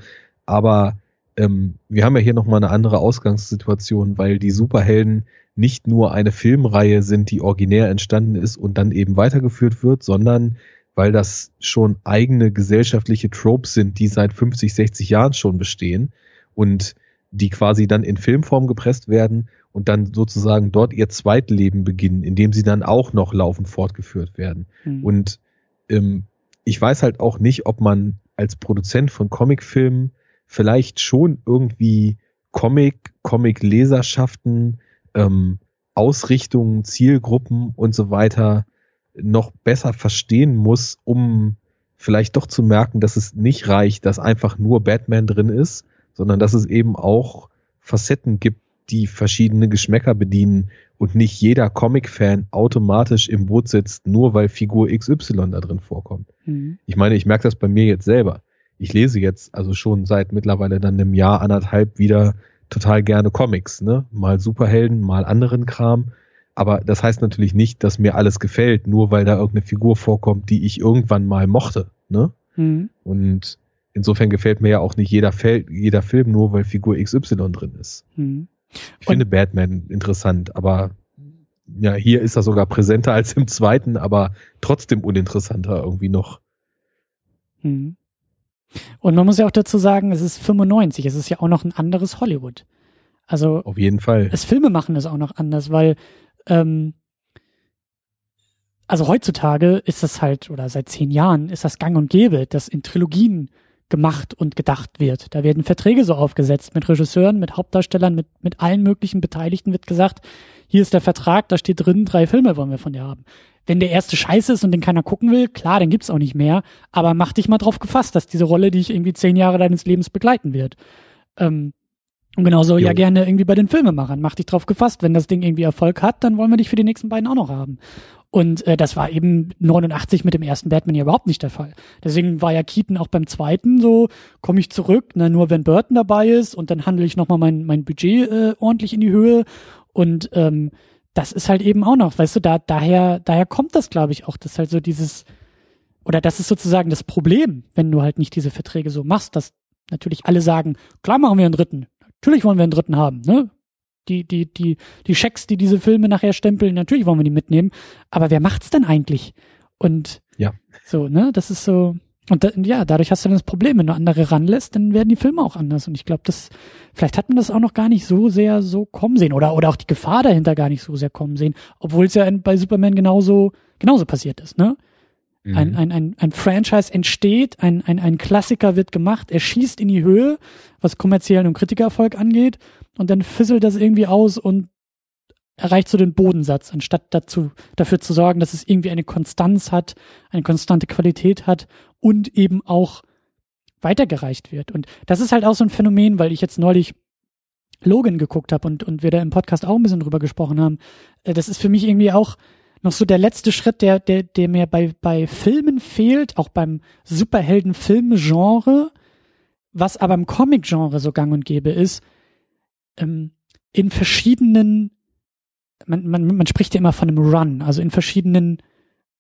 Aber ähm, wir haben ja hier nochmal eine andere Ausgangssituation, weil die Superhelden nicht nur eine Filmreihe sind, die originär entstanden ist und dann eben weitergeführt wird, sondern weil das schon eigene gesellschaftliche Tropes sind, die seit 50, 60 Jahren schon bestehen und die quasi dann in Filmform gepresst werden und dann sozusagen dort ihr Zweitleben beginnen, indem sie dann auch noch laufend fortgeführt werden. Mhm. Und ähm, ich weiß halt auch nicht, ob man als Produzent von Comicfilmen vielleicht schon irgendwie Comic, Comic-Leserschaften, ähm, Ausrichtungen, Zielgruppen und so weiter noch besser verstehen muss, um vielleicht doch zu merken, dass es nicht reicht, dass einfach nur Batman drin ist, sondern dass es eben auch Facetten gibt, die verschiedene Geschmäcker bedienen und nicht jeder Comic-Fan automatisch im Boot sitzt, nur weil Figur XY da drin vorkommt. Mhm. Ich meine, ich merke das bei mir jetzt selber. Ich lese jetzt also schon seit mittlerweile dann einem Jahr, anderthalb wieder total gerne Comics, ne? Mal Superhelden, mal anderen Kram. Aber das heißt natürlich nicht, dass mir alles gefällt, nur weil da irgendeine Figur vorkommt, die ich irgendwann mal mochte, ne? Mhm. Und insofern gefällt mir ja auch nicht jeder, Fel jeder Film nur, weil Figur XY drin ist. Mhm. Ich finde Batman interessant, aber ja, hier ist er sogar präsenter als im zweiten, aber trotzdem uninteressanter irgendwie noch. Mhm. Und man muss ja auch dazu sagen, es ist 95, es ist ja auch noch ein anderes Hollywood. Also auf jeden Fall. Das Filme machen ist auch noch anders, weil ähm, also heutzutage ist das halt, oder seit zehn Jahren ist das gang und gäbe, dass in Trilogien gemacht und gedacht wird. Da werden Verträge so aufgesetzt mit Regisseuren, mit Hauptdarstellern, mit, mit allen möglichen Beteiligten wird gesagt, hier ist der Vertrag, da steht drin, drei Filme wollen wir von dir haben. Wenn der erste scheiße ist und den keiner gucken will, klar, dann gibt's auch nicht mehr, aber mach dich mal drauf gefasst, dass diese Rolle dich irgendwie zehn Jahre deines Lebens begleiten wird. Ähm, und genauso jo. ja gerne irgendwie bei den Filmemachern. Mach dich drauf gefasst. Wenn das Ding irgendwie Erfolg hat, dann wollen wir dich für die nächsten beiden auch noch haben. Und äh, das war eben 89 mit dem ersten Batman ja überhaupt nicht der Fall. Deswegen war ja Keaton auch beim zweiten so, komme ich zurück, ne, nur wenn Burton dabei ist und dann handle ich nochmal mein, mein Budget äh, ordentlich in die Höhe. Und ähm, das ist halt eben auch noch, weißt du, da, daher, daher kommt das, glaube ich, auch, dass halt so dieses, oder das ist sozusagen das Problem, wenn du halt nicht diese Verträge so machst, dass natürlich alle sagen, klar machen wir einen dritten, natürlich wollen wir einen dritten haben, ne? die, die, die, die Schecks, die diese Filme nachher stempeln, natürlich wollen wir die mitnehmen. Aber wer macht's denn eigentlich? Und ja. so, ne, das ist so, und da, ja, dadurch hast du dann das Problem, wenn du andere ranlässt, dann werden die Filme auch anders. Und ich glaube, das, vielleicht hat man das auch noch gar nicht so sehr so kommen sehen oder, oder auch die Gefahr dahinter gar nicht so sehr kommen sehen, obwohl es ja bei Superman genauso, genauso passiert ist, ne? Mhm. Ein, ein, ein, ein Franchise entsteht, ein, ein, ein Klassiker wird gemacht, er schießt in die Höhe, was kommerziellen und Kritikererfolg angeht und dann fisselt das irgendwie aus und erreicht so den Bodensatz, anstatt dazu, dafür zu sorgen, dass es irgendwie eine Konstanz hat, eine konstante Qualität hat und eben auch weitergereicht wird. Und das ist halt auch so ein Phänomen, weil ich jetzt neulich Logan geguckt habe und, und wir da im Podcast auch ein bisschen drüber gesprochen haben. Äh, das ist für mich irgendwie auch noch so der letzte Schritt, der, der, der mir bei, bei Filmen fehlt, auch beim Superhelden-Film-Genre, was aber im Comic-Genre so gang und gäbe ist, ähm, in verschiedenen, man, man, man spricht ja immer von einem Run, also in verschiedenen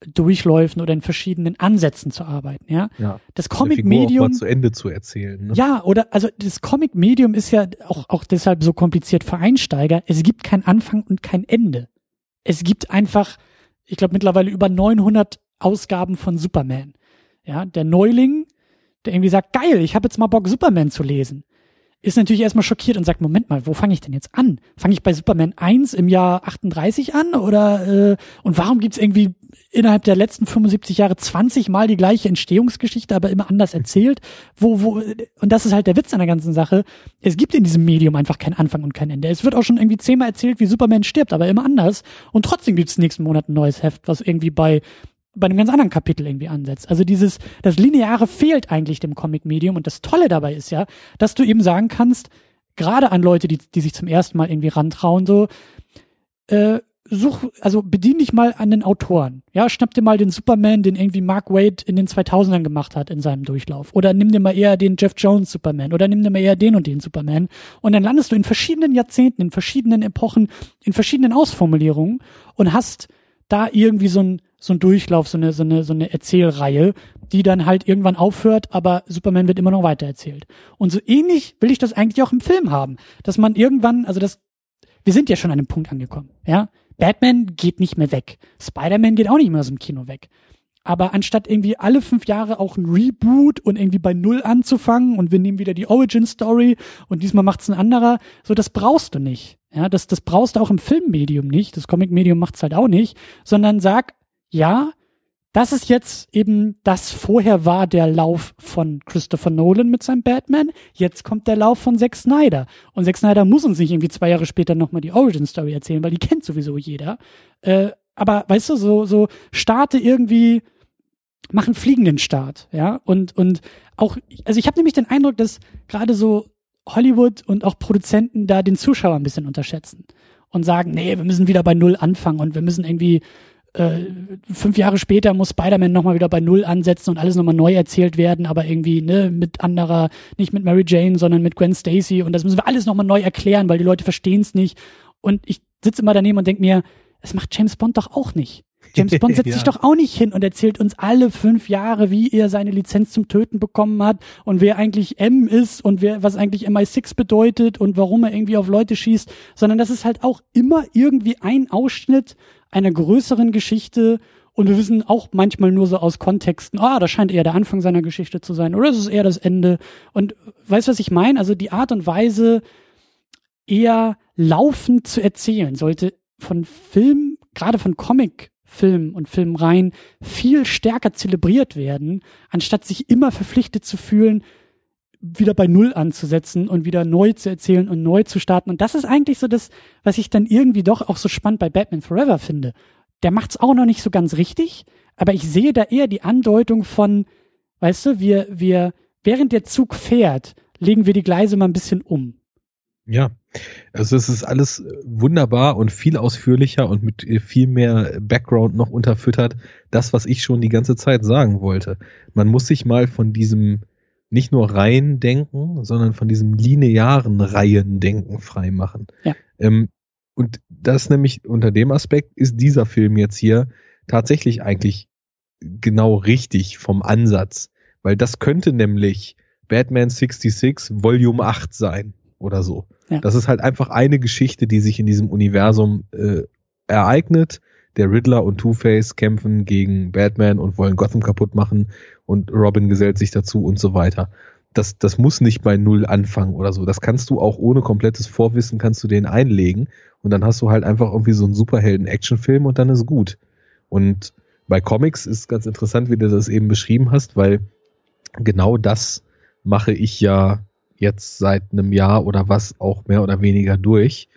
Durchläufen oder in verschiedenen Ansätzen zu arbeiten, ja. ja das Comic-Medium. zu Ende zu erzählen. Ne? Ja, oder, also das Comic-Medium ist ja auch, auch deshalb so kompliziert für Einsteiger. Es gibt kein Anfang und kein Ende. Es gibt einfach, ich glaube mittlerweile über 900 Ausgaben von Superman. Ja, der Neuling, der irgendwie sagt, geil, ich habe jetzt mal Bock, Superman zu lesen ist natürlich erstmal schockiert und sagt, Moment mal, wo fange ich denn jetzt an? Fange ich bei Superman 1 im Jahr 38 an? Oder äh, und warum gibt's irgendwie innerhalb der letzten 75 Jahre 20 Mal die gleiche Entstehungsgeschichte, aber immer anders erzählt? Wo, wo, und das ist halt der Witz an der ganzen Sache. Es gibt in diesem Medium einfach keinen Anfang und kein Ende. Es wird auch schon irgendwie zehnmal erzählt, wie Superman stirbt, aber immer anders. Und trotzdem gibt's nächsten Monat ein neues Heft, was irgendwie bei bei einem ganz anderen Kapitel irgendwie ansetzt. Also dieses, das Lineare fehlt eigentlich dem Comic-Medium und das Tolle dabei ist ja, dass du eben sagen kannst, gerade an Leute, die, die sich zum ersten Mal irgendwie rantrauen, so, äh, such, also bedien dich mal an den Autoren. Ja, schnapp dir mal den Superman, den irgendwie Mark Wade in den 2000ern gemacht hat in seinem Durchlauf. Oder nimm dir mal eher den Jeff Jones Superman. Oder nimm dir mal eher den und den Superman. Und dann landest du in verschiedenen Jahrzehnten, in verschiedenen Epochen, in verschiedenen Ausformulierungen und hast da irgendwie so ein, so ein Durchlauf, so eine, so eine, so eine Erzählreihe, die dann halt irgendwann aufhört, aber Superman wird immer noch weitererzählt. Und so ähnlich will ich das eigentlich auch im Film haben, dass man irgendwann, also das, wir sind ja schon an einem Punkt angekommen, ja. Batman geht nicht mehr weg. Spider-Man geht auch nicht mehr aus dem Kino weg. Aber anstatt irgendwie alle fünf Jahre auch ein Reboot und irgendwie bei Null anzufangen und wir nehmen wieder die Origin Story und diesmal macht's ein anderer, so das brauchst du nicht. Ja, das, das brauchst du auch im Filmmedium nicht. Das Comic-Medium macht's halt auch nicht, sondern sag, ja, das ist jetzt eben, das vorher war der Lauf von Christopher Nolan mit seinem Batman. Jetzt kommt der Lauf von Zack Snyder. Und Zack Snyder muss uns nicht irgendwie zwei Jahre später nochmal die Origin Story erzählen, weil die kennt sowieso jeder. Äh, aber weißt du, so, so starte irgendwie, mach einen fliegenden Start, ja. Und, und auch, also ich habe nämlich den Eindruck, dass gerade so Hollywood und auch Produzenten da den Zuschauer ein bisschen unterschätzen und sagen, nee, wir müssen wieder bei Null anfangen und wir müssen irgendwie äh, fünf Jahre später muss Spider-Man nochmal wieder bei Null ansetzen und alles nochmal neu erzählt werden, aber irgendwie, ne, mit anderer, nicht mit Mary Jane, sondern mit Gwen Stacy und das müssen wir alles nochmal neu erklären, weil die Leute verstehen es nicht. Und ich sitze immer daneben und denke mir, das macht James Bond doch auch nicht. James Bond [laughs] setzt ja. sich doch auch nicht hin und erzählt uns alle fünf Jahre, wie er seine Lizenz zum Töten bekommen hat und wer eigentlich M ist und wer, was eigentlich MI6 bedeutet und warum er irgendwie auf Leute schießt, sondern das ist halt auch immer irgendwie ein Ausschnitt einer größeren Geschichte Und wir wissen auch manchmal nur so aus Kontexten, ah, das scheint eher der Anfang seiner Geschichte zu sein oder es ist eher das Ende. Und weißt du, was ich meine? Also die Art und Weise, eher laufend zu erzählen, sollte von Film, gerade von Comicfilmen und Filmreihen viel stärker zelebriert werden, anstatt sich immer verpflichtet zu fühlen, wieder bei Null anzusetzen und wieder neu zu erzählen und neu zu starten. Und das ist eigentlich so das, was ich dann irgendwie doch auch so spannend bei Batman Forever finde. Der macht's auch noch nicht so ganz richtig, aber ich sehe da eher die Andeutung von, weißt du, wir, wir, während der Zug fährt, legen wir die Gleise mal ein bisschen um. Ja, also es ist alles wunderbar und viel ausführlicher und mit viel mehr Background noch unterfüttert. Das, was ich schon die ganze Zeit sagen wollte. Man muss sich mal von diesem nicht nur Reihendenken, sondern von diesem linearen Reihendenken freimachen. Ja. Ähm, und das nämlich unter dem Aspekt ist dieser Film jetzt hier tatsächlich eigentlich genau richtig vom Ansatz, weil das könnte nämlich Batman 66 Volume 8 sein oder so. Ja. Das ist halt einfach eine Geschichte, die sich in diesem Universum äh, ereignet. Der Riddler und Two-Face kämpfen gegen Batman und wollen Gotham kaputt machen und Robin gesellt sich dazu und so weiter. Das, das muss nicht bei Null anfangen oder so. Das kannst du auch ohne komplettes Vorwissen kannst du den einlegen und dann hast du halt einfach irgendwie so einen Superhelden-Actionfilm und dann ist gut. Und bei Comics ist ganz interessant, wie du das eben beschrieben hast, weil genau das mache ich ja jetzt seit einem Jahr oder was auch mehr oder weniger durch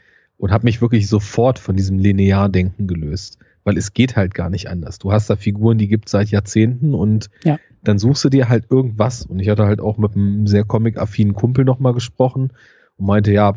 und habe mich wirklich sofort von diesem Lineardenken gelöst, weil es geht halt gar nicht anders. Du hast da Figuren, die gibt seit Jahrzehnten und ja. dann suchst du dir halt irgendwas. Und ich hatte halt auch mit einem sehr comic-affinen Kumpel nochmal gesprochen und meinte, ja,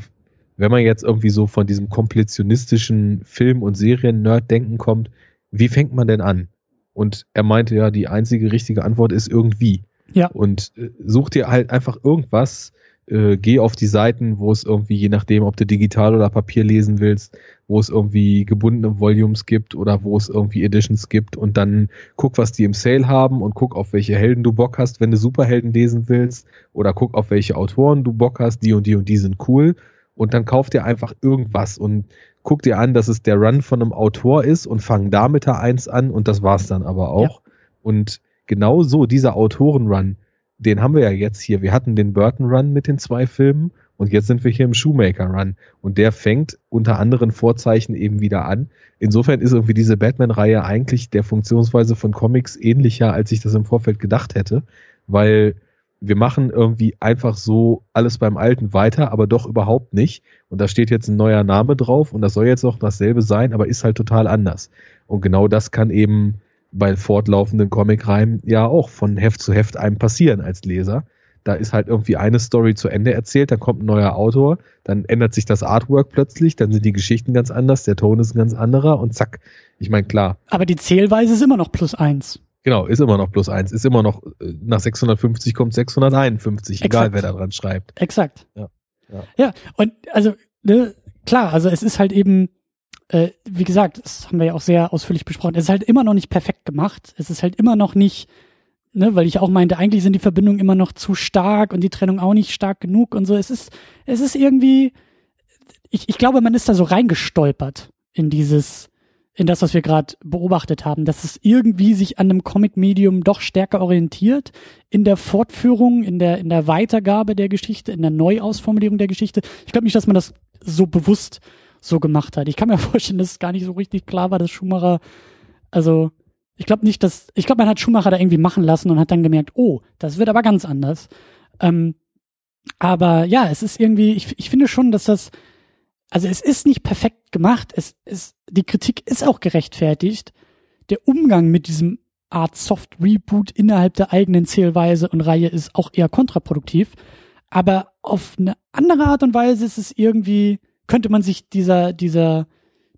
wenn man jetzt irgendwie so von diesem kompletionistischen Film- und Serien-Nerd-Denken kommt, wie fängt man denn an? Und er meinte ja, die einzige richtige Antwort ist irgendwie. Ja. Und äh, such dir halt einfach irgendwas, äh, geh auf die Seiten, wo es irgendwie, je nachdem, ob du digital oder Papier lesen willst, wo es irgendwie gebundene Volumes gibt oder wo es irgendwie Editions gibt und dann guck, was die im Sale haben und guck, auf welche Helden du Bock hast, wenn du Superhelden lesen willst oder guck, auf welche Autoren du Bock hast, die und die und die sind cool und dann kauf dir einfach irgendwas und guck dir an, dass es der Run von einem Autor ist und fang da mit der Eins an und das war's dann aber auch. Ja. Und genau so, dieser Autorenrun, den haben wir ja jetzt hier. Wir hatten den Burton Run mit den zwei Filmen und jetzt sind wir hier im Shoemaker Run und der fängt unter anderen Vorzeichen eben wieder an. Insofern ist irgendwie diese Batman-Reihe eigentlich der Funktionsweise von Comics ähnlicher, als ich das im Vorfeld gedacht hätte, weil wir machen irgendwie einfach so alles beim Alten weiter, aber doch überhaupt nicht. Und da steht jetzt ein neuer Name drauf und das soll jetzt auch dasselbe sein, aber ist halt total anders. Und genau das kann eben bei fortlaufenden Comicreihen ja auch von Heft zu Heft einem passieren als Leser. Da ist halt irgendwie eine Story zu Ende erzählt, dann kommt ein neuer Autor, dann ändert sich das Artwork plötzlich, dann sind die Geschichten ganz anders, der Ton ist ein ganz anderer und zack. Ich meine, klar. Aber die Zählweise ist immer noch plus eins. Genau, ist immer noch plus eins. Ist immer noch, äh, nach 650 kommt 651, Exakt. egal wer da dran schreibt. Exakt. Ja, ja. ja und also, ne, klar, also es ist halt eben, äh, wie gesagt, das haben wir ja auch sehr ausführlich besprochen, es ist halt immer noch nicht perfekt gemacht. Es ist halt immer noch nicht, ne, weil ich auch meinte, eigentlich sind die Verbindungen immer noch zu stark und die Trennung auch nicht stark genug und so. Es ist, es ist irgendwie, ich, ich glaube, man ist da so reingestolpert in dieses, in das, was wir gerade beobachtet haben, dass es irgendwie sich an einem Comic-Medium doch stärker orientiert in der Fortführung, in der, in der Weitergabe der Geschichte, in der Neuausformulierung der Geschichte. Ich glaube nicht, dass man das so bewusst so gemacht hat. Ich kann mir [laughs] vorstellen, dass es gar nicht so richtig klar war, dass Schumacher, also ich glaube nicht, dass, ich glaube, man hat Schumacher da irgendwie machen lassen und hat dann gemerkt, oh, das wird aber ganz anders. Ähm, aber ja, es ist irgendwie, ich, ich finde schon, dass das also es ist nicht perfekt gemacht, es ist, die Kritik ist auch gerechtfertigt. Der Umgang mit diesem Art Soft Reboot innerhalb der eigenen Zählweise und Reihe ist auch eher kontraproduktiv. Aber auf eine andere Art und Weise ist es irgendwie, könnte man sich dieser, dieser,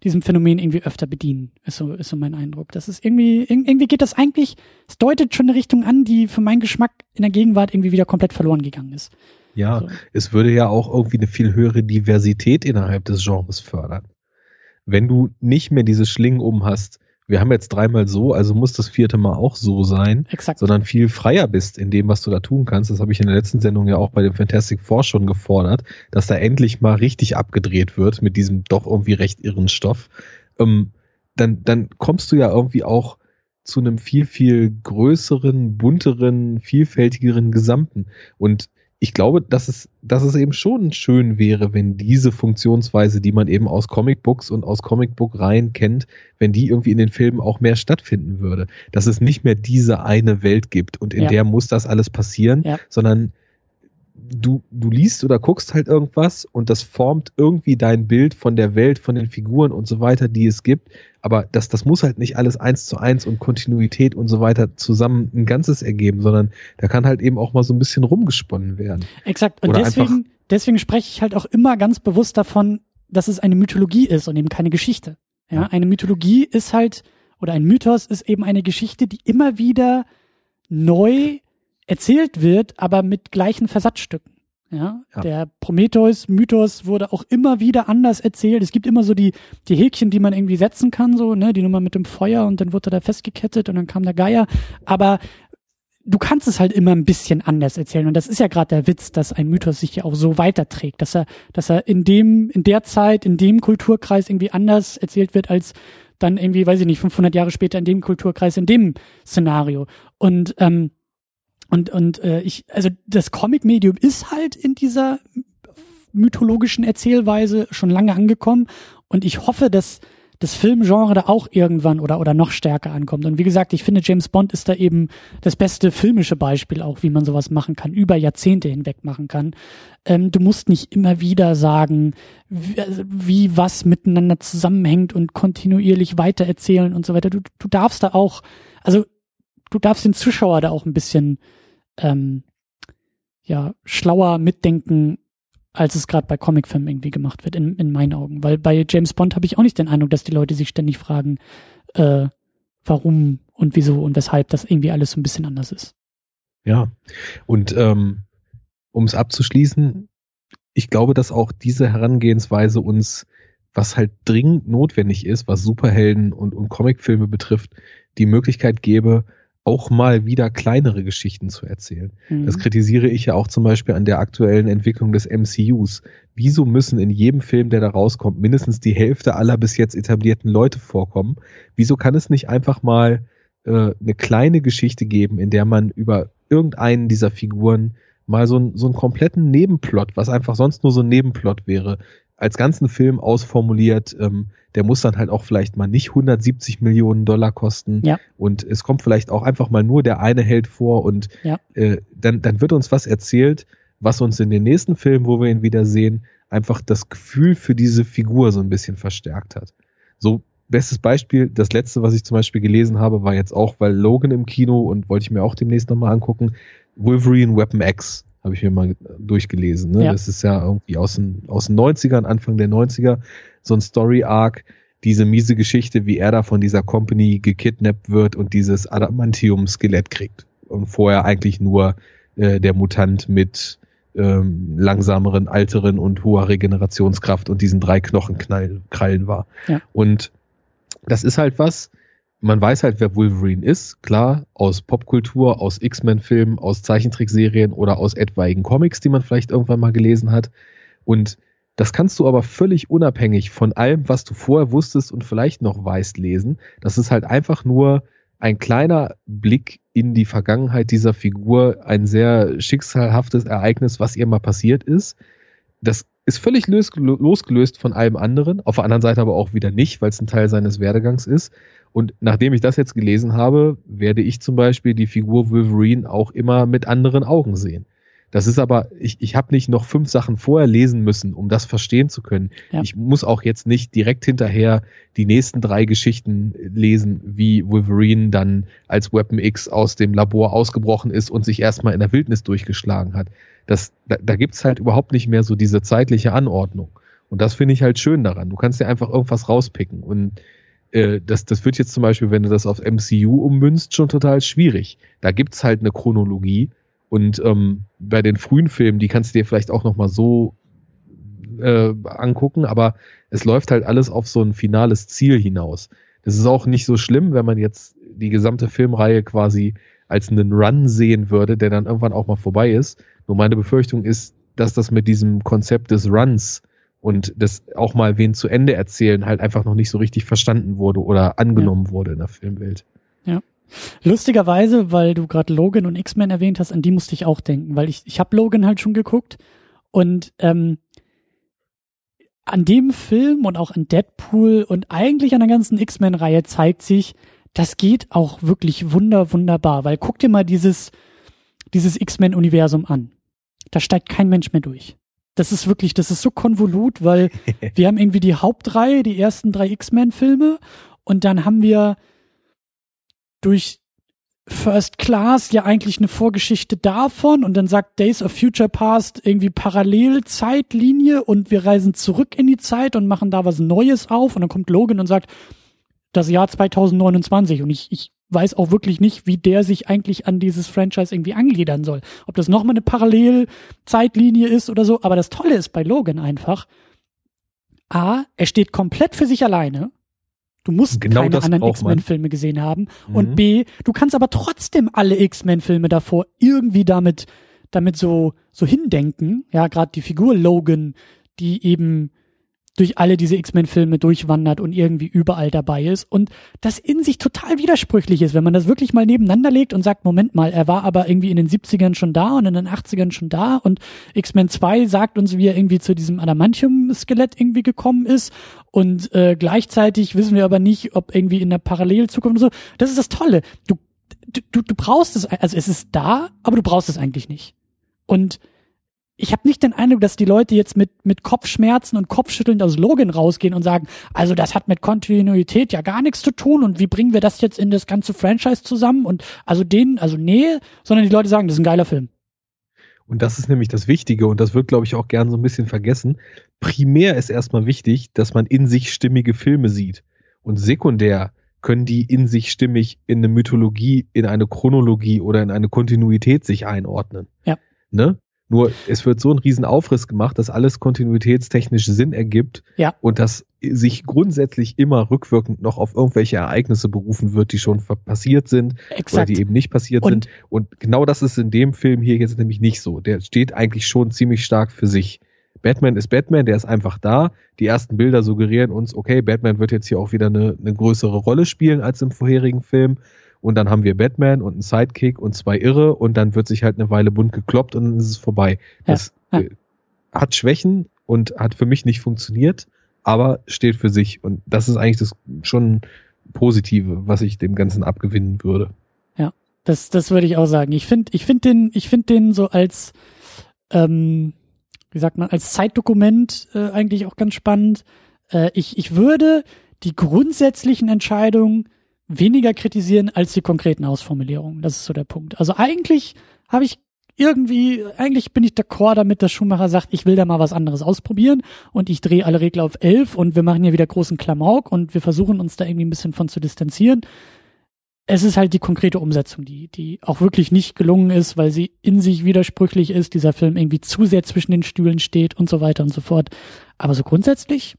diesem Phänomen irgendwie öfter bedienen, ist so, ist so mein Eindruck. Das ist irgendwie, irgendwie geht das eigentlich, es deutet schon eine Richtung an, die für meinen Geschmack in der Gegenwart irgendwie wieder komplett verloren gegangen ist. Ja, so. es würde ja auch irgendwie eine viel höhere Diversität innerhalb des Genres fördern. Wenn du nicht mehr diese Schlingen um hast, wir haben jetzt dreimal so, also muss das vierte Mal auch so sein, Exakt. sondern viel freier bist in dem, was du da tun kannst. Das habe ich in der letzten Sendung ja auch bei dem Fantastic Four schon gefordert, dass da endlich mal richtig abgedreht wird mit diesem doch irgendwie recht irren Stoff. Ähm, dann, dann kommst du ja irgendwie auch zu einem viel, viel größeren, bunteren, vielfältigeren Gesamten. Und ich glaube, dass es, dass es eben schon schön wäre, wenn diese Funktionsweise, die man eben aus Comicbooks und aus Comicbook-Reihen kennt, wenn die irgendwie in den Filmen auch mehr stattfinden würde. Dass es nicht mehr diese eine Welt gibt und in ja. der muss das alles passieren, ja. sondern du, du liest oder guckst halt irgendwas und das formt irgendwie dein Bild von der Welt, von den Figuren und so weiter, die es gibt. Aber das, das muss halt nicht alles eins zu eins und Kontinuität und so weiter zusammen ein Ganzes ergeben, sondern da kann halt eben auch mal so ein bisschen rumgesponnen werden. Exakt. Und oder deswegen, deswegen spreche ich halt auch immer ganz bewusst davon, dass es eine Mythologie ist und eben keine Geschichte. Ja, ja. eine Mythologie ist halt, oder ein Mythos ist eben eine Geschichte, die immer wieder neu erzählt wird, aber mit gleichen Versatzstücken. Ja, ja. der Prometheus-Mythos wurde auch immer wieder anders erzählt. Es gibt immer so die, die Häkchen, die man irgendwie setzen kann, so, ne, die Nummer mit dem Feuer und dann wurde er da festgekettet und dann kam der Geier. Aber du kannst es halt immer ein bisschen anders erzählen. Und das ist ja gerade der Witz, dass ein Mythos sich ja auch so weiterträgt, dass er, dass er in dem, in der Zeit, in dem Kulturkreis irgendwie anders erzählt wird als dann irgendwie, weiß ich nicht, 500 Jahre später in dem Kulturkreis, in dem Szenario. Und, ähm, und, und äh, ich, also das Comic-Medium ist halt in dieser mythologischen Erzählweise schon lange angekommen und ich hoffe, dass das Filmgenre da auch irgendwann oder, oder noch stärker ankommt. Und wie gesagt, ich finde, James Bond ist da eben das beste filmische Beispiel auch, wie man sowas machen kann, über Jahrzehnte hinweg machen kann. Ähm, du musst nicht immer wieder sagen, wie, also wie was miteinander zusammenhängt und kontinuierlich weitererzählen und so weiter. Du, du darfst da auch, also du darfst den Zuschauer da auch ein bisschen ähm, ja schlauer mitdenken, als es gerade bei Comicfilmen irgendwie gemacht wird, in, in meinen Augen. Weil bei James Bond habe ich auch nicht den Eindruck, dass die Leute sich ständig fragen, äh, warum und wieso und weshalb das irgendwie alles so ein bisschen anders ist. Ja, und ähm, um es abzuschließen, ich glaube, dass auch diese Herangehensweise uns, was halt dringend notwendig ist, was Superhelden und, und Comicfilme betrifft, die Möglichkeit gäbe, auch mal wieder kleinere Geschichten zu erzählen. Mhm. Das kritisiere ich ja auch zum Beispiel an der aktuellen Entwicklung des MCUs. Wieso müssen in jedem Film, der da rauskommt, mindestens die Hälfte aller bis jetzt etablierten Leute vorkommen? Wieso kann es nicht einfach mal äh, eine kleine Geschichte geben, in der man über irgendeinen dieser Figuren mal so, so einen kompletten Nebenplot, was einfach sonst nur so ein Nebenplot wäre, als ganzen Film ausformuliert. Ähm, der muss dann halt auch vielleicht mal nicht 170 Millionen Dollar kosten. Ja. Und es kommt vielleicht auch einfach mal nur der eine Held vor und ja. äh, dann, dann wird uns was erzählt, was uns in den nächsten Filmen, wo wir ihn wieder sehen, einfach das Gefühl für diese Figur so ein bisschen verstärkt hat. So, bestes Beispiel, das letzte, was ich zum Beispiel gelesen habe, war jetzt auch, weil Logan im Kino und wollte ich mir auch demnächst nochmal angucken, Wolverine Weapon X habe ich mir mal durchgelesen. Ne? Ja. Das ist ja irgendwie aus den, aus den 90ern, Anfang der 90er, so ein Story-Arc, diese miese Geschichte, wie er da von dieser Company gekidnappt wird und dieses Adamantium-Skelett kriegt. Und vorher eigentlich nur äh, der Mutant mit ähm, langsameren, alteren und hoher Regenerationskraft und diesen drei Knochenkrallen war. Ja. Und das ist halt was, man weiß halt, wer Wolverine ist, klar, aus Popkultur, aus X-Men-Filmen, aus Zeichentrickserien oder aus etwaigen Comics, die man vielleicht irgendwann mal gelesen hat. Und das kannst du aber völlig unabhängig von allem, was du vorher wusstest und vielleicht noch weißt, lesen. Das ist halt einfach nur ein kleiner Blick in die Vergangenheit dieser Figur, ein sehr schicksalhaftes Ereignis, was ihr mal passiert ist. Das ist völlig losgelöst von allem anderen, auf der anderen Seite aber auch wieder nicht, weil es ein Teil seines Werdegangs ist. Und nachdem ich das jetzt gelesen habe, werde ich zum Beispiel die Figur Wolverine auch immer mit anderen Augen sehen. Das ist aber, ich, ich habe nicht noch fünf Sachen vorher lesen müssen, um das verstehen zu können. Ja. Ich muss auch jetzt nicht direkt hinterher die nächsten drei Geschichten lesen, wie Wolverine dann als Weapon X aus dem Labor ausgebrochen ist und sich erstmal in der Wildnis durchgeschlagen hat. Das, da, da gibt's halt überhaupt nicht mehr so diese zeitliche Anordnung. Und das finde ich halt schön daran. Du kannst dir einfach irgendwas rauspicken. Und äh, das, das wird jetzt zum Beispiel, wenn du das auf MCU ummünzt, schon total schwierig. Da gibt's halt eine Chronologie und ähm, bei den frühen Filmen, die kannst du dir vielleicht auch nochmal so äh, angucken, aber es läuft halt alles auf so ein finales Ziel hinaus. Das ist auch nicht so schlimm, wenn man jetzt die gesamte Filmreihe quasi als einen Run sehen würde, der dann irgendwann auch mal vorbei ist. Nur meine Befürchtung ist, dass das mit diesem Konzept des Runs und das auch mal wen zu Ende erzählen halt einfach noch nicht so richtig verstanden wurde oder angenommen ja. wurde in der Filmwelt. Ja. Lustigerweise, weil du gerade Logan und X-Men erwähnt hast, an die musste ich auch denken, weil ich, ich habe Logan halt schon geguckt und ähm, an dem Film und auch an Deadpool und eigentlich an der ganzen X-Men-Reihe zeigt sich, das geht auch wirklich wunder, wunderbar, weil guck dir mal dieses, dieses X-Men-Universum an. Da steigt kein Mensch mehr durch. Das ist wirklich, das ist so konvolut, weil [laughs] wir haben irgendwie die Hauptreihe, die ersten drei X-Men-Filme und dann haben wir durch First Class ja eigentlich eine Vorgeschichte davon und dann sagt Days of Future Past irgendwie Parallelzeitlinie und wir reisen zurück in die Zeit und machen da was Neues auf und dann kommt Logan und sagt das Jahr 2029 und ich, ich weiß auch wirklich nicht, wie der sich eigentlich an dieses Franchise irgendwie angliedern soll. Ob das nochmal eine Parallelzeitlinie ist oder so, aber das Tolle ist bei Logan einfach, A, er steht komplett für sich alleine Du musst genau keine anderen X-Men-Filme gesehen haben. Mhm. Und B, du kannst aber trotzdem alle X-Men-Filme davor irgendwie damit, damit so, so hindenken. Ja, gerade die Figur Logan, die eben durch alle diese X-Men-Filme durchwandert und irgendwie überall dabei ist und das in sich total widersprüchlich ist, wenn man das wirklich mal nebeneinander legt und sagt, Moment mal, er war aber irgendwie in den 70ern schon da und in den 80ern schon da und X-Men 2 sagt uns, wie er irgendwie zu diesem Adamantium-Skelett irgendwie gekommen ist und äh, gleichzeitig wissen wir aber nicht, ob irgendwie in der Parallelzukunft und so. Das ist das Tolle. Du, du, du brauchst es, also es ist da, aber du brauchst es eigentlich nicht. Und ich habe nicht den Eindruck, dass die Leute jetzt mit, mit Kopfschmerzen und Kopfschütteln aus Logan rausgehen und sagen, also das hat mit Kontinuität ja gar nichts zu tun und wie bringen wir das jetzt in das ganze Franchise zusammen und also den, also nee, sondern die Leute sagen, das ist ein geiler Film. Und das ist nämlich das Wichtige und das wird, glaube ich, auch gern so ein bisschen vergessen. Primär ist erstmal wichtig, dass man in sich stimmige Filme sieht. Und sekundär können die in sich stimmig in eine Mythologie, in eine Chronologie oder in eine Kontinuität sich einordnen. Ja. Ne? Nur es wird so ein riesen Aufriss gemacht, dass alles kontinuitätstechnisch Sinn ergibt ja. und dass sich grundsätzlich immer rückwirkend noch auf irgendwelche Ereignisse berufen wird, die schon passiert sind Exakt. oder die eben nicht passiert und sind. Und genau das ist in dem Film hier jetzt nämlich nicht so. Der steht eigentlich schon ziemlich stark für sich. Batman ist Batman, der ist einfach da. Die ersten Bilder suggerieren uns, okay, Batman wird jetzt hier auch wieder eine, eine größere Rolle spielen als im vorherigen Film und dann haben wir Batman und einen Sidekick und zwei Irre und dann wird sich halt eine Weile bunt gekloppt und dann ist es vorbei. Ja, das. Äh, hat Schwächen und hat für mich nicht funktioniert, aber steht für sich und das ist eigentlich das schon Positive, was ich dem Ganzen abgewinnen würde. Ja, das, das würde ich auch sagen. Ich finde, ich finde den, ich finde den so als, ähm, wie sagt man, als Zeitdokument äh, eigentlich auch ganz spannend. Äh, ich, ich würde die grundsätzlichen Entscheidungen weniger kritisieren als die konkreten Ausformulierungen. Das ist so der Punkt. Also eigentlich habe ich irgendwie, eigentlich bin ich d'accord damit, dass Schumacher sagt, ich will da mal was anderes ausprobieren und ich drehe alle Regler auf elf und wir machen hier wieder großen Klamauk und wir versuchen uns da irgendwie ein bisschen von zu distanzieren. Es ist halt die konkrete Umsetzung, die, die auch wirklich nicht gelungen ist, weil sie in sich widersprüchlich ist, dieser Film irgendwie zu sehr zwischen den Stühlen steht und so weiter und so fort. Aber so grundsätzlich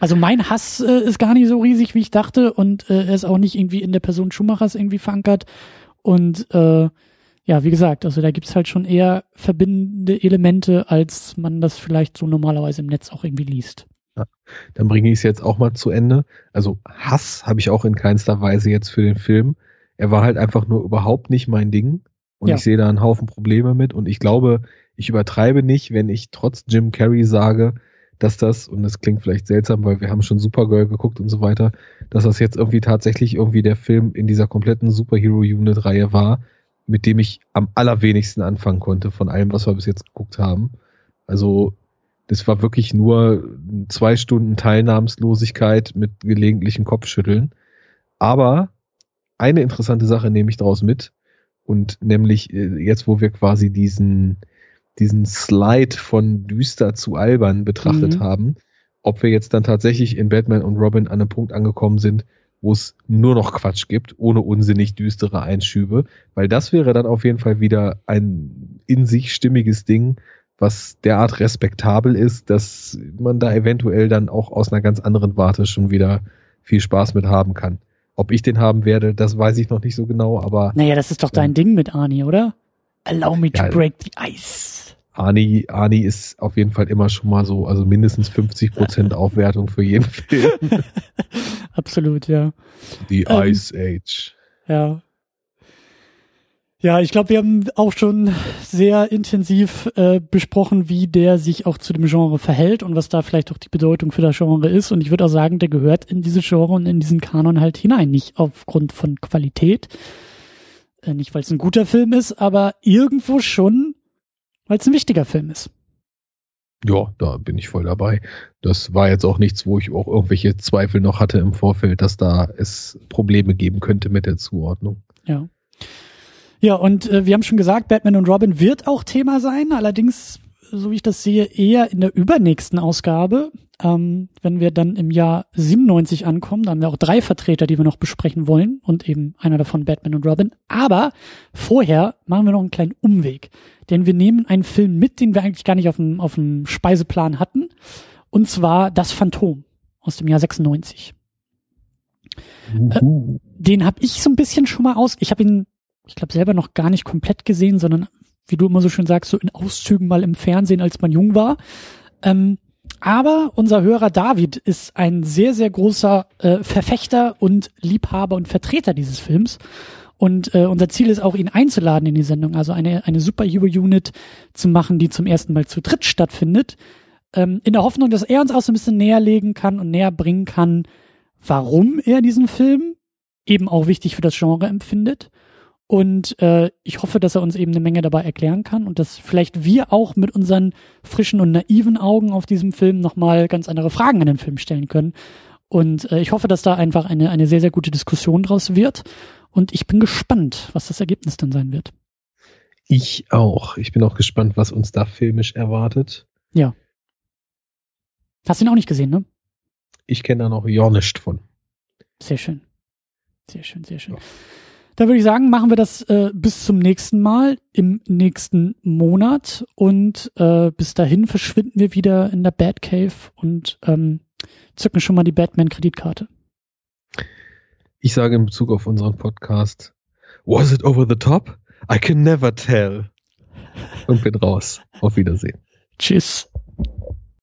also mein Hass äh, ist gar nicht so riesig, wie ich dachte und äh, er ist auch nicht irgendwie in der Person Schumachers irgendwie verankert. Und äh, ja, wie gesagt, also da gibt's halt schon eher verbindende Elemente, als man das vielleicht so normalerweise im Netz auch irgendwie liest. Ja, dann bringe ich es jetzt auch mal zu Ende. Also Hass habe ich auch in keinster Weise jetzt für den Film. Er war halt einfach nur überhaupt nicht mein Ding. Und ja. ich sehe da einen Haufen Probleme mit. Und ich glaube, ich übertreibe nicht, wenn ich trotz Jim Carrey sage, dass das, und das klingt vielleicht seltsam, weil wir haben schon Supergirl geguckt und so weiter, dass das jetzt irgendwie tatsächlich irgendwie der Film in dieser kompletten Superhero-Unit-Reihe war, mit dem ich am allerwenigsten anfangen konnte von allem, was wir bis jetzt geguckt haben. Also, das war wirklich nur zwei Stunden Teilnahmslosigkeit mit gelegentlichen Kopfschütteln. Aber eine interessante Sache nehme ich daraus mit. Und nämlich äh, jetzt, wo wir quasi diesen, diesen Slide von düster zu albern betrachtet mhm. haben, ob wir jetzt dann tatsächlich in Batman und Robin an einem Punkt angekommen sind, wo es nur noch Quatsch gibt, ohne unsinnig düstere Einschübe, weil das wäre dann auf jeden Fall wieder ein in sich stimmiges Ding, was derart respektabel ist, dass man da eventuell dann auch aus einer ganz anderen Warte schon wieder viel Spaß mit haben kann. Ob ich den haben werde, das weiß ich noch nicht so genau, aber. Naja, das ist doch dein Ding mit Arnie, oder? Allow me to ja, break the ice. Ani, Ani ist auf jeden Fall immer schon mal so, also mindestens 50 Prozent [laughs] Aufwertung für jeden Film. [laughs] Absolut, ja. The ähm, Ice Age. Ja. Ja, ich glaube, wir haben auch schon sehr intensiv äh, besprochen, wie der sich auch zu dem Genre verhält und was da vielleicht auch die Bedeutung für das Genre ist. Und ich würde auch sagen, der gehört in diese Genre und in diesen Kanon halt hinein. Nicht aufgrund von Qualität, äh, nicht weil es ein guter Film ist, aber irgendwo schon, weil es ein wichtiger Film ist. Ja, da bin ich voll dabei. Das war jetzt auch nichts, wo ich auch irgendwelche Zweifel noch hatte im Vorfeld, dass da es Probleme geben könnte mit der Zuordnung. Ja. Ja, und äh, wir haben schon gesagt, Batman und Robin wird auch Thema sein, allerdings, so wie ich das sehe, eher in der übernächsten Ausgabe. Ähm, wenn wir dann im Jahr 97 ankommen, dann haben wir auch drei Vertreter, die wir noch besprechen wollen und eben einer davon Batman und Robin. Aber vorher machen wir noch einen kleinen Umweg, denn wir nehmen einen Film mit, den wir eigentlich gar nicht auf dem, auf dem Speiseplan hatten, und zwar Das Phantom aus dem Jahr 96. Äh, den habe ich so ein bisschen schon mal aus. Ich habe ihn ich glaube, selber noch gar nicht komplett gesehen, sondern wie du immer so schön sagst, so in Auszügen mal im Fernsehen, als man jung war. Ähm, aber unser Hörer David ist ein sehr, sehr großer äh, Verfechter und Liebhaber und Vertreter dieses Films. Und äh, unser Ziel ist auch, ihn einzuladen in die Sendung, also eine, eine Superhero-Unit zu machen, die zum ersten Mal zu dritt stattfindet. Ähm, in der Hoffnung, dass er uns auch so ein bisschen näher legen kann und näher bringen kann, warum er diesen Film eben auch wichtig für das Genre empfindet und äh, ich hoffe, dass er uns eben eine Menge dabei erklären kann und dass vielleicht wir auch mit unseren frischen und naiven Augen auf diesem Film nochmal ganz andere Fragen an den Film stellen können. Und äh, ich hoffe, dass da einfach eine, eine sehr, sehr gute Diskussion draus wird. Und ich bin gespannt, was das Ergebnis dann sein wird. Ich auch. Ich bin auch gespannt, was uns da filmisch erwartet. Ja. Hast du ihn auch nicht gesehen, ne? Ich kenne da noch ja von. Sehr schön. Sehr schön, sehr schön. Ja. Da würde ich sagen, machen wir das äh, bis zum nächsten Mal im nächsten Monat und äh, bis dahin verschwinden wir wieder in der Batcave und ähm, zücken schon mal die Batman-Kreditkarte. Ich sage in Bezug auf unseren Podcast, was it over the top? I can never tell. Und bin raus. Auf Wiedersehen. Tschüss.